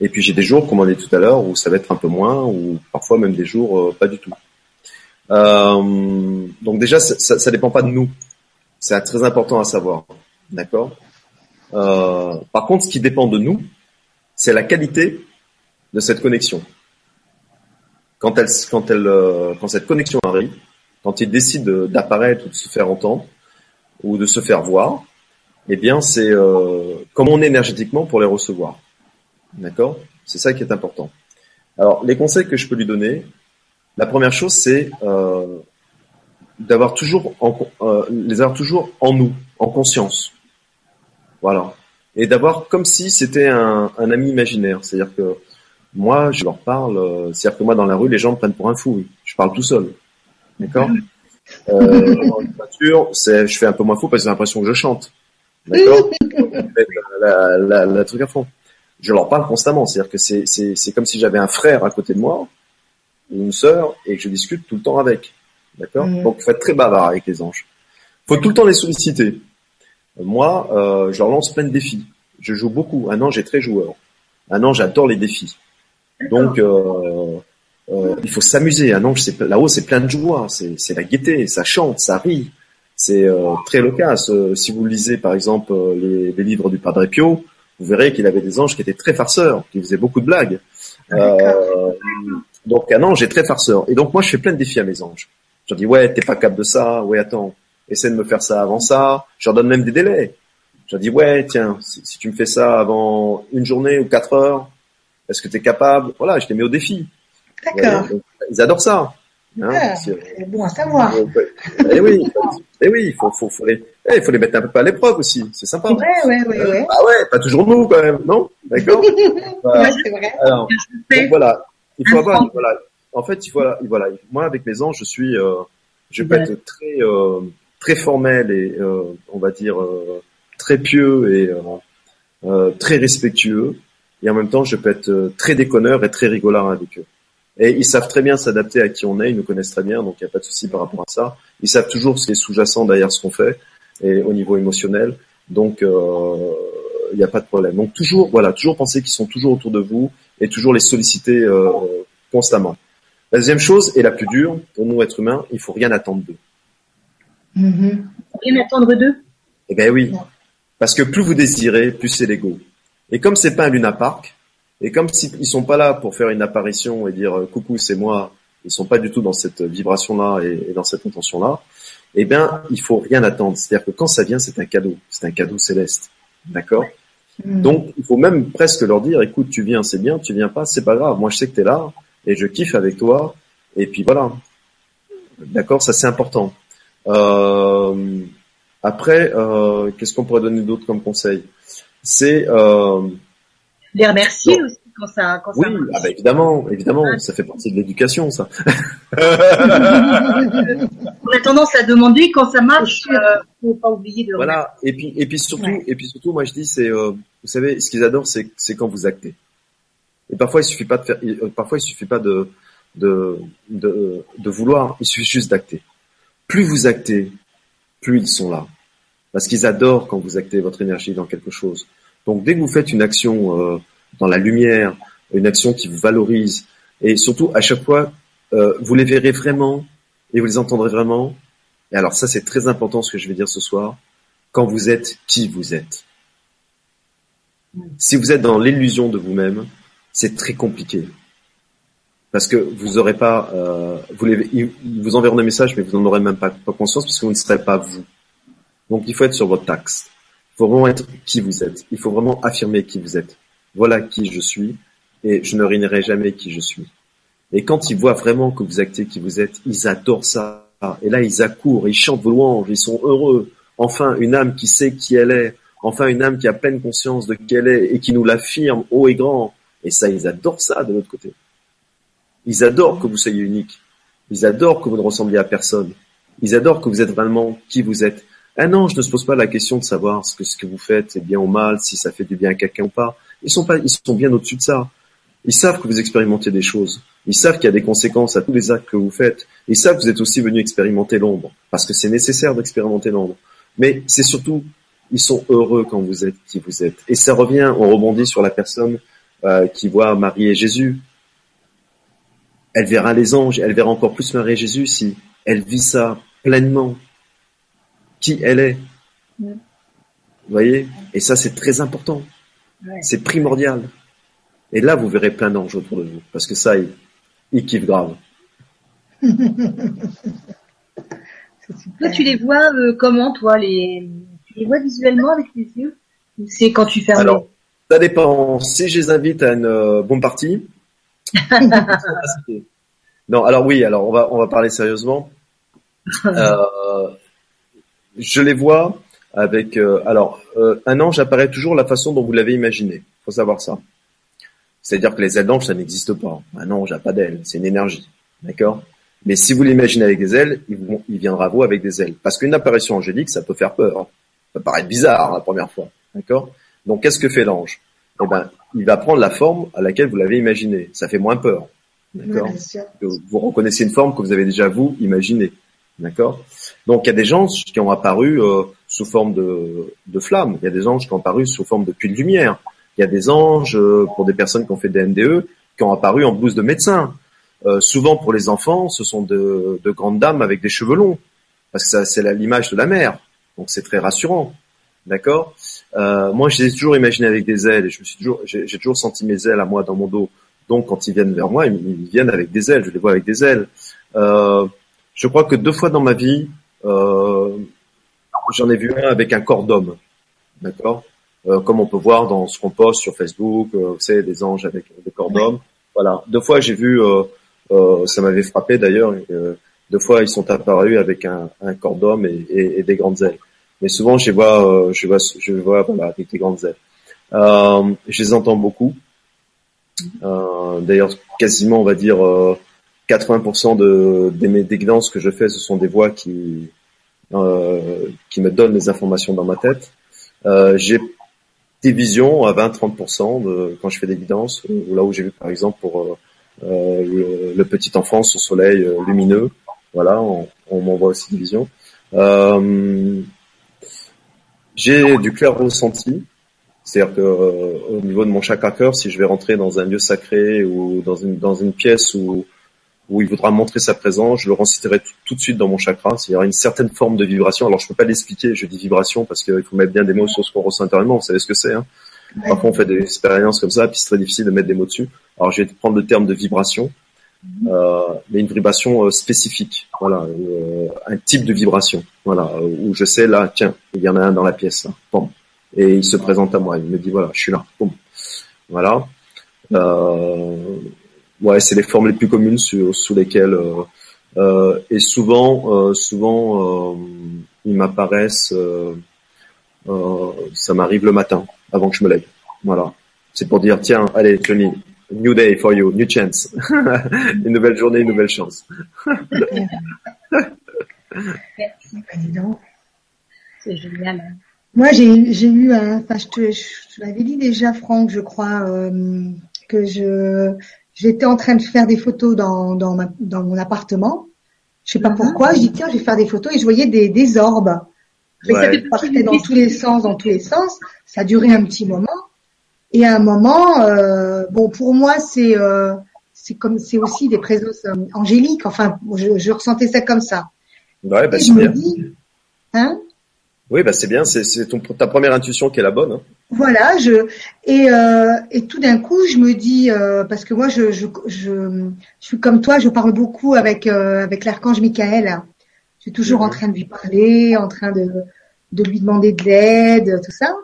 Et puis j'ai des jours, comme on dit tout à l'heure, où ça va être un peu moins, ou parfois même des jours pas du tout. Donc déjà, ça, ça, dépend pas de nous. C'est très important à savoir, d'accord? Euh, par contre, ce qui dépend de nous, c'est la qualité de cette connexion. Quand euh, cette connexion arrive, quand il décide d'apparaître ou de se faire entendre ou de se faire voir, eh bien, c'est euh, comment on est énergétiquement pour les recevoir. D'accord? C'est ça qui est important. Alors, les conseils que je peux lui donner, la première chose, c'est euh, d'avoir toujours en, euh, les avoir toujours en nous, en conscience. Voilà. Et d'avoir comme si c'était un, un, ami imaginaire. C'est-à-dire que moi, je leur parle. Euh, c'est-à-dire que moi, dans la rue, les gens me prennent pour un fou. Je parle tout seul. D'accord. Euh, voiture, c'est, je fais un peu moins fou parce que j'ai l'impression que je chante. D'accord. la, la, la, truc à fond. Je leur parle constamment. C'est-à-dire que c'est, comme si j'avais un frère à côté de moi une sœur et que je discute tout le temps avec. D'accord mmh. Donc, il faut être très bavard avec les anges. faut tout le temps les solliciter. Moi, euh, je leur lance plein de défis. Je joue beaucoup. Un ange est très joueur. Un ange adore les défis. Donc, euh, euh, il faut s'amuser. Un ange, c'est là-haut, c'est plein de joie. C'est la gaieté. Ça chante, ça rit. C'est euh, très loquace. Euh, si vous lisez, par exemple, euh, les, les, livres du Padre Pio, vous verrez qu'il avait des anges qui étaient très farceurs, qui faisaient beaucoup de blagues. Donc un ange est très farceur. Et donc moi je fais plein de défis à mes anges. Je leur dis ouais t'es pas capable de ça, ouais attends, essaie de me faire ça avant ça. Je leur donne même des délais. Je leur dis ouais tiens si, tu me fais ça avant une journée ou quatre heures, est-ce que tu es capable? Voilà, je t'ai mis au défi. D'accord. ils adorent ça. Hein, ah, c'est bon à savoir. Eh oui, eh oui, il faut, faut, faut les, eh, il faut les mettre un peu à l'épreuve aussi. C'est sympa. Ouais, ouais, ouais, ouais. Ah ouais, pas toujours nous quand même, non? D'accord. voilà. c'est vrai. Alors, donc voilà, il faut avoir, voilà. En fait, il faut, voilà. Moi, avec mes anges, je suis, euh, je peux être très, euh, très formel et, euh, on va dire, euh, très pieux et euh, très respectueux. Et en même temps, je peux être très déconneur et très rigolard avec eux. Et ils savent très bien s'adapter à qui on est, ils nous connaissent très bien, donc il n'y a pas de souci par rapport à ça. Ils savent toujours ce qui est sous-jacent derrière ce qu'on fait, et au niveau émotionnel. Donc il n'y a pas de problème. Donc toujours, voilà, toujours penser qu'ils sont toujours autour de vous et toujours les solliciter euh, constamment. La deuxième chose, et la plus dure, pour nous êtres humains, il faut rien attendre d'eux. Rien attendre d'eux? Eh bien oui, parce que plus vous désirez, plus c'est l'ego. Et comme c'est pas un Luna Park, et comme ils sont pas là pour faire une apparition et dire euh, coucou c'est moi, ils sont pas du tout dans cette vibration-là et, dans cette intention-là, eh bien il faut rien attendre. C'est-à-dire que quand ça vient, c'est un cadeau, c'est un cadeau céleste, d'accord? Hmm. Donc, il faut même presque leur dire, écoute, tu viens, c'est bien, tu viens pas, c'est pas grave. Moi, je sais que tu es là et je kiffe avec toi. Et puis voilà. D'accord, ça c'est important. Euh, après, euh, qu'est-ce qu'on pourrait donner d'autre comme conseil? C'est euh, les remercier aussi quand ça. Quand oui, ah bah évidemment, évidemment, ça fait partie de l'éducation, ça. On a tendance à demander quand ça marche. Euh, faut pas oublier de. Voilà. Et puis, et puis surtout, et puis surtout, moi je dis, c'est, euh, vous savez, ce qu'ils adorent, c'est, c'est quand vous actez. Et parfois, il suffit pas de faire, parfois il suffit pas de, de, de, de vouloir, il suffit juste d'acter. Plus vous actez, plus ils sont là. Parce qu'ils adorent quand vous actez votre énergie dans quelque chose. Donc dès que vous faites une action euh, dans la lumière, une action qui vous valorise, et surtout à chaque fois, euh, vous les verrez vraiment et vous les entendrez vraiment. Et alors ça, c'est très important ce que je vais dire ce soir. Quand vous êtes qui vous êtes. Si vous êtes dans l'illusion de vous-même, c'est très compliqué. Parce que vous aurez pas, euh, vous les, ils vous enverront des messages, mais vous n'en aurez même pas, conscience parce que vous ne serez pas vous. Donc il faut être sur votre taxe. Il faut vraiment être qui vous êtes. Il faut vraiment affirmer qui vous êtes voilà qui je suis, et je ne réunirai jamais qui je suis. Et quand ils voient vraiment que vous actez qui vous êtes, ils adorent ça. Et là, ils accourent, ils chantent vos louanges, ils sont heureux. Enfin, une âme qui sait qui elle est. Enfin, une âme qui a pleine conscience de qui elle est et qui nous l'affirme haut et grand. Et ça, ils adorent ça de l'autre côté. Ils adorent que vous soyez unique. Ils adorent que vous ne ressembliez à personne. Ils adorent que vous êtes vraiment qui vous êtes. Un ange ne se pose pas la question de savoir ce que vous faites est bien ou mal, si ça fait du bien à quelqu'un ou pas. Ils sont pas, ils sont bien au-dessus de ça. Ils savent que vous expérimentez des choses. Ils savent qu'il y a des conséquences à tous les actes que vous faites. Ils savent que vous êtes aussi venu expérimenter l'ombre, parce que c'est nécessaire d'expérimenter l'ombre. Mais c'est surtout, ils sont heureux quand vous êtes qui vous êtes. Et ça revient, on rebondit sur la personne euh, qui voit Marie et Jésus. Elle verra les anges, elle verra encore plus Marie et Jésus si elle vit ça pleinement. Qui elle est. Vous voyez? Et ça, c'est très important. C'est primordial. Et là, vous verrez plein d'anges autour de vous. Parce que ça, ils, ils kiffent grave. toi, tu les vois euh, comment, toi les... Tu les vois visuellement avec tes yeux? C'est quand tu fermes Alors, ça dépend. Si je les invite à une euh, bonne partie. non, alors oui, alors on va, on va parler sérieusement. Euh, je les vois avec... Euh, alors, euh, un ange apparaît toujours la façon dont vous l'avez imaginé. faut savoir ça. C'est-à-dire que les ailes d'ange, ça n'existe pas. Un ange n'a pas d'ailes, c'est une énergie. D'accord? Mais si vous l'imaginez avec des ailes, il, il, viendra à vous avec des ailes. Parce qu'une apparition angélique, ça peut faire peur. Ça peut paraître bizarre la première fois. D'accord? Donc, qu'est-ce que fait l'ange? Eh ben, il va prendre la forme à laquelle vous l'avez imaginé. Ça fait moins peur. D'accord Vous reconnaissez une forme que vous avez déjà vous imaginée. D'accord? Donc il y a des anges qui ont apparu euh, sous forme de, de flammes, il y a des anges qui ont apparu sous forme de puits de lumière, il y a des anges euh, pour des personnes qui ont fait des NDE qui ont apparu en blouse de médecin. Euh, souvent pour les enfants, ce sont de, de, grandes dames avec des cheveux longs, parce que c'est l'image de la mère, donc c'est très rassurant. D'accord? Euh, Moi, je les ai toujours imaginés avec des ailes, et je me suis toujours, j'ai toujours senti mes ailes à moi dans mon dos. Donc, quand ils viennent vers moi, ils, ils viennent avec des ailes. Je les vois avec des ailes. Euh, je crois que deux fois dans ma vie, euh, j'en ai vu un avec un corps d'homme, d'accord? Euh, Comme on peut voir dans ce qu'on poste sur Facebook, euh, vous savez, des anges avec des corps d'homme. Voilà, deux fois j'ai vu, euh, euh, ça m'avait frappé d'ailleurs. deux fois ils sont apparus avec un, un corps d'homme et, et, et, des grandes ailes. Mais souvent je vois, je vois, je vois voilà avec des grandes ailes. je les entends beaucoup. d'ailleurs, quasiment, on va dire 80% de, des, guidances que je fais, ce sont des voix qui, euh, qui me donnent les informations dans ma tête. Euh, j'ai des visions à 20-30% de, quand je fais des guidances, là où j'ai vu par exemple pour euh, euh le, petit enfant au soleil euh, lumineux, voilà, on, on m'envoie aussi des visions. Euh, j'ai du clair ressenti, c'est-à-dire que au niveau de mon chakra cœur, si je vais rentrer dans un lieu sacré ou dans une dans une pièce où où il voudra montrer sa présence, je le reciterai tout, de suite dans mon chakra. Il y aura une certaine forme de vibration. Alors je peux pas l'expliquer, je dis vibration parce qu'il faut mettre bien des mots sur ce qu'on ressent intérieurement. Vous savez ce que c'est. Hein Parfois on fait des expériences comme ça, puis c'est très difficile de mettre des mots dessus. Alors je vais prendre le terme de vibration, euh, mais une vibration euh, spécifique. Voilà, euh, un type de vibration. Voilà, où je sais là, tiens, il y en a un dans la pièce. Là. Et il se présente à moi. Il me dit voilà, je suis là. Bon. Voilà. Euh, ouais, c'est les formes les plus communes sous lesquelles euh, euh, et souvent, euh, souvent ils m'apparaissent. ça m'arrive le matin avant que je me lève. Voilà. C'est pour dire tiens, allez Johnny, new day for you, new chance, une nouvelle journée, une nouvelle chance. C'est génial. Hein. Moi, j'ai, j'ai eu un, enfin, je te, je l'avais dit déjà, Franck, je crois, euh, que je, J'étais en train de faire des photos dans, dans, ma, dans mon appartement. Je sais pas uh-huh. pourquoi. Je dis tiens, je vais faire des photos et je voyais des, des orbes. Ouais. Ça partait dans tous les sens, dans tous les sens. Ça a duré un petit moment. Et à un moment, euh, bon, pour moi, c'est euh, c'est comme c'est aussi des présences angéliques. Enfin, je, je, ressentais ça comme ça. Ouais, bah, me dis, hein? Oui, bah c'est bien. C'est c'est ta première intuition qui est la bonne. Hein. Voilà, je et, euh, et tout d'un coup, je me dis euh, parce que moi, je, je, je, je, suis comme toi, je parle beaucoup avec euh, avec l'archange Michael. Je suis toujours en train de lui parler, en train de de lui demander de l'aide, tout ça.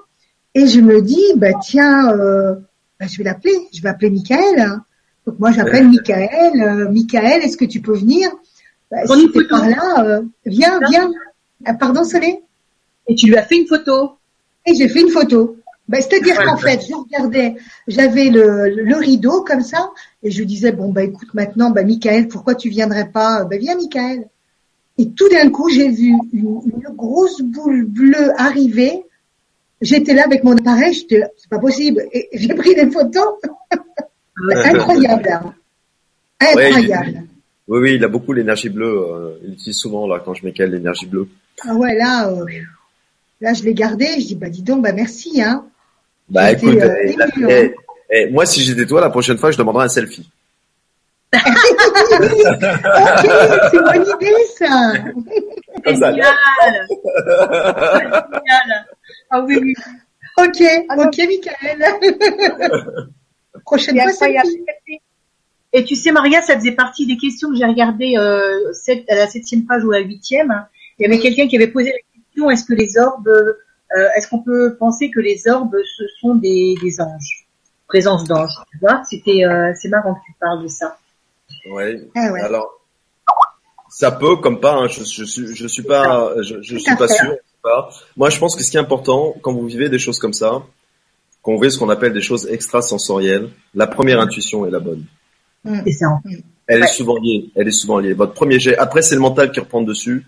Et je me dis, bah tiens, euh, bah, je vais l'appeler, je vais appeler Michael. Donc moi, j'appelle Michael. Euh, Michael, est-ce que tu peux venir? Bah, Si t'es par là, viens, viens. Ah, pardon, Solé? Et tu lui as fait une photo Et j'ai fait une photo. Ben, C'est-à-dire qu'en fait, je regardais, j'avais le, le, rideau comme ça, et je disais, bon, bah écoute, maintenant, bah Michael, pourquoi tu viendrais pas? Ben viens, Michael. Et tout d'un coup, j'ai vu une, une, grosse boule bleue arriver. J'étais là avec mon appareil, j'étais c'est pas possible. Et j'ai pris des photos. Incroyable. Hein. Incroyable. oui, oui, il a beaucoup l'énergie bleue. Euh, il utilise souvent, là, quand je Michael, l'énergie bleue. Ah ouais, là, euh, là, je l'ai gardé. Je dis, bah dis donc, bah merci, hein. Bah écoute, euh, Et moi, si j'étais toi, la prochaine fois, je demanderais un selfie. Ok, c'est une bonne idée ça. Génial. Génial. Ah oui, oui. Ok, Alors- ok, Michael. Prochaine fois, Et tu sais, Maria, ça faisait partie des questions que j'ai regardées euh, sept- à la septième page ou à la huitième. Il y avait quelqu'un qui avait posé la question est-ce que les orbes, euh, est-ce qu'on peut penser que les orbes ce sont des, des anges, présence d'anges Tu vois, c'était, euh, c'est marrant que tu parles de ça. Ouais. Ah ouais. Alors, ça peut, comme pas. hein, je, je suis, je suis pas, je, suis pas sûr. pas. Moi, je pense que ce qui est important quand vous vivez des choses comme ça, qu'on vit ce qu'on appelle des choses extrasensorielles, la première intuition est la bonne. Mm. C'est ça. Elle Ouais. est souvent liée. Elle est souvent liée. Votre premier jet. Après, c'est le mental qui reprend dessus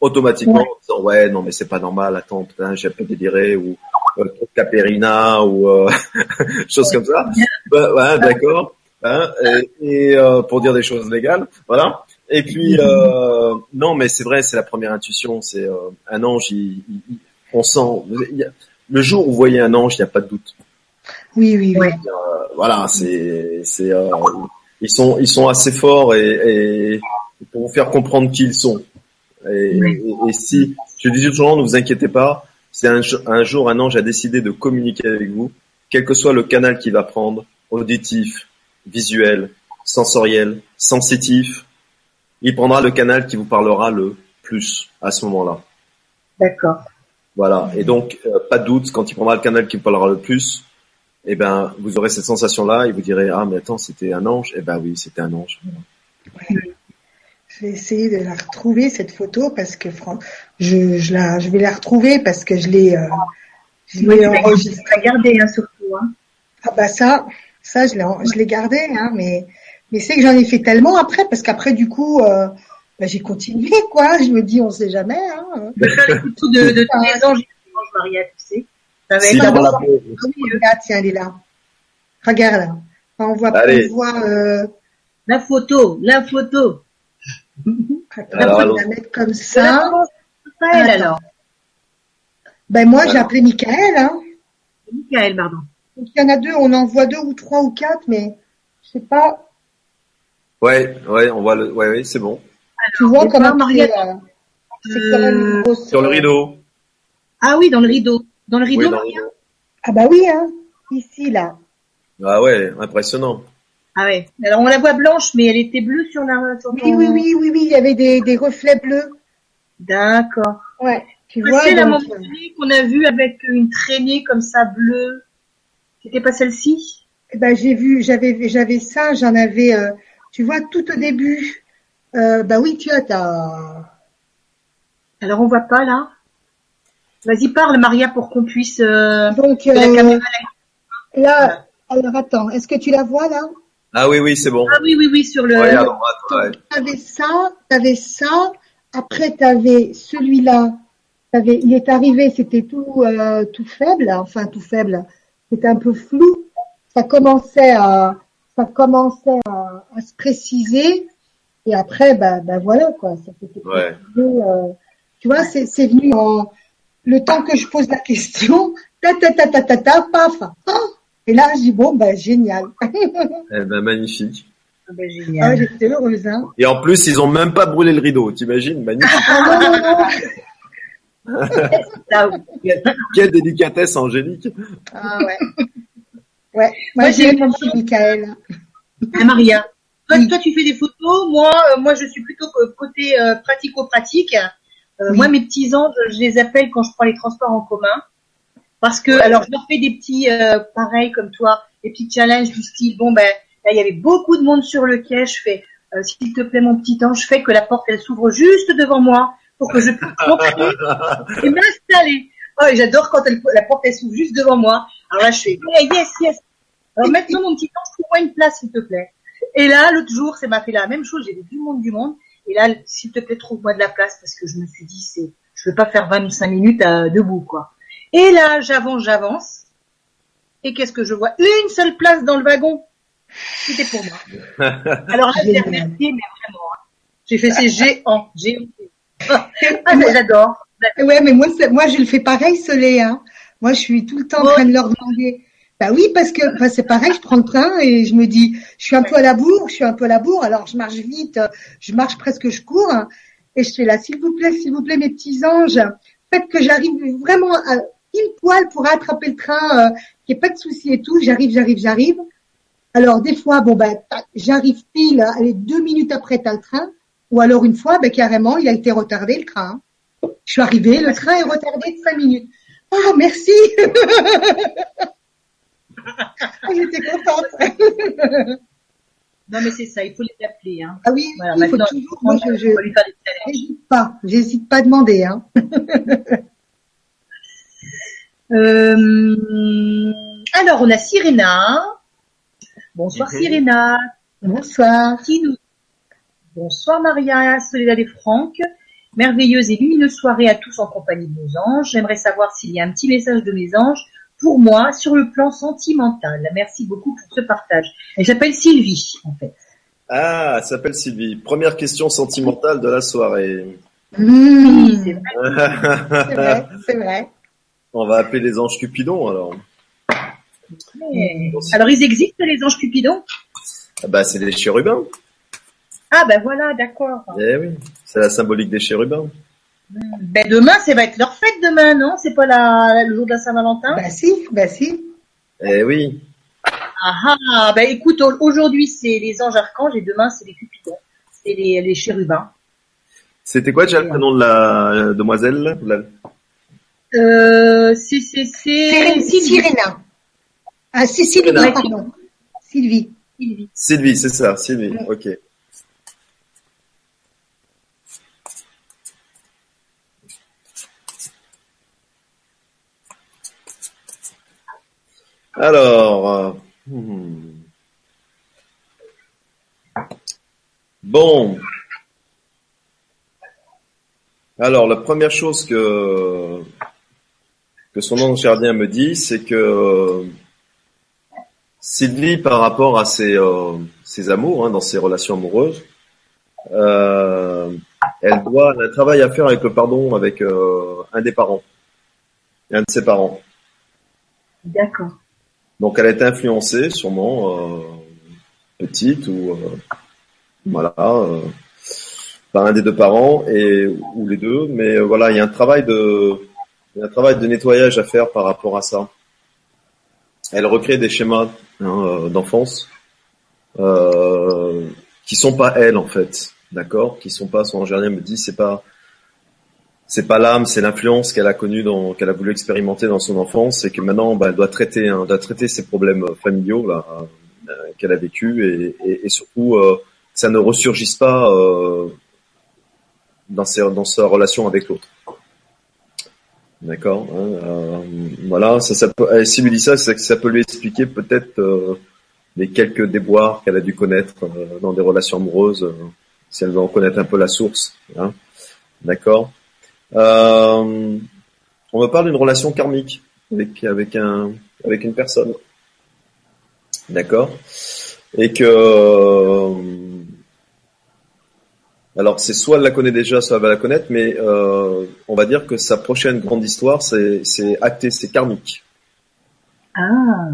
automatiquement Ouais. en disant ouais non mais c'est pas normal. Attends putain j'ai un peu déliré ou euh, Caperina ou euh, choses comme ça. Bah, ouais, d'accord. Hein, et et, euh, pour dire des choses légales, voilà. Et puis euh, non, mais c'est vrai, c'est la première intuition. C'est euh, un ange. Il, il- il- on sent. il le jour où vous voyez un ange, il n'y a pas de doute. Oui, oui, oui. Euh, voilà, c'est c'est euh, ils sont ils sont assez forts et, et pour vous faire comprendre qui ils sont. Et, Ouais. et- et si je dis toujours, ne vous inquiétez pas. Un, jo- un jour un ange a décidé de communiquer avec vous, quel que soit le canal qu'il va prendre, auditif, visuel, sensoriel, sensitif, il prendra le canal qui vous parlera le plus à ce moment-là. D'accord. Voilà. Et donc, euh, pas de doute, quand il prendra le canal qui vous parlera le plus, eh ben, vous aurez cette sensation-là et vous direz, ah, mais attends, c'était un ange. Eh ben oui, c'était un ange. Je vais essayer de la retrouver cette photo parce que fran- je, je la, je vais la retrouver parce que je l'ai, euh, je l'ai enregistrée. hein, surtout. Hein. Ah bah ça, ça je l'ai, je l'ai gardé, hein, mais mais c'est que j'en ai fait tellement après parce qu'après du coup, euh, bah, j'ai continué quoi. Je me dis on sait jamais. Hein. Je vais faire les photos de, de tous les anges Maria, tu sais. Ça va Si, être dans la Ah oui, regarde, tiens, elle est là. Regarde là. On voit, Allez. on voit. Euh, la photo, la photo. attends, Alors, on va la mettre comme Ça elle alors Ben moi j'ai appelé Michael. Hein. Michael, pardon. Donc il y en a deux, on en voit deux ou trois ou quatre, mais je sais pas. Ouais, ouais, on voit le, ouais, ouais, c'est bon. Tu vois c'est comment c'est, euh, c'est quand même une Euh, grosse. Sur le rideau. Ah oui, dans le rideau. Dans le rideau, Oui, dans le Maria rideau. Ah bah oui, hein. Ici là. Ah ouais, impressionnant. Ah ouais. Alors on la voit blanche, mais elle était bleue sur la. Sur Oui, ton- oui, oui, oui, oui. Il y avait des, des reflets bleus. D'accord. Ouais. Tu vois. sais la moment euh, qu'on a vu avec une traînée comme ça bleue. C'était pas celle-ci? Eh ben j'ai vu, j'avais, j'avais ça, j'en avais. euh, tu vois tout au début. Euh, bah oui, tu as ta. Alors on voit pas là. Vas-y parle Maria pour qu'on puisse. Euh... Donc la euh, caméra- là, alors attends, est-ce que tu la vois là? Ah oui, oui, c'est bon. Ah oui oui oui sur le. Regarde en droite, ouais. T'avais ça, t'avais ça. Après t'avais celui-là. T'avais, il est arrivé, c'était tout, euh, tout faible, enfin tout faible. C'était un peu flou. Ça commençait à, ça commençait à, à se préciser. Et après, bah, bah voilà quoi. Ça Ouais. euh, tu vois, c'est, c'est venu en le temps que je pose la question. Ta ta ta ta ta ta paf. Ah et là, je dis bon, bah génial. Eh ben, magnifique. Ah ben, Ah, génial. j'étais heureuse, hein. Et en plus, ils ont même pas brûlé le rideau, t'imagines? Magnifique. Oui. Quelle délicatesse angélique. Ah ouais. Ouais. Moi, Moi, j'ai- mon petit Michael. Ah, Maria. Toi, Oui. toi, tu fais des photos. Moi, euh, moi, je suis plutôt côté euh, pratico-pratique. Euh, Oui. Moi, mes petits anges, je les appelle quand je prends les transports en commun. Parce que, alors, je leur fais des petits, euh, pareil comme toi, des petits challenges du style, bon, ben, là, il y avait beaucoup de monde sur le quai. Je fais, euh, s'il te plaît, mon petit ange, fais que la porte, elle s'ouvre juste devant moi pour que je puisse rentrer et m'installer. Oh, j'adore quand elle- la porte, elle s'ouvre juste devant moi. Alors là, je fais, yeah, yes, yes. Alors maintenant, mon petit ange, trouve-moi une place, s'il te plaît. Et là, l'autre jour, ça m'a fait la même chose. J'ai vu du monde, du monde. Et là, s'il te plaît, trouve-moi de la place parce que je me suis dit, c'est, je veux pas faire 25 minutes à, debout, quoi. Et là, j'avance, j'avance. Et qu'est-ce que je vois? Une seule place dans le wagon. C'était pour moi. Alors là, j'ai remercié, mais vraiment. hein. J'ai fait ces géants, géants. Ah, mais j'adore. Ouais, mais moi, c'est- moi, je le fais pareil, lait, hein. Moi, je suis tout le temps en train de leur demander, Bah oui, parce que c'est pareil, je prends le train et je me dis, je suis un peu à la bourre, je suis un peu à la bourre, alors je marche vite, je marche presque, je cours, hein, et je fais là, s'il vous plaît, s'il vous plaît, mes petits anges, faites que j'arrive vraiment à pile poil pour attraper le train, euh, qu'il n'y ait pas de souci et tout, j'arrive, j'arrive, j'arrive. Alors des fois, bon ben, j'arrive pile, allez, deux minutes après t'as le train, ou alors une fois, ben carrément, il a été retardé le train. Je suis arrivée, le train est retardé de cinq minutes. Ah merci. Ah, j'étais contente. non, mais c'est ça, il faut les appeler. Hein. Ah oui, il faut toujours. Moi, je, je n'hésite pas, j'hésite pas à demander. Hein. euh, alors, on a Sirena. Bonsoir Sirena. Bonsoir. Bonsoir Maria, Soledad et Franck. Merveilleuse et lumineuse soirée à tous en compagnie de nos anges. J'aimerais savoir s'il y a un petit message de mes anges pour moi sur le plan sentimental. Merci beaucoup pour ce partage. Elle s'appelle Sylvie, en fait. Ah, elle s'appelle Sylvie. Première question sentimentale de la soirée. Mmh. c'est vrai. c'est vrai, On va appeler les anges Cupidons alors. Alors ils existent les anges Cupidons ah Bah c'est les chérubins. Ah ben voilà, d'accord. Eh oui, c'est la symbolique des chérubins. Ben demain, ça va être leur fête demain, non? C'est pas la, le jour de la Saint-Valentin? Ben si, ben si. Eh oui. Ah ah, ben écoute, aujourd'hui c'est les anges archanges et demain c'est les cupidons, c'est les, les chérubins. C'était quoi déjà le prénom de la euh, demoiselle euh, c'est c'est c'est Sirena. Ah c'est Sylvie, pardon. Sylvie. Sylvie. Sylvie, c'est ça, Sylvie. Ok. Alors, euh, hmm. bon. Alors, la première chose que que son ange gardien me dit, c'est que Sylvie, par rapport à ses, euh, ses amours, hein, dans ses relations amoureuses, euh, elle doit, a un travail à faire avec le pardon avec un des parents, un de ses parents. D'accord. Donc elle a été influencée, sûrement euh, petite ou euh, voilà euh, par un des deux parents et ou les deux. Mais voilà, il y a un travail de il y a un travail de nettoyage à faire par rapport à ça. Elle recrée des schémas hein, d'enfance euh, qui sont pas elle en fait, d'accord, qui sont pas. Son ingénieur me dit c'est pas c'est pas l'âme, c'est l'influence qu'elle a connue, qu'elle a voulu expérimenter dans son enfance, et que maintenant, bah, elle doit traiter, hein, doit traiter ses problèmes familiaux là, euh, qu'elle a vécu, et, et, surtout, euh, ça ne ressurgisse pas euh, dans, ses, dans sa relation avec l'autre. D'accord. Hein, euh, voilà, ça, ça peut, si lui dit ça, ça, peut lui expliquer peut-être euh, les quelques déboires qu'elle a dû connaître dans des relations amoureuses, si elle veut en connaître un peu la source. Hein, D'accord. Euh, on me parle d'une relation karmique avec avec un avec une personne, d'accord, et que euh, alors c'est soit elle la connaît déjà, soit elle va la connaître, mais euh, on va dire que sa prochaine grande histoire c'est c'est acté, c'est karmique. Ah.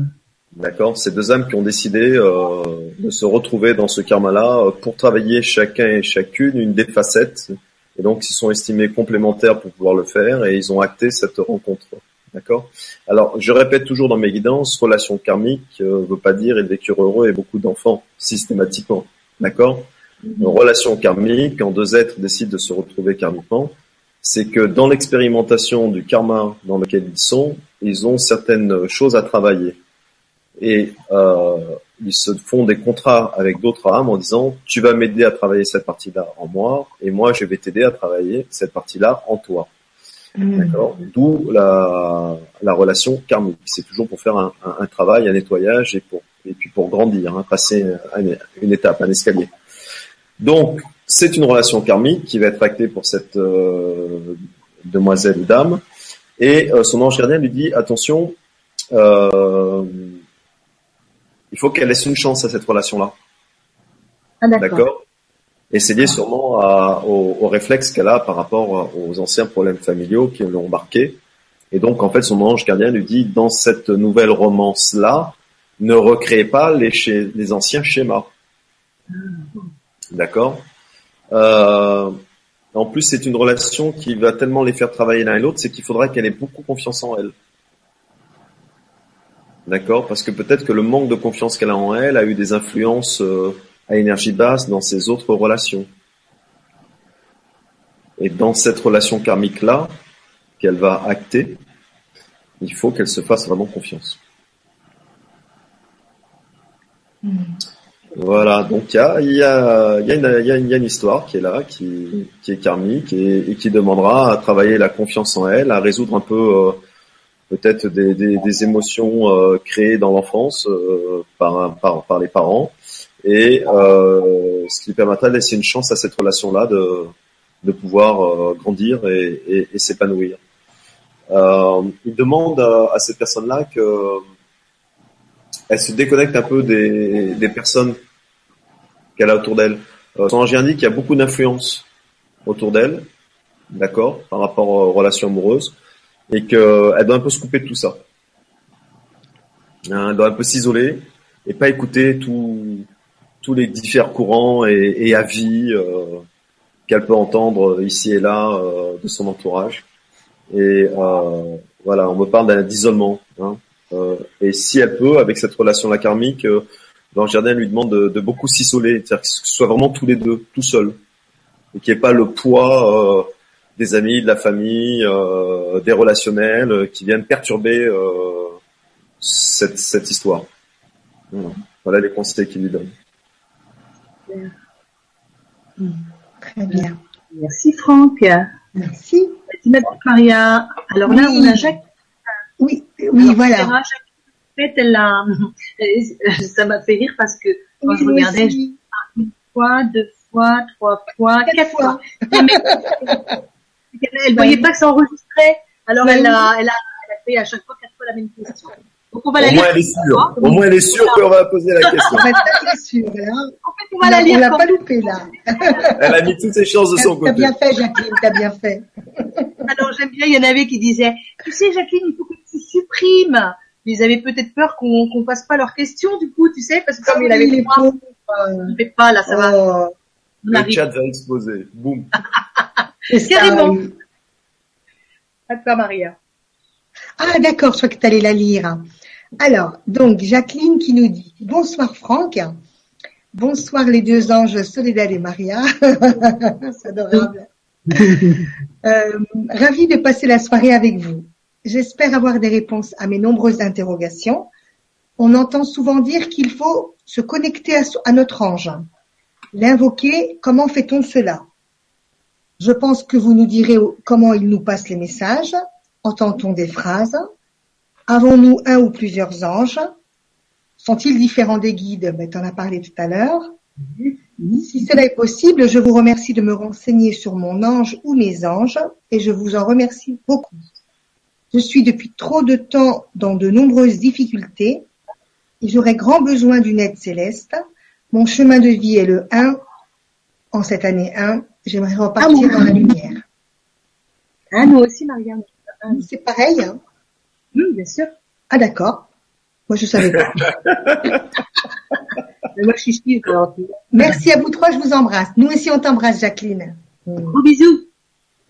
D'accord, c'est deux âmes qui ont décidé euh, de se retrouver dans ce karma-là pour travailler chacun et chacune une des facettes et donc, ils sont estimés complémentaires pour pouvoir le faire et ils ont acté cette rencontre. D'accord? Alors, je répète toujours dans mes guidances, relation karmique ne euh, veut pas dire vécure heureux et beaucoup d'enfants, systématiquement. D'accord? Une relation karmique, quand deux êtres décident de se retrouver karmiquement, c'est que dans l'expérimentation du karma dans lequel ils sont, ils ont certaines choses à travailler. Et euh, ils se font des contrats avec d'autres âmes en disant tu vas m'aider à travailler cette partie-là en moi et moi je vais t'aider à travailler cette partie-là en toi. Hmm. D'accord? D'où la, la relation karmique. C'est toujours pour faire un, un, travail, un nettoyage et pour et puis pour grandir, hein, passer une, une, étape, un escalier. Donc c'est une relation karmique qui va être actée pour cette euh, demoiselle ou dame et euh, son ange gardien lui dit attention. Euh, il faut qu'elle laisse une chance à cette relation-là. Ah, d'accord. Et c'est lié sûrement à, au, au, réflexe qu'elle a par rapport aux anciens problèmes familiaux qui l'ont marqué Et donc, en fait, son ange gardien lui dit, dans cette nouvelle romance-là, ne recréez pas les, les anciens schémas. D'accord euh, En plus, c'est une relation qui va tellement les faire travailler l'un et l'autre, c'est qu'il faudra qu'elle ait beaucoup confiance en elle. D'accord Parce que peut-être que le manque de confiance qu'elle a en elle a eu des influences euh, à énergie basse dans ses autres relations. Et dans cette relation karmique-là, qu'elle va acter, il faut qu'elle se fasse vraiment confiance. Hmm. Voilà, donc il y a, y, une, y, a y a une histoire qui est là, qui, qui est karmique et, et, qui demandera à travailler la confiance en elle, à résoudre un peu euh, peut-être des, des, des, émotions euh, créées dans l'enfance euh, par, par, par, les parents, et euh, ce qui permettra de laisser une chance à cette relation-là de, de pouvoir grandir et, et, et s'épanouir. il demande à, cette personne-là que elle se déconnecte un peu des, des personnes qu'elle a autour d'elle. Euh, son ange indique qu'il y a beaucoup d'influence autour d'elle, d'accord, par rapport aux relations amoureuses et qu'elle doit un peu se couper de tout ça. Hein, elle doit un peu s'isoler et pas écouter tous les différents courants et, avis euh, qu'elle peut entendre ici et là euh, de son entourage. Et euh, voilà, on me parle d'isolement. Hein. et si elle peut, avec cette relation-là karmique, l'ange jardin lui demande de, beaucoup s'isoler, c'est-à-dire que ce soit vraiment tous les deux, tout seuls, et qu'il n'y ait pas le poids des amis, de la famille, euh, des relationnels euh, qui viennent perturber euh, cette, cette histoire. Voilà. les conseils qu'il lui donne. Très bien. Merci Franck. Merci. Maria. Alors là, on a Jacques. Oui, oui, voilà. En fait, elle a, ça m'a fait rire parce que quand je regardais, une fois, deux fois, trois fois, quatre, fois. Elle ne voyait pas que ça enregistrait. Alors elle, a, elle, a, elle a fait à chaque fois quatre fois la même question. Donc on va la Au lire. Moins elle est sûre. Au moins elle est sûre qu'on va poser la question. On va être sûre. Hein. En fait, on va la lire. On l'a pas loupé là. elle a mis toutes ses chances de son côté. T'as bien fait, Jacqueline. T'as bien fait. Alors j'aime bien. Il y en avait qui disaient, tu sais, Jacqueline, il faut que tu supprimes. Ils avaient peut-être peur qu'on qu'on fasse pas leurs questions, du coup, tu sais, parce que comme ah il avait les points, on fait pas là, ça va. Le chat va exploser. Boum. Carrément. À toi, Maria. Ah, d'accord, je crois que tu allais la lire. Alors, donc, Jacqueline qui nous dit Bonsoir Franck. Bonsoir les deux anges Soledad et Maria. C'est adorable. euh, ravi de passer la soirée avec vous. J'espère avoir des réponses à mes nombreuses interrogations. On entend souvent dire qu'il faut se connecter à, à notre ange. L'invoquer, comment fait-on cela? Je pense que vous nous direz comment il nous passe les messages. Entend-on des phrases? Avons-nous un ou plusieurs anges? Sont-ils différents des guides? Ben, Tu en as parlé tout à l'heure. Si cela est possible, je vous remercie de me renseigner sur mon ange ou mes anges et je vous en remercie beaucoup. Je suis depuis trop de temps dans de nombreuses difficultés et j'aurais grand besoin d'une aide céleste. Mon chemin de vie est le 1 en cette année 1 J'aimerais repartir ah, dans la lumière. Ah, nous aussi, Marianne. C'est pareil, hein Oui, bien sûr. Ah, d'accord. Moi, je savais pas. Moi, je suis Merci à vous trois, je vous embrasse. Nous aussi, on t'embrasse, Jacqueline. Gros bisous.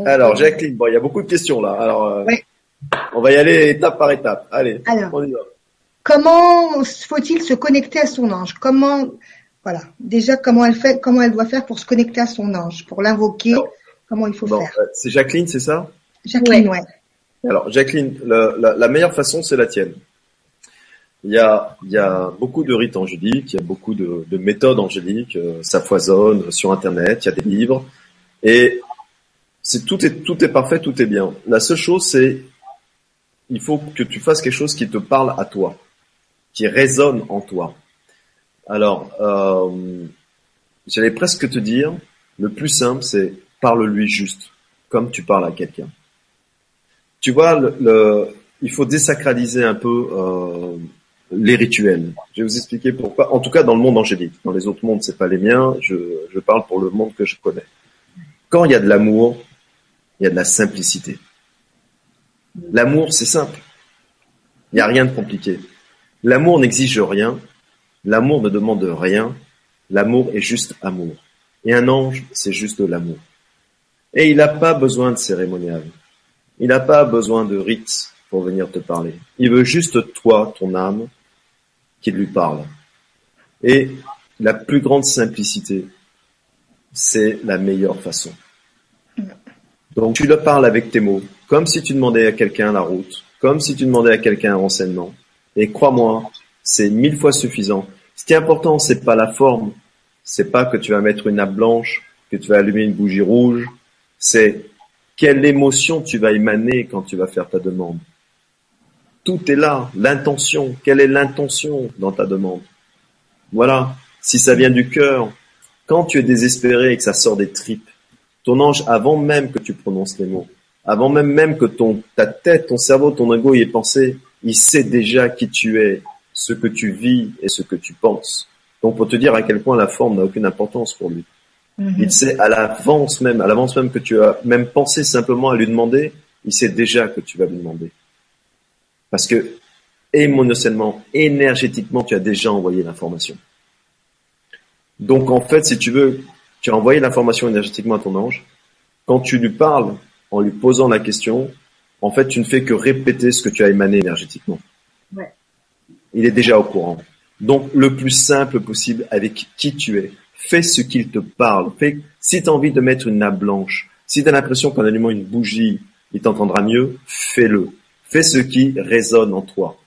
Alors, Jacqueline, bon, il y a beaucoup de questions là. Alors, euh, on va y aller étape par étape. Allez, Alors, on y va. Comment faut-il se connecter à son ange? Comment voilà. Déjà, comment elle fait, comment elle doit faire pour se connecter à son ange, pour l'invoquer, comment il faut faire. Euh, c'est Jacqueline, c'est ça? Jacqueline, ouais. Alors, Jacqueline, la, meilleure façon, c'est la tienne. Il y a, il y a beaucoup de rites angéliques, il y a beaucoup de, méthodes angéliques, euh, ça foisonne sur Internet, il y a des livres, et c'est tout est tout est parfait, tout est bien. La seule chose, c'est il faut que tu fasses quelque chose qui te parle à toi, qui résonne en toi. Alors, euh, j'allais presque te dire, le plus simple, c'est parle-lui juste, comme tu parles à quelqu'un. Tu vois, le, il faut désacraliser un peu euh, les rituels. Je vais vous expliquer pourquoi. En tout cas, dans le monde angélique. Dans les autres mondes, c'est pas les miens. Je, je parle pour le monde que je connais. Quand il y a de l'amour, il y a de la simplicité. L'amour, c'est simple. Il n'y a rien de compliqué. L'amour n'exige rien. L'amour ne demande rien. L'amour est juste amour. Et un ange, c'est juste l'amour. Et il n'a pas besoin de cérémonial. Il n'a pas besoin de rites pour venir te parler. Il veut juste toi, ton âme, qui lui parle. Et la plus grande simplicité, c'est la meilleure façon. Donc tu le parles avec tes mots, comme si tu demandais à quelqu'un la route, comme si tu demandais à quelqu'un un renseignement. Et crois-moi, c'est mille fois suffisant. Ce qui est important, c'est pas la forme, c'est pas que tu vas mettre une nappe blanche, que tu vas allumer une bougie rouge, c'est quelle émotion tu vas émaner quand tu vas faire ta demande. Tout est là, l'intention. Quelle est l'intention dans ta demande? Voilà. Si ça vient du cœur, quand tu es désespéré et que ça sort des tripes, ton ange, avant même que tu prononces les mots, avant même même que ta tête, ton cerveau, ton ego y ait pensé, il sait déjà qui tu es, ce que tu vis et ce que tu penses. Donc pour te dire à quel point la forme n'a aucune importance pour lui. Mhm. Il sait à l'avance même, à l'avance même que tu as même pensé simplement à lui demander, il sait déjà que tu vas lui demander. Parce que émotionnellement, énergétiquement, tu as déjà envoyé l'information. Donc en fait, si tu veux, tu as envoyé l'information énergétiquement à ton ange. Quand tu lui parles en lui posant la question, en fait, tu ne fais que répéter ce que tu as émané énergétiquement. Il est déjà au courant. Donc le plus simple possible avec qui tu es. Fais ce qu'il te parle. Fais, si tu as envie de mettre une nappe blanche, si tu as l'impression qu'en allumant une bougie, il t'entendra mieux, fais-le. Fais ce qui résonne en toi.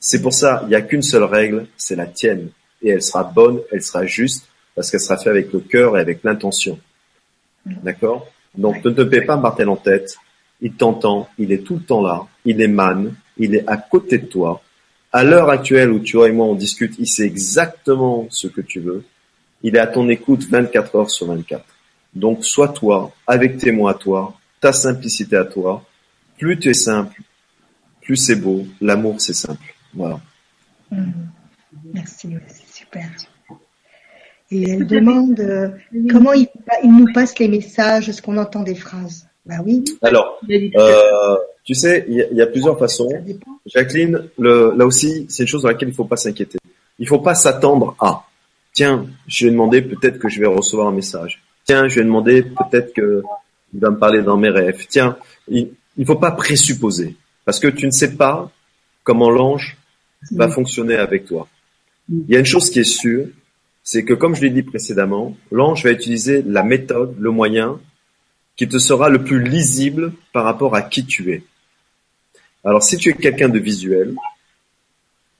C'est pour ça, il n'y a qu'une seule règle, c'est la tienne. Et elle sera bonne, elle sera juste, parce qu'elle sera faite avec le cœur et avec l'intention. D'accord? Donc ne te paie pas Martel en tête. Il t'entend, il est tout le temps là, il émane, il est à côté de toi. À l'heure actuelle où tu et moi on discute, il sait exactement ce que tu veux. Il est à ton écoute 24 heures sur 24. Donc sois toi, avec tes mots à toi, ta simplicité à toi. Plus tu es simple, plus c'est beau. L'amour c'est simple. Voilà. Mmh. Merci, c'est super. Et elle demande euh, comment il, nous passe les messages, est-ce qu'on entend des phrases? Bah oui. Alors, euh, tu sais, il y, a plusieurs façons. Jacqueline, le, là aussi, c'est une chose dans laquelle il ne faut pas s'inquiéter. Il ne faut pas s'attendre à. Tiens, je vais demander peut-être que je vais recevoir un message. Tiens, je vais demander peut-être que il va me parler dans mes rêves. Tiens, il ne faut pas présupposer parce que tu ne sais pas comment l'ange va fonctionner avec toi. Il y a une chose qui est sûre, c'est que comme je l'ai dit précédemment, l'ange va utiliser la méthode, le moyen qui te sera le plus lisible par rapport à qui tu es. Alors si tu es quelqu'un de visuel,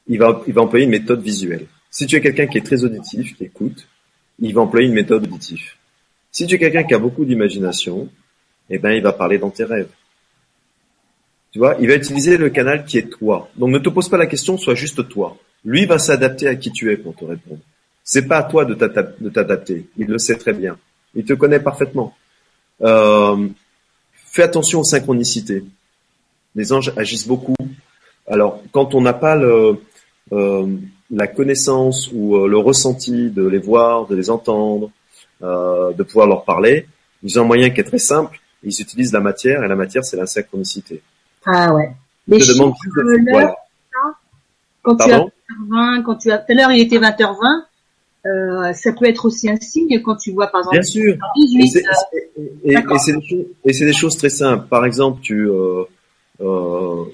il va, il employer une méthode visuelle. Si tu es quelqu'un qui est très auditif, qui écoute, il va employer une méthode auditive. Si tu es quelqu'un qui a beaucoup d'imagination, eh ben, il va parler dans tes rêves. Tu vois, il va utiliser le canal qui est toi. Donc ne te pose pas la question, sois juste toi. Lui va s'adapter à qui tu es pour te répondre. C'est pas à toi de t'adapter. Il le sait très bien. Il te connaît parfaitement. Euh, fais attention aux synchronicités. Les anges agissent beaucoup. Alors, quand on n'a pas le, euh, la connaissance ou euh, le ressenti de les voir, de les entendre, euh, de pouvoir leur parler, ils ont un moyen qui est très simple. Ils utilisent la matière et la matière, c'est la synchronicité. Ah ouais. Je demande quand tu as 20, quand tu as, tout à l'heure il était 20h20, euh, ça peut être aussi un signe quand tu vois par exemple. Bien sûr. 18, et c'est des, choses très simples. Par exemple, tu, euh, euh,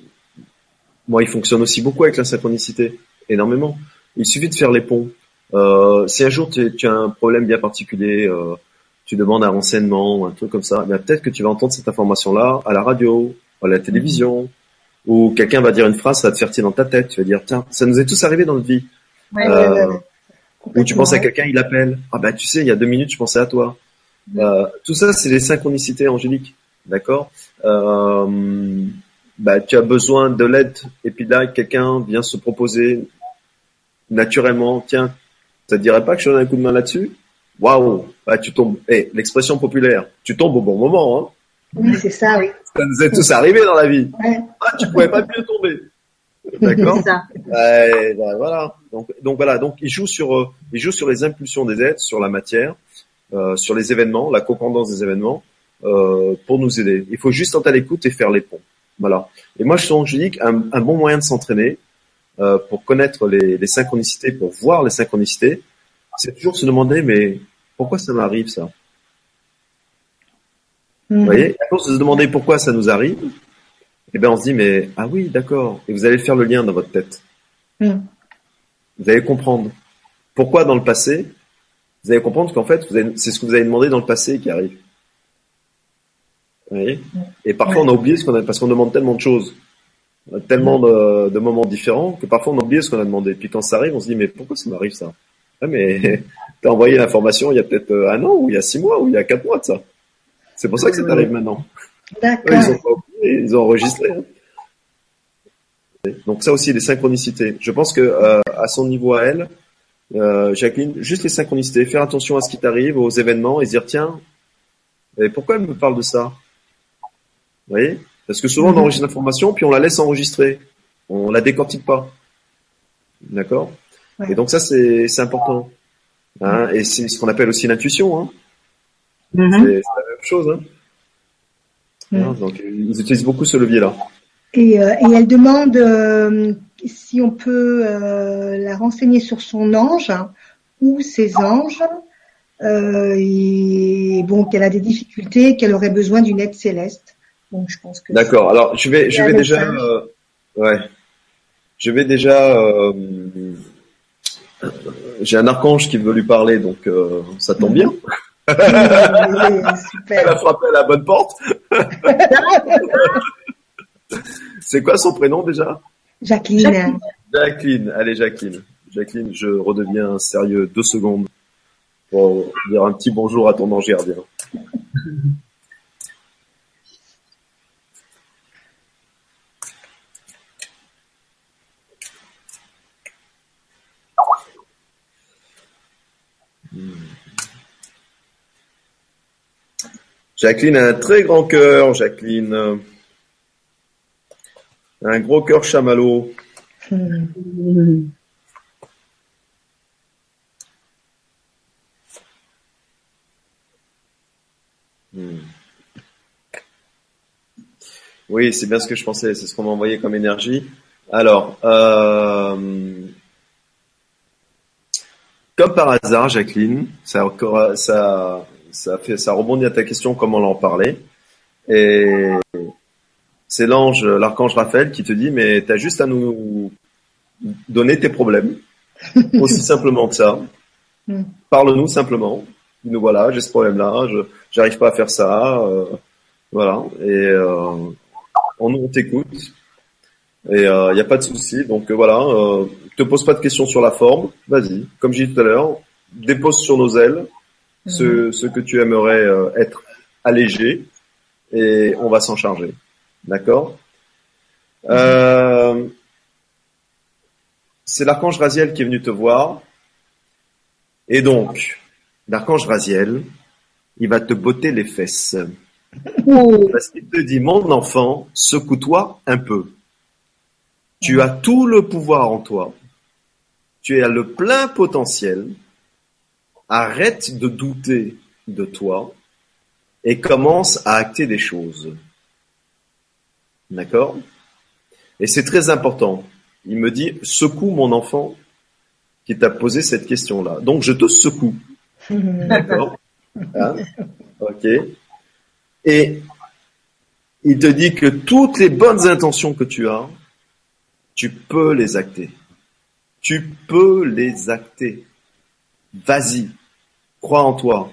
moi, il fonctionne aussi beaucoup avec la synchronicité, énormément. Il suffit de faire les ponts. Euh, si un jour tu, tu, as un problème bien particulier, euh, tu demandes un renseignement, un truc comme ça, ben peut-être que tu vas entendre cette information-là à la radio, à la télévision, ou quelqu'un va dire une phrase, ça va te faire tirer dans ta tête. Tu vas dire, tiens, ça nous est tous arrivé dans notre vie. Ouais, euh, ou tu penses à quelqu'un, il appelle. Ah bah tu sais, il y a deux minutes, je pensais à toi. Euh, tout ça, c'est les synchronicités angéliques, d'accord? Euh, bah, Tu as besoin de l'aide, et puis là, quelqu'un vient se proposer naturellement. Tiens, ça te dirait pas que je donne un coup de main là-dessus? Waouh bah, Tu tombes. Eh, l'expression populaire, tu tombes au bon moment. Hein oui, c'est ça, oui. Ça nous est tous arrivé dans la vie. Ouais. Ah, tu pouvais pas mieux tomber. D'accord. Ouais, ben, voilà. Donc, donc voilà. Donc il joue sur, euh, il joue sur les impulsions des êtres, sur la matière, euh, sur les événements, la copendance des événements, euh, pour nous aider. Il faut juste être à l'écoute et faire les ponts. Voilà. Et moi, je, je dis qu'un un bon moyen de s'entraîner euh, pour connaître les, les, synchronicités, pour voir les synchronicités, c'est toujours se demander, mais pourquoi ça m'arrive ça? Vous mhm. voyez, à force de se demander pourquoi ça nous arrive, eh bien, on se dit, mais ah oui, d'accord. Et vous allez faire le lien dans votre tête. Mhm. Vous allez comprendre pourquoi dans le passé. Vous allez comprendre qu'en fait, c'est ce que vous avez demandé dans le passé qui arrive. Et parfois, on a oublié ce qu'on a, parce qu'on demande tellement de choses, tellement de, de, moments différents, que parfois on a oublié ce qu'on a demandé. Puis quand ça arrive, on se dit, mais pourquoi ça m'arrive ça? Ah, Mais t'as envoyé l'information il y a peut-être euh, un an, ou il y a six mois, ou il y a quatre mois de ça. C'est pour ça que ça t'arrive maintenant. D'accord. Ils ont pas ils ont enregistré. Donc ça aussi, les synchronicités. Je pense que euh, à son niveau à elle, euh, Jacqueline, juste les synchronicités, faire attention à ce qui t'arrive, aux événements, et se dire tiens, et pourquoi elle me parle de ça? Vous voyez? Parce que souvent on mhm. enregistre l'information puis on la laisse enregistrer. On la décortique pas. D'accord? Et donc ça c'est important. Hein et c'est ce qu'on appelle aussi l'intuition. Hein mhm. C'est la même chose. Hein mhm. donc ils utilisent beaucoup ce levier-là. Et, euh, et, elle demande euh, si on peut euh, la renseigner sur son ange ou ses anges. et bon, qu'elle a des difficultés, qu'elle aurait besoin d'une aide céleste je pense que. D'accord. Alors, je vais, je vais déjà, euh, ouais, je vais déjà. Euh, j'ai un archange qui veut lui parler, donc euh, ça tombe bien. Super. Elle a frappé à la bonne porte. C'est quoi son prénom déjà? Jacqueline. Jacqueline. Allez, Jacqueline. Jacqueline, je redeviens sérieux deux secondes pour dire un petit bonjour à ton ange gardien. Jacqueline a un très grand cœur, Jacqueline. Un gros cœur chamallow. Hmm. Oui, c'est bien ce que je pensais, c'est ce qu'on m'a envoyé comme énergie. Alors, euh, comme par hasard, Jacqueline, ça, ça, ça, fait, ça rebondit à ta question, comment on en parlait. Et c'est l'ange, l'archange Raphaël qui te dit, mais tu as juste à nous donner tes problèmes. Aussi simplement que ça. Hmm. Parle-nous simplement. Dis-nous voilà, j'ai ce problème-là, je j'arrive pas à faire ça. Euh, voilà. Et euh, on, on t'écoute. Et il euh, n'y a pas de souci. Donc euh, voilà, te pose pas de questions sur la forme. Vas-y, comme j'ai dit tout à l'heure, dépose sur nos ailes ce, ce que tu aimerais euh, être allégé et on va s'en charger. D'accord? Euh, C'est l'archange Raziel qui est venu te voir. Et donc, l'archange Raziel, il va te botter les fesses. Parce qu'il te dit, mon enfant, secoue-toi un peu. Tu as tout le pouvoir en toi. Tu as le plein potentiel. Arrête de douter de toi et commence à acter des choses. D'accord? Et c'est très important. Il me dit, secoue mon enfant qui t'a posé cette question-là. Donc je te secoue. D'accord? Hein? Ok. Et il te dit que toutes les bonnes intentions que tu as, tu peux les acter. Tu peux les acter. Vas-y. Crois en toi.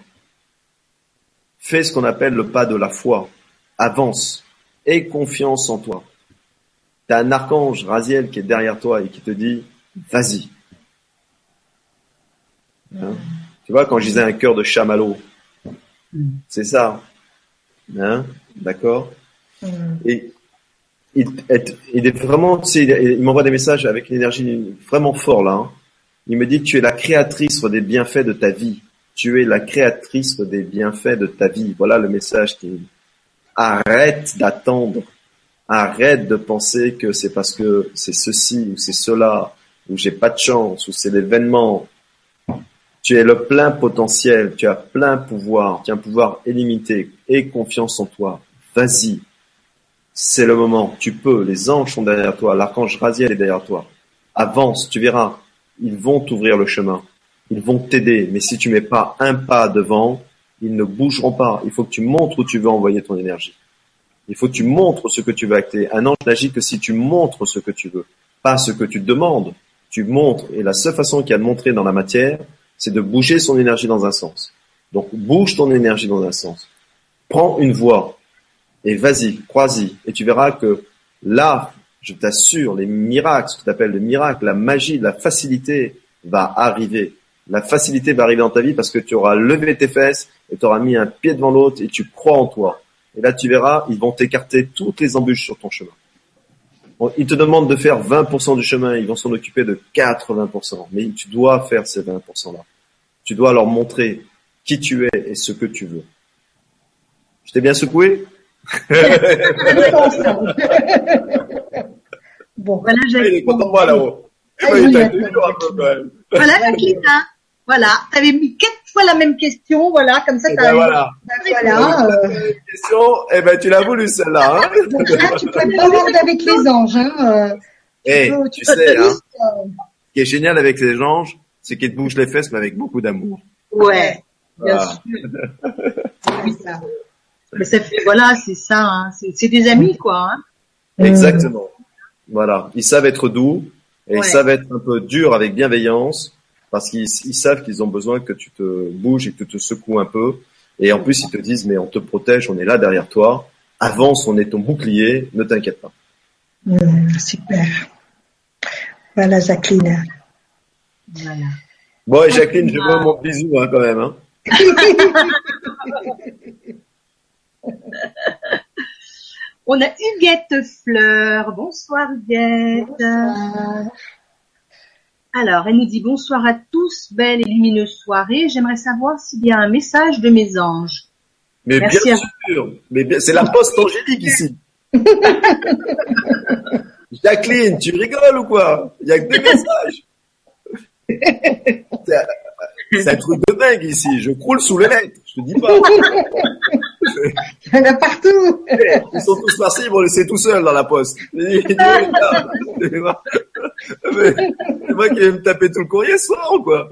Fais ce qu'on appelle le pas de la foi. Avance. Aie confiance en toi. Tu as un archange, Raziel, qui est derrière toi et qui te dit, vas-y. Hein? Tu vois, quand je disais un cœur de chamallow, c'est ça. Hein? D'accord? Mm. Et il, est vraiment, tu sais, il m'envoie des messages avec une énergie vraiment forte là. Hein. Il me dit tu es la créatrice des bienfaits de ta vie. Tu es la créatrice des bienfaits de ta vie. Voilà le message qui arrête d'attendre. Arrête de penser que c'est parce que c'est ceci ou c'est cela ou j'ai pas de chance ou c'est l'événement. Tu es le plein potentiel, tu as plein pouvoir, tu as un pouvoir illimité et confiance en toi. Vas-y, C'est le moment. Tu peux. Les anges sont derrière toi. L'archange Raziel est derrière toi. Avance, tu verras. Ils vont t'ouvrir le chemin. Ils vont t'aider. Mais si tu mets pas un pas devant, ils ne bougeront pas. Il faut que tu montres où tu veux envoyer ton énergie. Il faut que tu montres ce que tu veux acter. Un ange n'agit que si tu montres ce que tu veux, pas ce que tu demandes. Tu montres. Et la seule façon qu'il y a de montrer dans la matière, c'est de bouger son énergie dans un sens. Donc bouge ton énergie dans un sens. Prends une voie et vas-y, crois-y. Et tu verras que là, je t'assure, les miracles, ce que tu appelles le miracle, la magie, la facilité va arriver. La facilité va arriver dans ta vie parce que tu auras levé tes fesses et tu auras mis un pied devant l'autre et tu crois en toi. Et là, tu verras, ils vont t'écarter toutes les embûches sur ton chemin. Ils te demandent de faire 20% du chemin, ils vont s'en occuper de 80%. Mais tu dois faire ces 20%-là. Tu dois leur montrer qui tu es et ce que tu veux. Je t'ai bien secoué? Bon, voilà, j'ai. Il est content de moi là-haut. Ah, voilà, Jacqueline, hein. Voilà, t'avais mis quatre fois la même question, voilà, comme ça Eh t'as ben voilà. Voilà. euh, Question, eh ben tu l'as voulu celle-là. Hein donc là, tu peux pas mordre avec les anges. Hein. euh, Eh, peux- tu peux sais, hein, juste, euh, ce qui est génial avec les anges, c'est qu'ils te bougent les fesses, mais avec beaucoup d'amour. Ouais, bien Voilà. sûr. oui, ça. Mais ça fait, voilà, c'est ça, hein. c'est c'est des amis, quoi. Hein. Exactement. Voilà. Ils savent être doux et Ouais. ils savent être un peu durs avec bienveillance parce qu'ils ils savent qu'ils ont besoin que tu te bouges et que tu te secoues un peu. Et en plus, ils te disent, mais on te protège, on est là derrière toi. Avance, on est ton bouclier, ne t'inquiète pas. Hum, super. Voilà, Jacqueline. Voilà. Bon, et Jacqueline, je veux mon bisou hein, quand même. Hein. On a Huguette Fleur. Bonsoir Huguette. Alors, elle nous dit bonsoir à tous, belle et lumineuse soirée. J'aimerais savoir s'il y a un message de mes anges. Mais Merci bien sûr, mais bien- c'est la poste angélique ici. Jacqueline, tu rigoles ou quoi? Il y a que des messages. C'est c'est un truc de dingue ici. Je croule sous les lettres. Je te dis pas. Il y en a partout. Ils sont tous partis, ils vont laisser tout seuls dans la poste. C'est moi qui vais me taper tout le courrier ce soir ou quoi?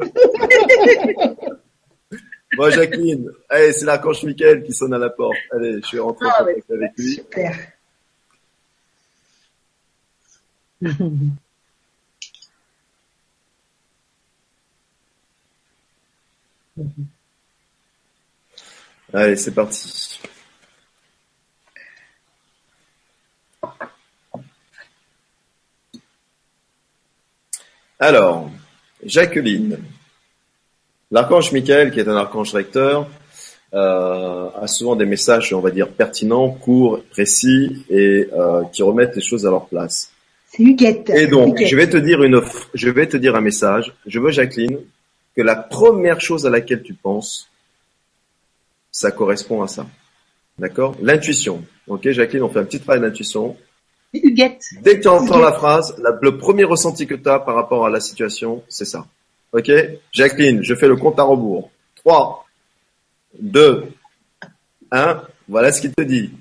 Bon, Jacqueline, allez, c'est l'archange Michael qui sonne à la porte. Allez, je vais rentrer en Ah, ouais. avec lui. Super. Allez, c'est parti. Alors, Jacqueline, l'archange Michael, qui est un archange recteur, euh, a souvent des messages, on va dire, pertinents, courts, précis et euh, qui remettent les choses à leur place. C'est Huguette. Et donc, Huguette. je vais te dire une, je vais te dire un message. Je veux, Jacqueline, que la première chose à laquelle tu penses, ça correspond à ça. D'accord? L'intuition. Ok, Jacqueline, on fait un petit travail d'intuition. Huguette. Dès que tu entends la phrase, la- le premier ressenti que tu as par rapport à la situation, c'est ça. Ok? Jacqueline, je fais le compte à rebours. 3, 2, 1. Voilà ce qu'il te dit.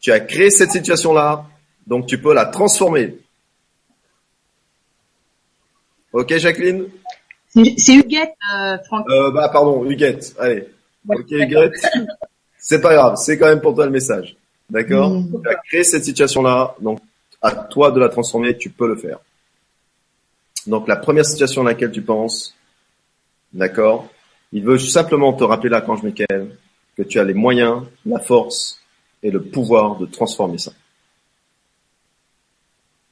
Tu as créé cette situation-là, donc tu peux la transformer. Ok, Jacqueline? C'est c'est Huguette, euh, Franck. euh, Bah, pardon, Huguette. Allez. Ok. C'est pas grave, c'est quand même pour toi le message. D'accord Mm. Tu as créé cette situation-là, donc à toi de la transformer, tu peux le faire. Donc la première situation à laquelle tu penses, d'accord Il veut simplement te rappeler l'archange Michael que tu as les moyens, la force et le pouvoir de transformer ça.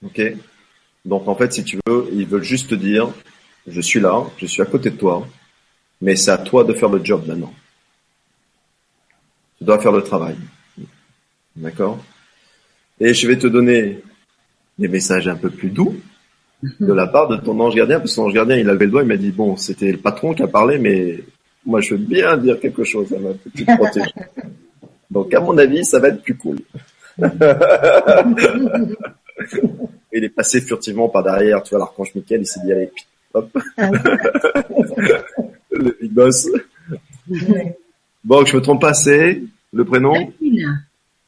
Ok? Donc en fait, si tu veux, ils veulent juste te dire, je suis là, je suis à côté de toi, mais c'est à toi de faire le job maintenant. Dois faire le travail. D'accord? Et je vais te donner des messages un peu plus doux de la part de ton ange gardien, parce que ton ange gardien, il a levé le doigt, il m'a dit, bon, c'était le patron qui a parlé, mais moi, je veux bien dire quelque chose à ma petite protégée. Donc, à mon avis, ça va être plus cool. il est passé furtivement par derrière, tu vois, l'archange Michael, il s'est dit, allez, hop. le big boss. Bon, je me trompe pas, c'est le prénom Jacqueline.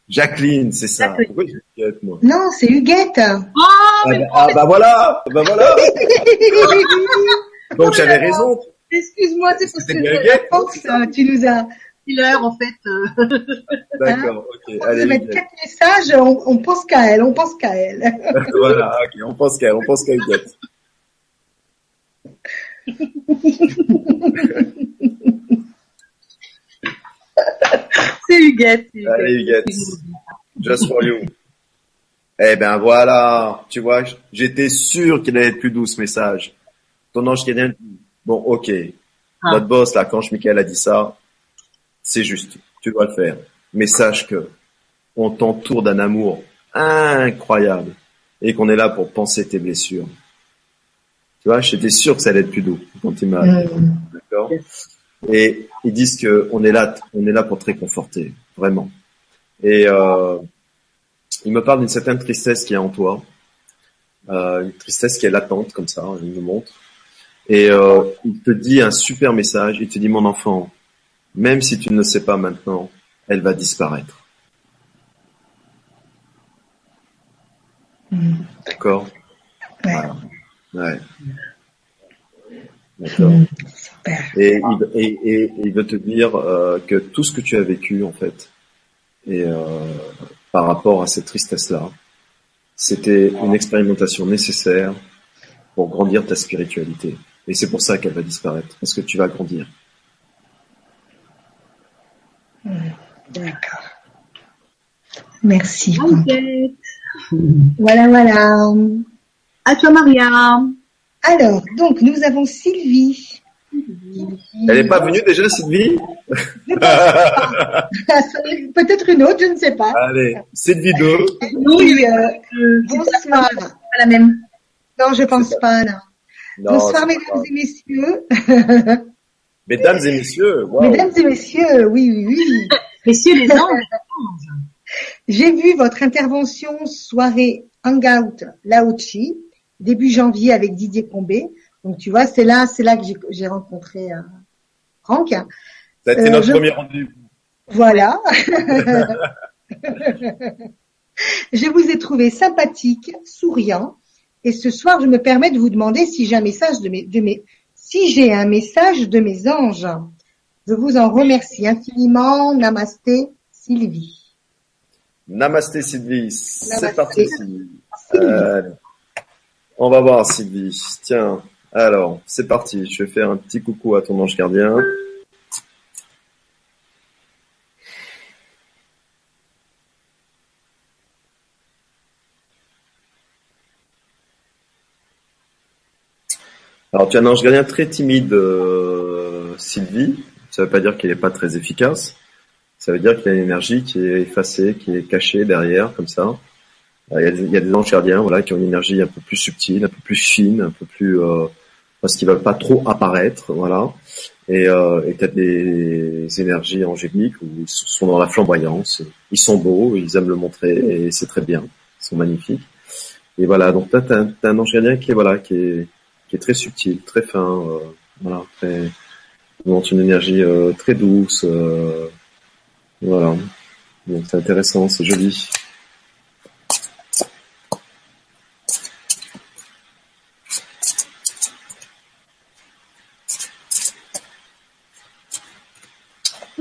Jacqueline, c'est ça. Pourquoi Huguette, moi? Non, c'est Huguette. Oh, ah, bah, ah bah voilà, bah voilà. Donc j'avais raison. Excuse-moi, c'est parce que pense, tu nous as l'heure en fait. Euh. D'accord, ok. On Allez, mettre quatre messages, on, on pense qu'à elle, on pense qu'à elle. voilà, ok, on pense qu'à elle, on pense qu'à Huguette. c'est Huguette. Allez Huguette, just for you. Eh ben voilà, tu vois, j'étais sûr qu'il allait être plus doux ce message. Ton ange dit, bon ok, ah. notre boss là, quand Michael a dit ça, c'est juste, tu dois le faire. Mais sache que on t'entoure d'un amour incroyable et qu'on est là pour penser tes blessures. Tu vois, j'étais sûr que ça allait être plus doux quand il m'a. Mm. D'accord? Et ils disent que on est là, on est là pour te réconforter, vraiment. Et euh, il me parle d'une certaine tristesse qui est en toi, euh, une tristesse qui est latente comme ça, il me montre. Et euh, il te dit un super message. Il te dit mon enfant, même si tu ne le sais pas maintenant, elle va disparaître. Mm. D'accord? Ouais. ouais. D'accord. Mm. Et, et, et, il veut te dire euh, que tout ce que tu as vécu, en fait, et euh, par rapport à cette tristesse-là, c'était une expérimentation nécessaire pour grandir ta spiritualité. Et c'est pour ça qu'elle va disparaître, parce que tu vas grandir. D'accord. Merci. Voilà, voilà. À toi, Maria. Alors, donc, nous avons Sylvie. Elle n'est pas venue déjà, Sylvie Peut-être une autre, je ne sais pas. Allez, cette vidéo. Oui, euh, bonsoir. Pas la même. Non, je pense pas, non. bonsoir, mesdames et messieurs. Mesdames et messieurs. Mesdames et messieurs, oui, oui, oui. Messieurs les anges. J'ai vu votre intervention soirée Hangout Laochi, début janvier avec Didier Combé. Donc tu vois, c'est là, c'est là que j'ai rencontré euh, Franck. C'était euh, notre premier rendez-vous. Voilà. je vous ai trouvé sympathique, souriant, et ce soir, je me permets de vous demander si j'ai un message de mes, de mes, si j'ai un message de mes anges. Je vous en remercie infiniment. Namasté, Sylvie. Namasté, Sylvie. C'est parti. Sylvie. on va voir, Sylvie. Tiens. Alors, c'est parti. Je vais faire un petit coucou à ton ange gardien. Alors, tu as un ange gardien très timide, euh, Sylvie. Ça ne veut pas dire qu'il n'est pas très efficace. Ça veut dire qu'il y a une énergie qui est effacée, qui est cachée derrière, comme ça. Il y a, il y a des anges gardiens, voilà, qui ont une énergie un peu plus subtile, un peu plus fine, un peu plus euh, parce qu'ils veulent pas trop apparaître, voilà. Et euh, et t'as des énergies angéliques où ils sont dans la flamboyance. Ils sont beaux, ils aiment le montrer et c'est très bien. Ils sont magnifiques. Et voilà, donc là t'as, as un ange gardien qui est voilà, qui est qui est très subtil, très fin, euh, voilà, très montre une énergie euh, très douce, euh, voilà. Donc c'est intéressant, c'est joli.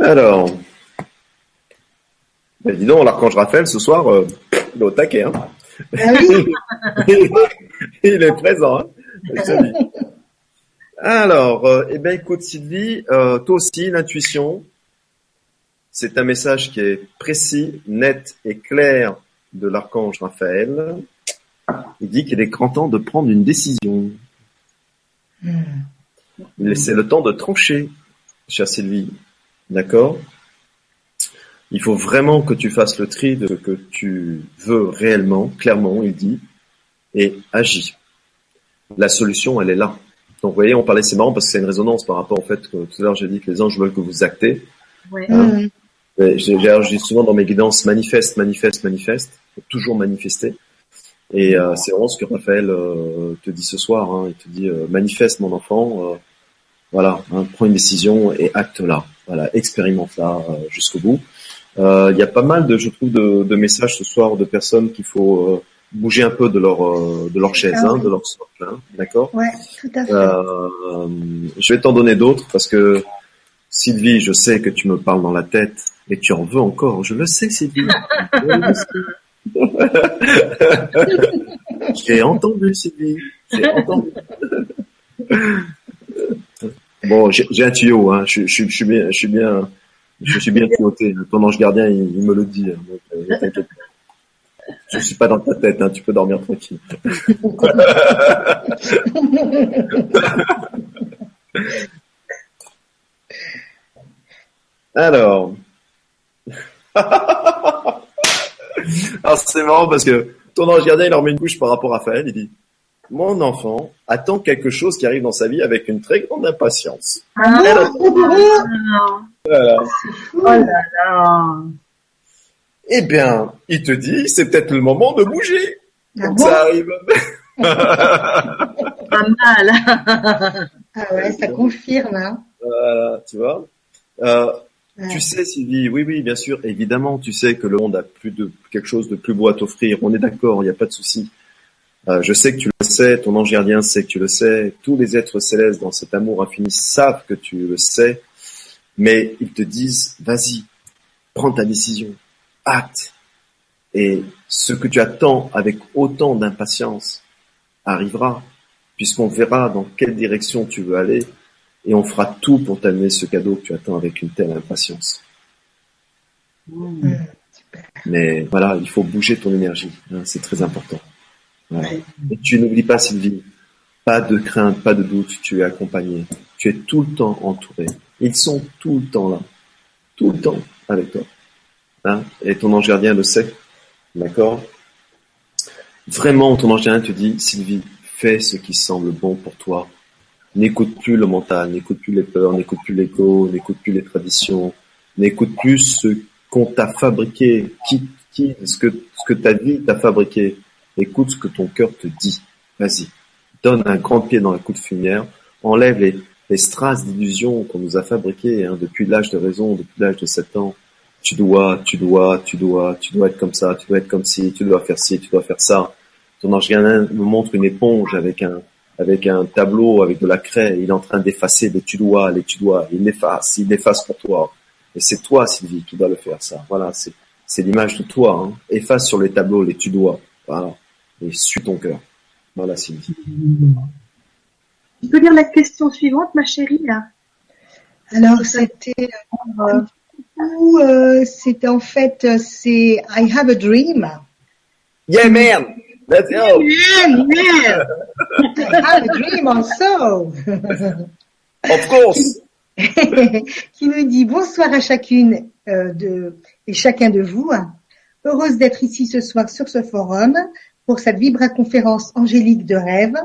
Alors, ben dis donc, l'archange Raphaël, ce soir, euh, il est au taquet. Hein ah il est présent. Hein Alors, euh, eh bien, écoute Sylvie, euh, toi aussi, l'intuition, c'est un message qui est précis, net et clair de l'archange Raphaël. Il dit qu'il est grand temps de prendre une décision. Hmm. C'est le temps de trancher, chère Sylvie. D'accord? Il faut vraiment que tu fasses le tri de ce que tu veux réellement, clairement, il dit, et agis. La solution, elle est là. Donc, vous voyez, on parlait, c'est marrant parce que c'est une résonance par rapport au fait que tout à l'heure j'ai dit que les anges veulent que vous actez. Ouais. Hein j'ai souvent dans mes guidances manifeste, manifeste, manifeste, toujours manifester. Et euh, c'est vraiment ce que Raphaël euh, te dit ce soir. Hein. Il te dit euh, manifeste mon enfant, voilà, hein, prends une décision et acte là. Voilà, expérimente là jusqu'au bout. Euh, Il y a pas mal de, je trouve, de, de messages ce soir de personnes qu'il faut euh, bouger un peu de leur euh, de leur chaise, Ah hein, oui. de leur socle, hein, d'accord? Ouais, tout à fait. euh, Je vais t'en donner d'autres parce que Sylvie, je sais que tu me parles dans la tête et tu en veux encore. Je le sais, Sylvie. J'ai entendu, Sylvie. J'ai entendu. Bon, j'ai un tuyau, hein. Je, je, je suis bien, je suis bien, je suis bien tuyauté. Ton ange gardien, il, me le dit. hein. Donc, euh. Je suis pas dans ta tête, hein. Tu peux dormir tranquille. Alors. Alors c'est marrant parce que ton ange gardien, il leur met une couche par rapport à Raphaël. Il dit Mon enfant attend quelque chose qui arrive dans sa vie avec une très grande impatience. Ah, Alors, voilà. oh là là. Eh bien, il te dit C'est peut-être le moment de bouger. Ah Donc bon ça arrive. Pas mal. Ah ouais, ça confirme. Hein. Voilà, tu vois. Euh, Ouais. Tu sais, Sylvie, oui, oui, bien sûr, évidemment, tu sais que le monde a plus de quelque chose de plus beau à t'offrir. On est d'accord, il n'y a pas de souci. Euh, je sais que tu le sais, ton ange gardien sait que tu le sais, tous les êtres célestes dans cet amour infini savent que tu le sais, mais ils te disent, vas-y, prends ta décision, hâte. Et ce que tu attends avec autant d'impatience arrivera, puisqu'on verra dans quelle direction tu veux aller, et on fera tout pour t'amener ce cadeau que tu attends avec une telle impatience. Mmh, super. Mais voilà, il faut bouger ton énergie, hein, c'est très important. Tu n'oublies pas, Sylvie, pas de crainte, pas de doute, tu es accompagné, tu es tout le temps entouré. Ils sont tout le temps là, tout le temps avec toi. Hein? Et ton ange gardien le sait, d'accord? Vraiment, ton ange gardien te dit, Sylvie, fais ce qui semble bon pour toi. N'écoute plus le mental, n'écoute plus les peurs, n'écoute plus l'ego, n'écoute plus les traditions, n'écoute plus ce qu'on t'a fabriqué, qui, qui, ce que, ce que ta vie t'a fabriqué. Écoute ce que ton cœur te dit. Vas-y. Donne un grand pied dans la coup de fumière. Enlève les, les strass d'illusions qu'on nous a fabriquées hein, depuis l'âge de raison, depuis l'âge de 7 ans. Tu dois, tu dois, tu dois, tu dois être comme ça, tu dois être comme ci, tu dois faire ci, tu dois faire ça. Ton ange gardien me montre une éponge avec un, avec un tableau, avec de la craie. Il est en train d'effacer les tu dois, les tu dois. Il l'efface, il l'efface pour toi. Et c'est toi, Sylvie, qui dois le faire, ça. Voilà, c'est, c'est l'image de toi. Hein. Efface sur les tableaux les tu dois. Voilà. Et suis ton cœur. Voilà, Sylvie. Tu peux lire la question suivante, ma chérie, là Alors c'était euh, euh, c'était en fait euh, c'est I have a dream. Yeah, man! Let's go! Bien, bien. I have a dream also. Of course! qui me dit bonsoir à chacune euh, de et chacun de vous. Heureuse d'être ici ce soir sur ce forum pour cette vibra-conférence angélique de rêve.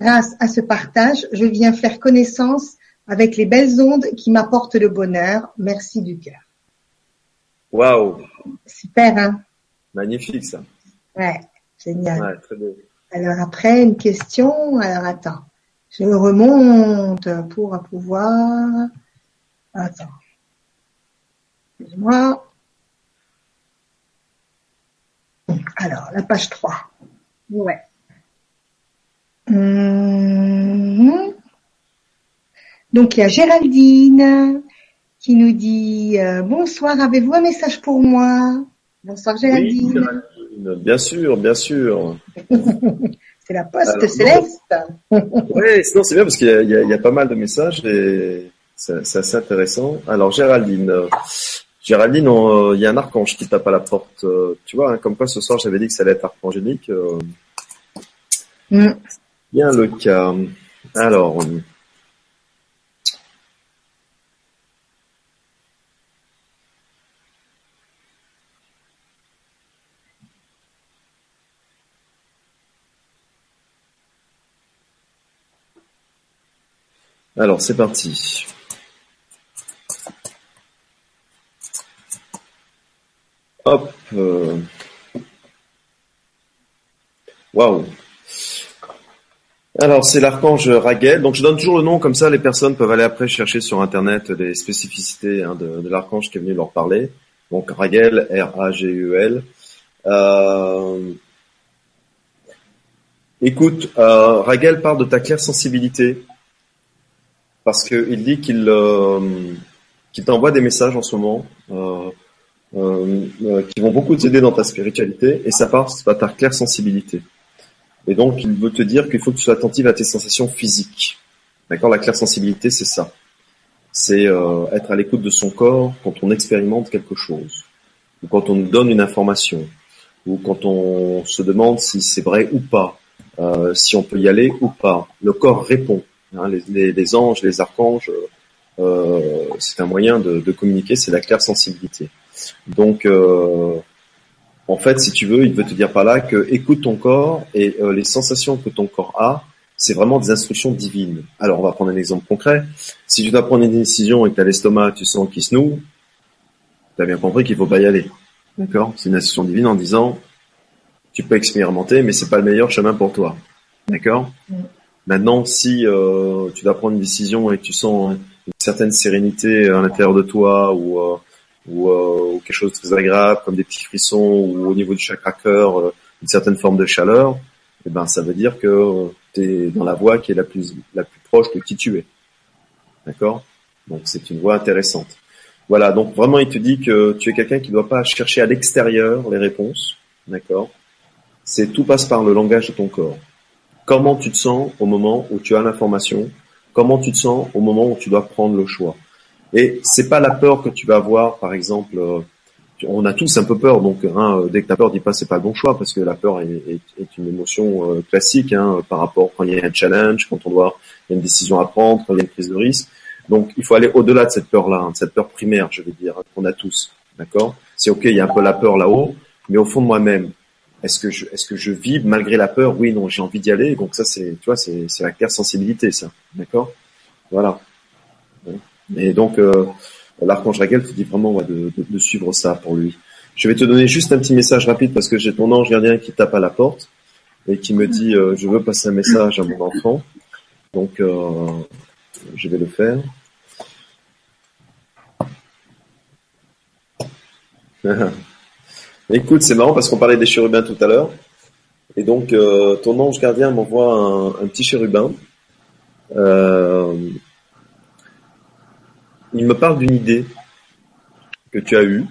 Grâce à ce partage, je viens faire connaissance avec les belles ondes qui m'apportent le bonheur. Merci du cœur. Waouh! Super, hein Magnifique, ça. Ouais, génial. Ouais, très beau. Alors après, une question. Alors attends, je remonte pour pouvoir. Attends. Excuse-moi. Alors, la page 3. Ouais. Hum. Donc il y a Géraldine qui nous dit euh, bonsoir, avez-vous un message pour moi? Bonsoir Oui, Géraldine. Bien sûr, bien sûr. C'est la poste Alors, céleste. Oui, sinon c'est bien parce qu'il y, a- y y pas mal de messages et c'est c'est assez intéressant. Alors Géraldine, euh, Géraldine, euh, il y a un archange qui tape à la porte. euh, tu vois, hein, comme quoi ce soir j'avais dit que ça allait être archangélique. euh, Hum. bien le cas. Alors, alors c'est parti. Hop. euh, Waouh. Alors, c'est l'archange Raguel. Donc, je donne toujours le nom, comme ça, les personnes peuvent aller après chercher sur Internet les spécificités hein, de, l'archange qui est venu leur parler. Donc Ragel, R-A-G-E-L. Euh, écoute, euh, Ragel parle de ta claire sensibilité parce qu'il dit qu'il euh, t'envoie des messages en ce moment euh, qui vont beaucoup t'aider dans ta spiritualité et ça passe par ta claire sensibilité. Et donc, il veut te dire qu'il faut que tu sois attentive à tes sensations physiques. D'accord? La claire sensibilité, c'est ça. C'est euh, être à l'écoute de son corps quand on expérimente quelque chose, ou quand on nous donne une information, ou quand on se demande si c'est vrai ou pas, euh, si on peut y aller ou pas. Le corps répond. Hein, les, anges, les archanges, euh, c'est un moyen de, de communiquer, c'est la claire sensibilité. Donc, euh, en fait, si tu veux, il veut te dire par là que écoute ton corps et euh, les sensations que ton corps a, c'est vraiment des instructions divines. Alors, on va prendre un exemple concret. Si tu dois prendre une décision et que tu as l'estomac, tu sens qu'il se noue, tu as bien compris qu'il faut pas y aller. D'accord? C'est une instruction divine en disant, tu peux expérimenter, mais c'est pas le meilleur chemin pour toi. D'accord? Maintenant, si euh, tu dois prendre une décision et que tu sens une certaine sérénité à l'intérieur de toi ou euh, ou, euh, ou, quelque chose de très agréable comme des petits frissons ou au niveau du chakra cœur euh, une certaine forme de chaleur, eh ben ça veut dire que tu es dans la voie qui est la plus la plus proche de qui tu es. D'accord? Donc c'est une voie intéressante. Voilà, donc vraiment il te dit que tu es quelqu'un qui ne doit pas chercher à l'extérieur les réponses, d'accord? C'est tout passe par le langage de ton corps. Comment tu te sens au moment où tu as l'information? Comment tu te sens au moment où tu dois prendre le choix? Et c'est pas la peur que tu vas avoir, par exemple. Euh, on a tous un peu peur, donc hein, dès que tu as peur, dis pas c'est pas le bon choix, parce que la peur est, une émotion euh, classique hein, par rapport quand il y a un challenge, quand on doit, il y a une décision à prendre, quand il y a une prise de risque. Donc il faut aller au-delà de cette peur-là, hein, de cette peur primaire, je veux dire, qu'on a tous, d'accord? C'est ok, il y a un peu la peur là-haut, mais au fond de moi-même, est-ce que je, est-ce que je vis malgré la peur? Oui, non, j'ai envie d'y aller. Donc ça, c'est, tu vois, c'est, c'est la claire sensibilité, ça, d'accord? Voilà. Et donc, euh, l'archange Raquel te dit vraiment ouais, de, de, de, suivre ça pour lui. Je vais te donner juste un petit message rapide parce que j'ai ton ange gardien qui tape à la porte et qui me dit euh, je veux passer un message à mon enfant. Donc, euh, je vais le faire. Écoute, c'est marrant parce qu'on parlait des chérubins tout à l'heure. Et donc, euh, ton ange gardien m'envoie un, un, petit chérubin. Euh, il me parle d'une idée que tu as eue.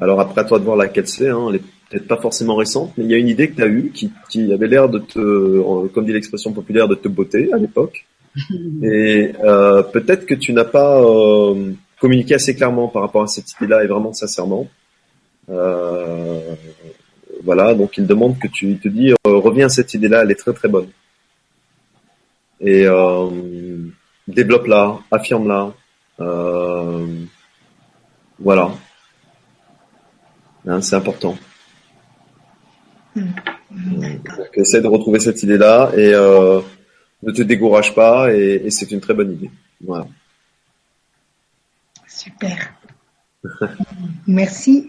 Alors après, à toi de voir laquelle c'est. Hein, elle est peut-être pas forcément récente, mais il y a une idée que tu as eue qui, qui avait l'air de te, comme dit l'expression populaire, de te botter à l'époque. Et euh, peut-être que tu n'as pas euh, communiqué assez clairement par rapport à cette idée-là et vraiment sincèrement. Euh, voilà, donc il demande que tu te dis, reviens à cette idée-là, elle est très très bonne. Et euh, développe-la, affirme-la. Euh, voilà. Hein, c'est important. Donc, essaie de retrouver cette idée-là et euh, ne te décourage pas et, et c'est une très bonne idée. Voilà. Super. Merci.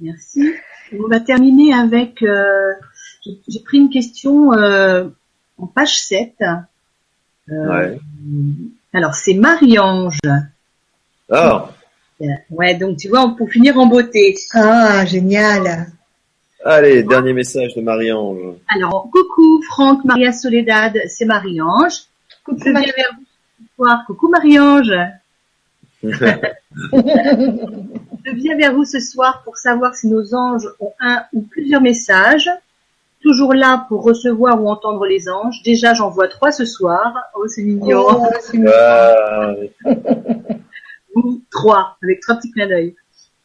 Merci. On va terminer avec, euh, j'ai pris une question euh, en page 7 euh, ouais. Alors, c'est Marie-Ange. Ah. Ouais, donc tu vois, pour finir en beauté. Ah, génial. Allez, dernier message de Marie-Ange. Alors, coucou Franck, Maria Soledad, c'est Marie-Ange. Coucou, je viens vers vous ce soir. Coucou Marie-Ange. je viens vers vous ce soir pour savoir si nos anges ont un ou plusieurs messages toujours là pour recevoir ou entendre les anges. Déjà, j'en vois trois ce soir. Oh, c'est mignon. Oh, ou trois, avec trois petits clins d'œil.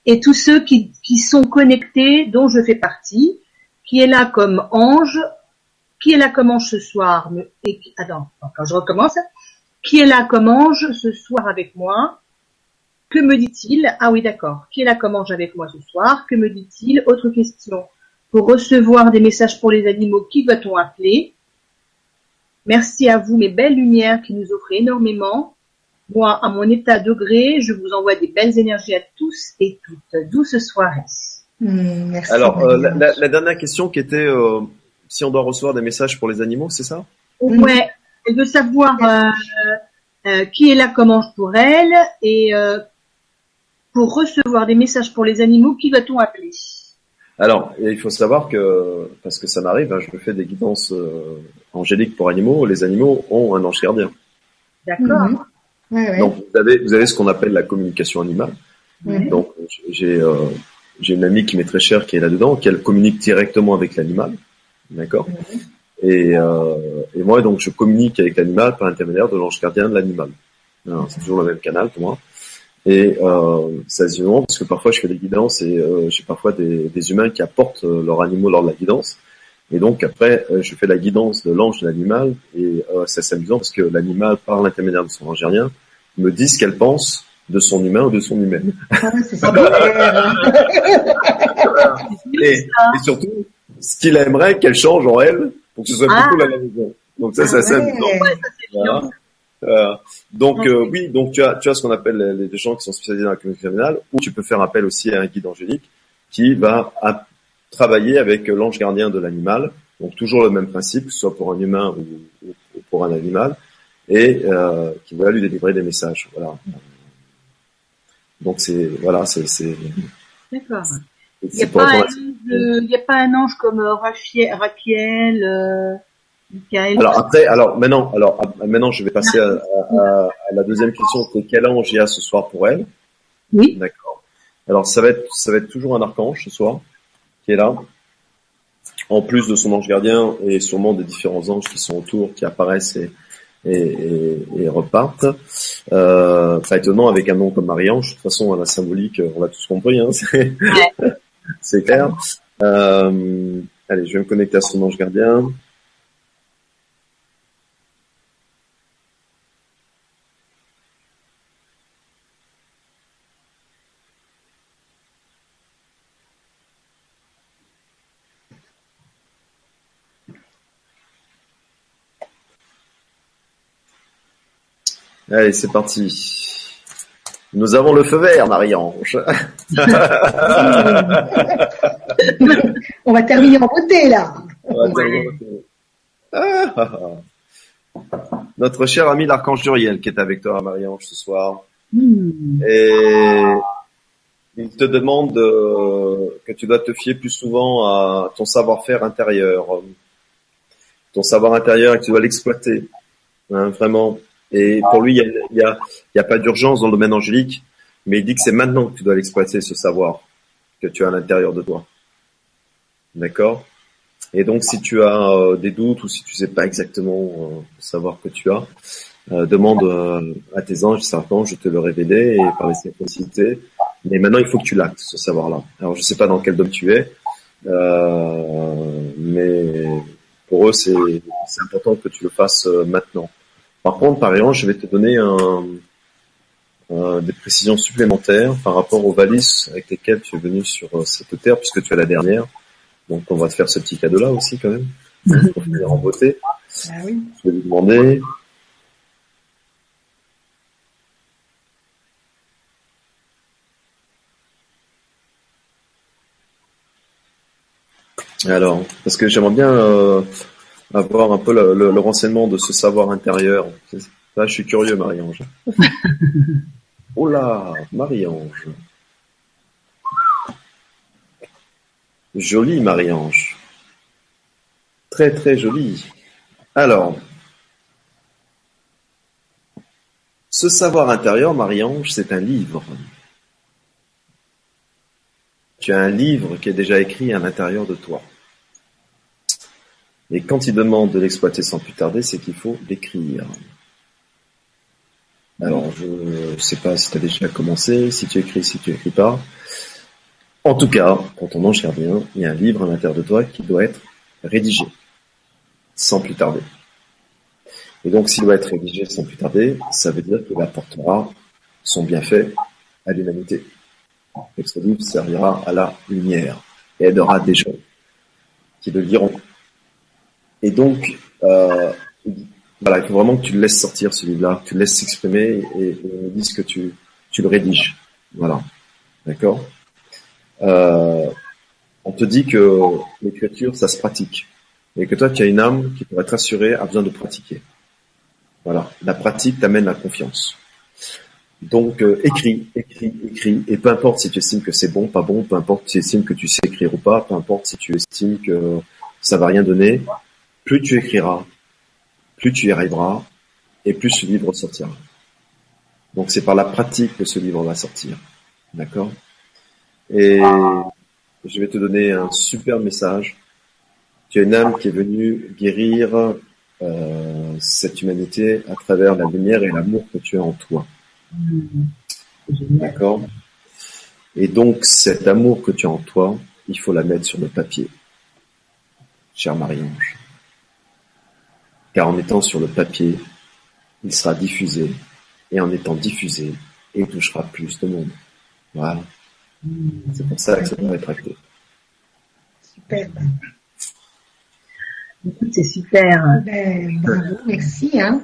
Et tous ceux qui, qui sont connectés, dont je fais partie, qui est là comme ange, qui est là comme ange ce soir, et, attends, quand je recommence, qui est là comme ange ce soir avec moi, que me dit-il? Ah oui, d'accord. Qui est là comme ange avec moi ce soir Que me dit-il? Autre question. Pour recevoir des messages pour les animaux, qui doit-on appeler? Merci à vous, mes belles lumières qui nous offrent énormément. Moi, à mon état degré, je vous envoie des belles énergies à tous et toutes. Douce soirée. Mmh, merci Alors, euh, la, la, la, dernière question qui était euh, si on doit recevoir des messages pour les animaux, c'est ça? Ouais, elle veut savoir euh, qui est là comme ange pour elle et pour recevoir des messages pour les animaux, qui va-t-on appeler? Alors, il faut savoir que, parce que ça m'arrive, hein, je fais des guidances euh, angéliques pour animaux, les animaux ont un ange gardien. D'accord. Mhm. Donc vous avez, vous avez ce qu'on appelle la communication animale. Donc j'ai euh, j'ai une amie qui m'est très chère qui est là-dedans, qui elle communique directement avec l'animal, d'accord. Et, euh, et moi donc je communique avec l'animal par l'intermédiaire de l'ange gardien de l'animal. C'est toujours le même canal pour moi. Et euh, c'est assez parce que parfois je fais des guidances et euh, j'ai parfois des, des humains qui apportent euh, leurs animaux lors de la guidance. Et donc après, euh, je fais la guidance de l'ange de l'animal et euh, c'est assez amusant parce que l'animal, par l'intermédiaire de son ange gardien, me dit ce qu'elle pense de son humain ou de son humaine. Ah, c'est. Et, et surtout, ce qu'il aimerait qu'elle change en elle pour que ce soit Ah. plutôt la maison. Donc ça, c'est assez Ouais. amusant. Ouais, ça c'est Voilà. bien. Euh, donc euh, oui, donc tu as tu as ce qu'on appelle les, les gens qui sont spécialisés dans la communication animale, ou tu peux faire appel aussi à un guide angélique qui va à- travailler avec l'ange gardien de l'animal. Donc toujours le même principe, que ce soit pour un humain ou, ou- ou pour un animal, et euh, qui va lui délivrer des messages. Voilà. Donc c'est voilà, c'est c'est D'accord. Il n'y a, euh, a pas un ange comme euh, Raphaël, euh, Michael. Alors après, alors maintenant, alors maintenant, je vais passer à, à- à la deuxième question. C'est quel ange il y a ce soir pour elle Oui. D'accord. Alors ça va être, ça va être toujours un archange ce soir qui est là, en plus de son ange gardien et sûrement des différents anges qui sont autour, qui apparaissent et et, et- et repartent. Euh, pas étonnant avec un nom comme Marie-Ange. De toute façon, la symbolique, on l'a tous compris. Hein, c'est c'est clair. Euh, allez, je vais me connecter à son ange gardien. Allez, c'est parti. Nous avons le feu vert, Marie-Ange. On va terminer en beauté là. On va dire- Ah, ah, ah. Notre cher ami l'archange Uriel qui est avec toi, Marie-Ange, ce soir. Hmm. Et il te demande euh, que tu dois te fier plus souvent à ton savoir-faire intérieur, ton savoir intérieur et que tu dois l'exploiter, hein, vraiment. Et pour lui, il y a, a, y a pas d'urgence dans le domaine angélique, mais il dit que c'est maintenant que tu dois l'exploiter, ce savoir que tu as à l'intérieur de toi. D'accord? Et donc, si tu as euh, des doutes ou si tu sais pas exactement euh, le savoir que tu as, euh, demande euh, à tes anges, certains, je te le révéler et par les synchronicités. Mais maintenant, il faut que tu l'actes, ce savoir-là. Alors, je sais pas dans quel domaine tu es, euh, mais pour eux, c'est c'est important que tu le fasses euh, maintenant. Par contre, par exemple, je vais te donner un, des précisions supplémentaires par rapport aux valises avec lesquelles tu es venu sur euh, cette terre, puisque tu es la dernière. Donc, on va te faire ce petit cadeau-là aussi, quand même, pour finir en beauté. Ah oui. Je vais lui demander. Alors, parce que j'aimerais bien euh, avoir un peu le, le- le renseignement de ce savoir intérieur. Là, je suis curieux, Marie-Ange. oh là, Marie-Ange. Jolie, Marie-Ange. Très, très jolie. Alors, ce savoir intérieur, Marie-Ange, c'est un livre. Tu as un livre qui est déjà écrit à l'intérieur de toi. Et quand il demande de l'exploiter sans plus tarder, c'est qu'il faut l'écrire. Alors, je ne sais pas si tu as déjà commencé, si tu écris, si tu écris pas. En tout cas, quand ton ange gardien, il y a un livre à l'intérieur de toi qui doit être rédigé, sans plus tarder. Et donc, s'il doit être rédigé sans plus tarder, ça veut dire qu'il apportera son bienfait à l'humanité. Et que ce livre servira à la lumière et aidera des gens qui le liront. Et donc, euh, voilà, il faut vraiment que tu le laisses sortir ce livre-là, que tu le laisses s'exprimer et, et dise que tu, tu le rédiges. Voilà. D'accord? Euh, On te dit que l'écriture, ça se pratique. Et que toi, tu as une âme qui, pour être assurée, a besoin de pratiquer. Voilà. La pratique t'amène la confiance. Donc euh, écris, écris, écris, et peu importe si tu estimes que c'est bon, pas bon, peu importe si tu estimes que tu sais écrire ou pas, peu importe si tu estimes que ça va rien donner, plus tu écriras, plus tu y arriveras, et plus ce livre sortira. Donc c'est par la pratique que ce livre va sortir. D'accord? Et je vais te donner un super message. Tu es une âme qui est venue guérir euh, cette humanité à travers la lumière et l'amour que tu as en toi. D'accord? Et donc, cet amour que tu as en toi, il faut la mettre sur le papier, cher Marie-Ange. Car en étant sur le papier, il sera diffusé, et en étant diffusé, il touchera plus de monde. Voilà. C'est pour ça que ça doit être acté. Super. Écoute, c'est super. Ben, bravo, merci. Hein.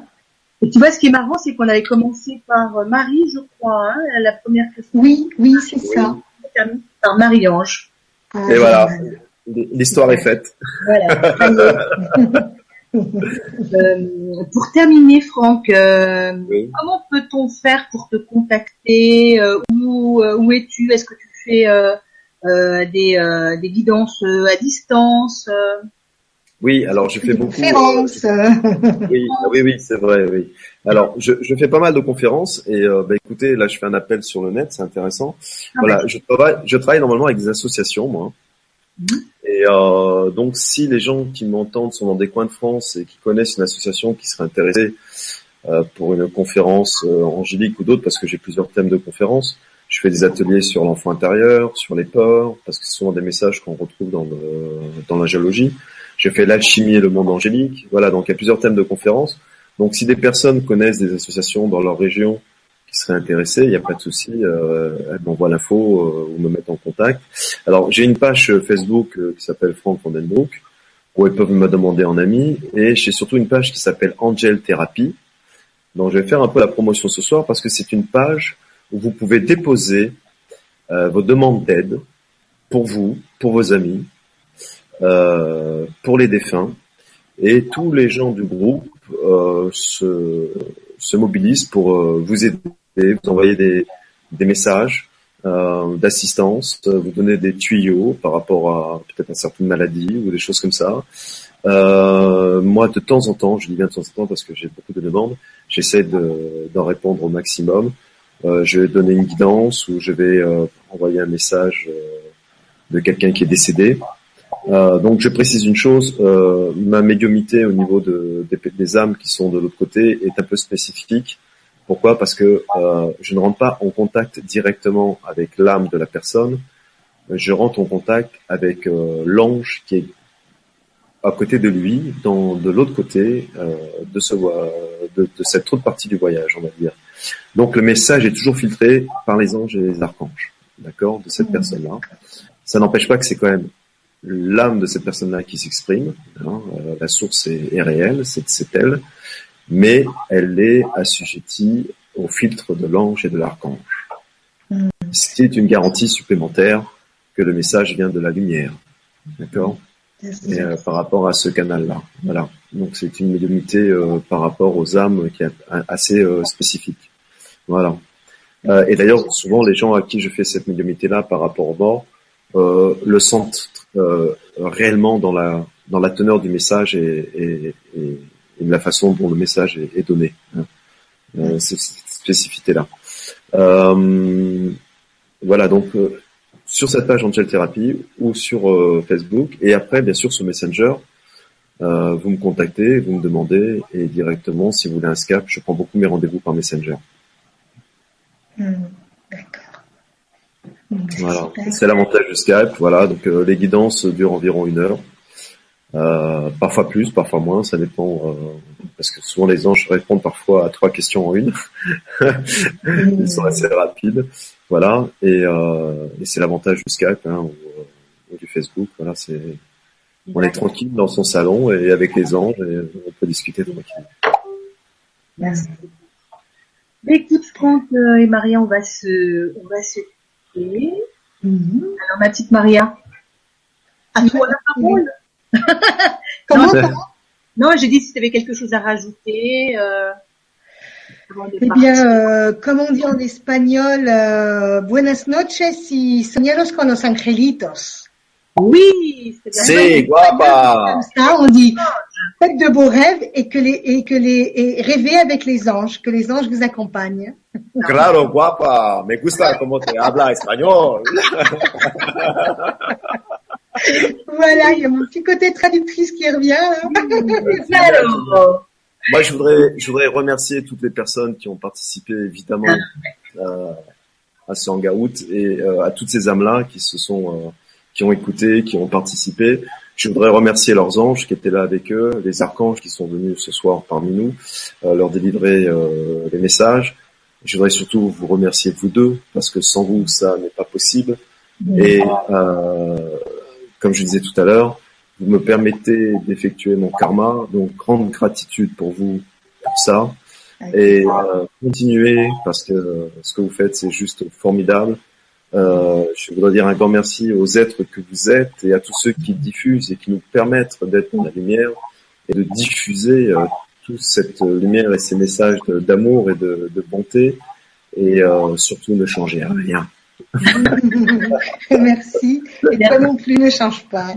Et tu vois, ce qui est marrant, c'est qu'on avait commencé par euh, Marie, je crois, hein, la première question. Oui, oui, c'est ça. Par Marie-Ange. Ah, Et voilà, l'histoire est faite. Voilà. Euh, pour terminer, Franck, euh, Oui. comment peut-on faire pour te contacter euh, Où, où es-tu? Est-ce que tu fais euh, euh, des, euh, des guidances à distance Oui, alors je fais beaucoup. conférences. oui, oui, oui, c'est vrai, oui. Alors, je, je fais pas mal de conférences et euh, bah, écoutez, là, je fais un appel sur le net, c'est intéressant. Ah voilà, je travaille, je travaille normalement avec des associations, moi. Mhm. Et euh, donc, si les gens qui m'entendent sont dans des coins de France et qui connaissent une association qui serait intéressée euh, pour une conférence euh, angélique ou d'autres, parce que j'ai plusieurs thèmes de conférences, je fais des ateliers sur l'enfant intérieur, sur les peurs, parce que ce sont des messages qu'on retrouve dans, le, dans l'angéologie. J'ai fait l'alchimie et le monde angélique. Voilà, donc il y a plusieurs thèmes de conférences. Donc si des personnes connaissent des associations dans leur région qui seraient intéressées, il n'y a pas de souci, euh, elles m'envoient l'info euh, ou me mettent en contact. Alors j'ai une page Facebook euh, qui s'appelle Frank Vandenbroek, où elles peuvent me demander en ami, et j'ai surtout une page qui s'appelle Angel Therapy. Donc je vais faire un peu la promotion ce soir parce que c'est une page où vous pouvez déposer euh, vos demandes d'aide pour vous, pour vos amis, euh, pour les défunts, et tous les gens du groupe euh, se, se mobilisent pour euh, vous aider, vous envoyer des, des messages euh, d'assistance, euh, vous donner des tuyaux par rapport à peut-être à certaines maladies ou des choses comme ça. Euh, moi, de temps en temps, je dis bien de temps en temps parce que j'ai beaucoup de demandes, j'essaie de- d'en répondre au maximum. Euh, je vais donner une guidance ou je vais euh, envoyer un message euh, de quelqu'un qui est décédé. Euh, donc je précise une chose, ma médiumité au niveau de, des, des âmes qui sont de l'autre côté est un peu spécifique. Pourquoi? Parce que euh, je ne rentre pas en contact directement avec l'âme de la personne, je rentre en contact avec euh, l'ange qui est à côté de lui, dans, de l'autre côté euh, de, ce, de, de cette autre partie du voyage, on va dire. Donc le message est toujours filtré par les anges et les archanges, d'accord, de cette Mhm. personne-là. Ça n'empêche pas que c'est quand même l'âme de cette personne-là qui s'exprime. hein, euh, la source est, est réelle, c'est c'est elle, mais elle est assujettie au filtre de l'ange et de l'archange. Mhm. Ce qui est une garantie supplémentaire que le message vient de la lumière. D'accord? Et, euh, par rapport à ce canal-là. Voilà. Donc c'est une médiumnité euh, par rapport aux âmes qui est assez euh, spécifique. Voilà. Et d'ailleurs, souvent les gens à qui je fais cette médiumnité-là par rapport au mort le sentent réellement dans la dans la teneur du message et, et, et, et de la façon dont le message est, est donné. Hein. Euh, cette spécificité-là. Euh, voilà. Donc euh, sur cette page Angel Therapy ou sur Facebook. Et après, bien sûr, sur Messenger, vous me contactez, vous me demandez, et directement, si vous voulez un Skype, je prends beaucoup mes rendez-vous par Messenger. Hmm, D'accord. Hmm, Voilà, c'est l'avantage du Skype. Voilà, donc les guidances durent environ une heure. Euh, parfois plus, parfois moins, ça dépend. euh, parce que souvent les anges répondent parfois à trois questions en une. Ils sont assez rapides. Voilà, et, euh, et c'est l'avantage du Skype hein, ou, euh, ou du Facebook. Voilà, c'est on est tranquille dans son salon et avec les anges et on peut discuter tranquille. Merci. Écoute, Franck euh, et Maria, on va se, on va se quitter. Mhm. Alors, ma petite Maria, à toi la parole? Comment, Non, comment? Non, j'ai dit si tu avais quelque chose à rajouter. Euh... Eh bien, euh, comme on dit en espagnol, euh, buenas noches y soñaros con los angelitos. Oui, c'est guapa. Comme ça, on dit faites de beaux rêves et que les et que les et rêvez avec les anges, que les anges vous accompagnent. Claro, guapa. Me gusta como te habla español. voilà, il y a mon petit côté traductrice qui revient. Moi, je voudrais, je voudrais remercier toutes les personnes qui ont participé, évidemment, euh, à ce hangout et euh, à toutes ces âmes-là qui se sont, euh, qui ont écouté, qui ont participé. Je voudrais remercier leurs anges qui étaient là avec eux, les archanges qui sont venus ce soir parmi nous, leur délivrer les messages. Je voudrais surtout vous remercier vous deux parce que sans vous, ça n'est pas possible. Et comme je disais tout à l'heure, vous me permettez d'effectuer mon karma, donc grande gratitude pour vous pour ça. Et euh, continuez parce que ce que vous faites c'est juste formidable. Euh, je voudrais dire un grand merci aux êtres que vous êtes et à tous ceux qui diffusent et qui nous permettent d'être dans la lumière et de diffuser euh, toute cette lumière et ces messages d'amour et de, de, bonté et euh, surtout ne changez rien. Merci. Et toi non plus ne change pas.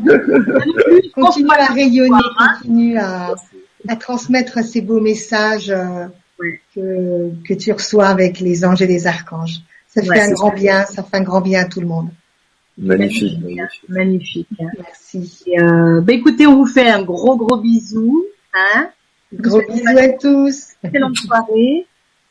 Continue à rayonner, continue à, à transmettre ces beaux messages euh, que, que tu reçois avec les anges et les archanges. Ça fait un grand bien, ça fait un grand bien à tout le monde. Magnifique, magnifique. Merci. euh, bah écoutez, on vous fait un gros gros bisou. Hein gros bisous à tous. Excellente soirée.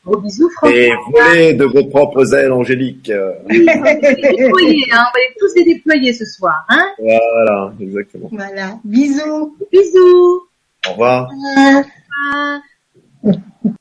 Gros bisous, François. Et volez de vos propres ailes angéliques. Oui, on va les déployer, hein. on va les tous les déployer ce soir. Hein voilà, exactement. Voilà. Bisous. Bisous. Au revoir. Au revoir. Au revoir.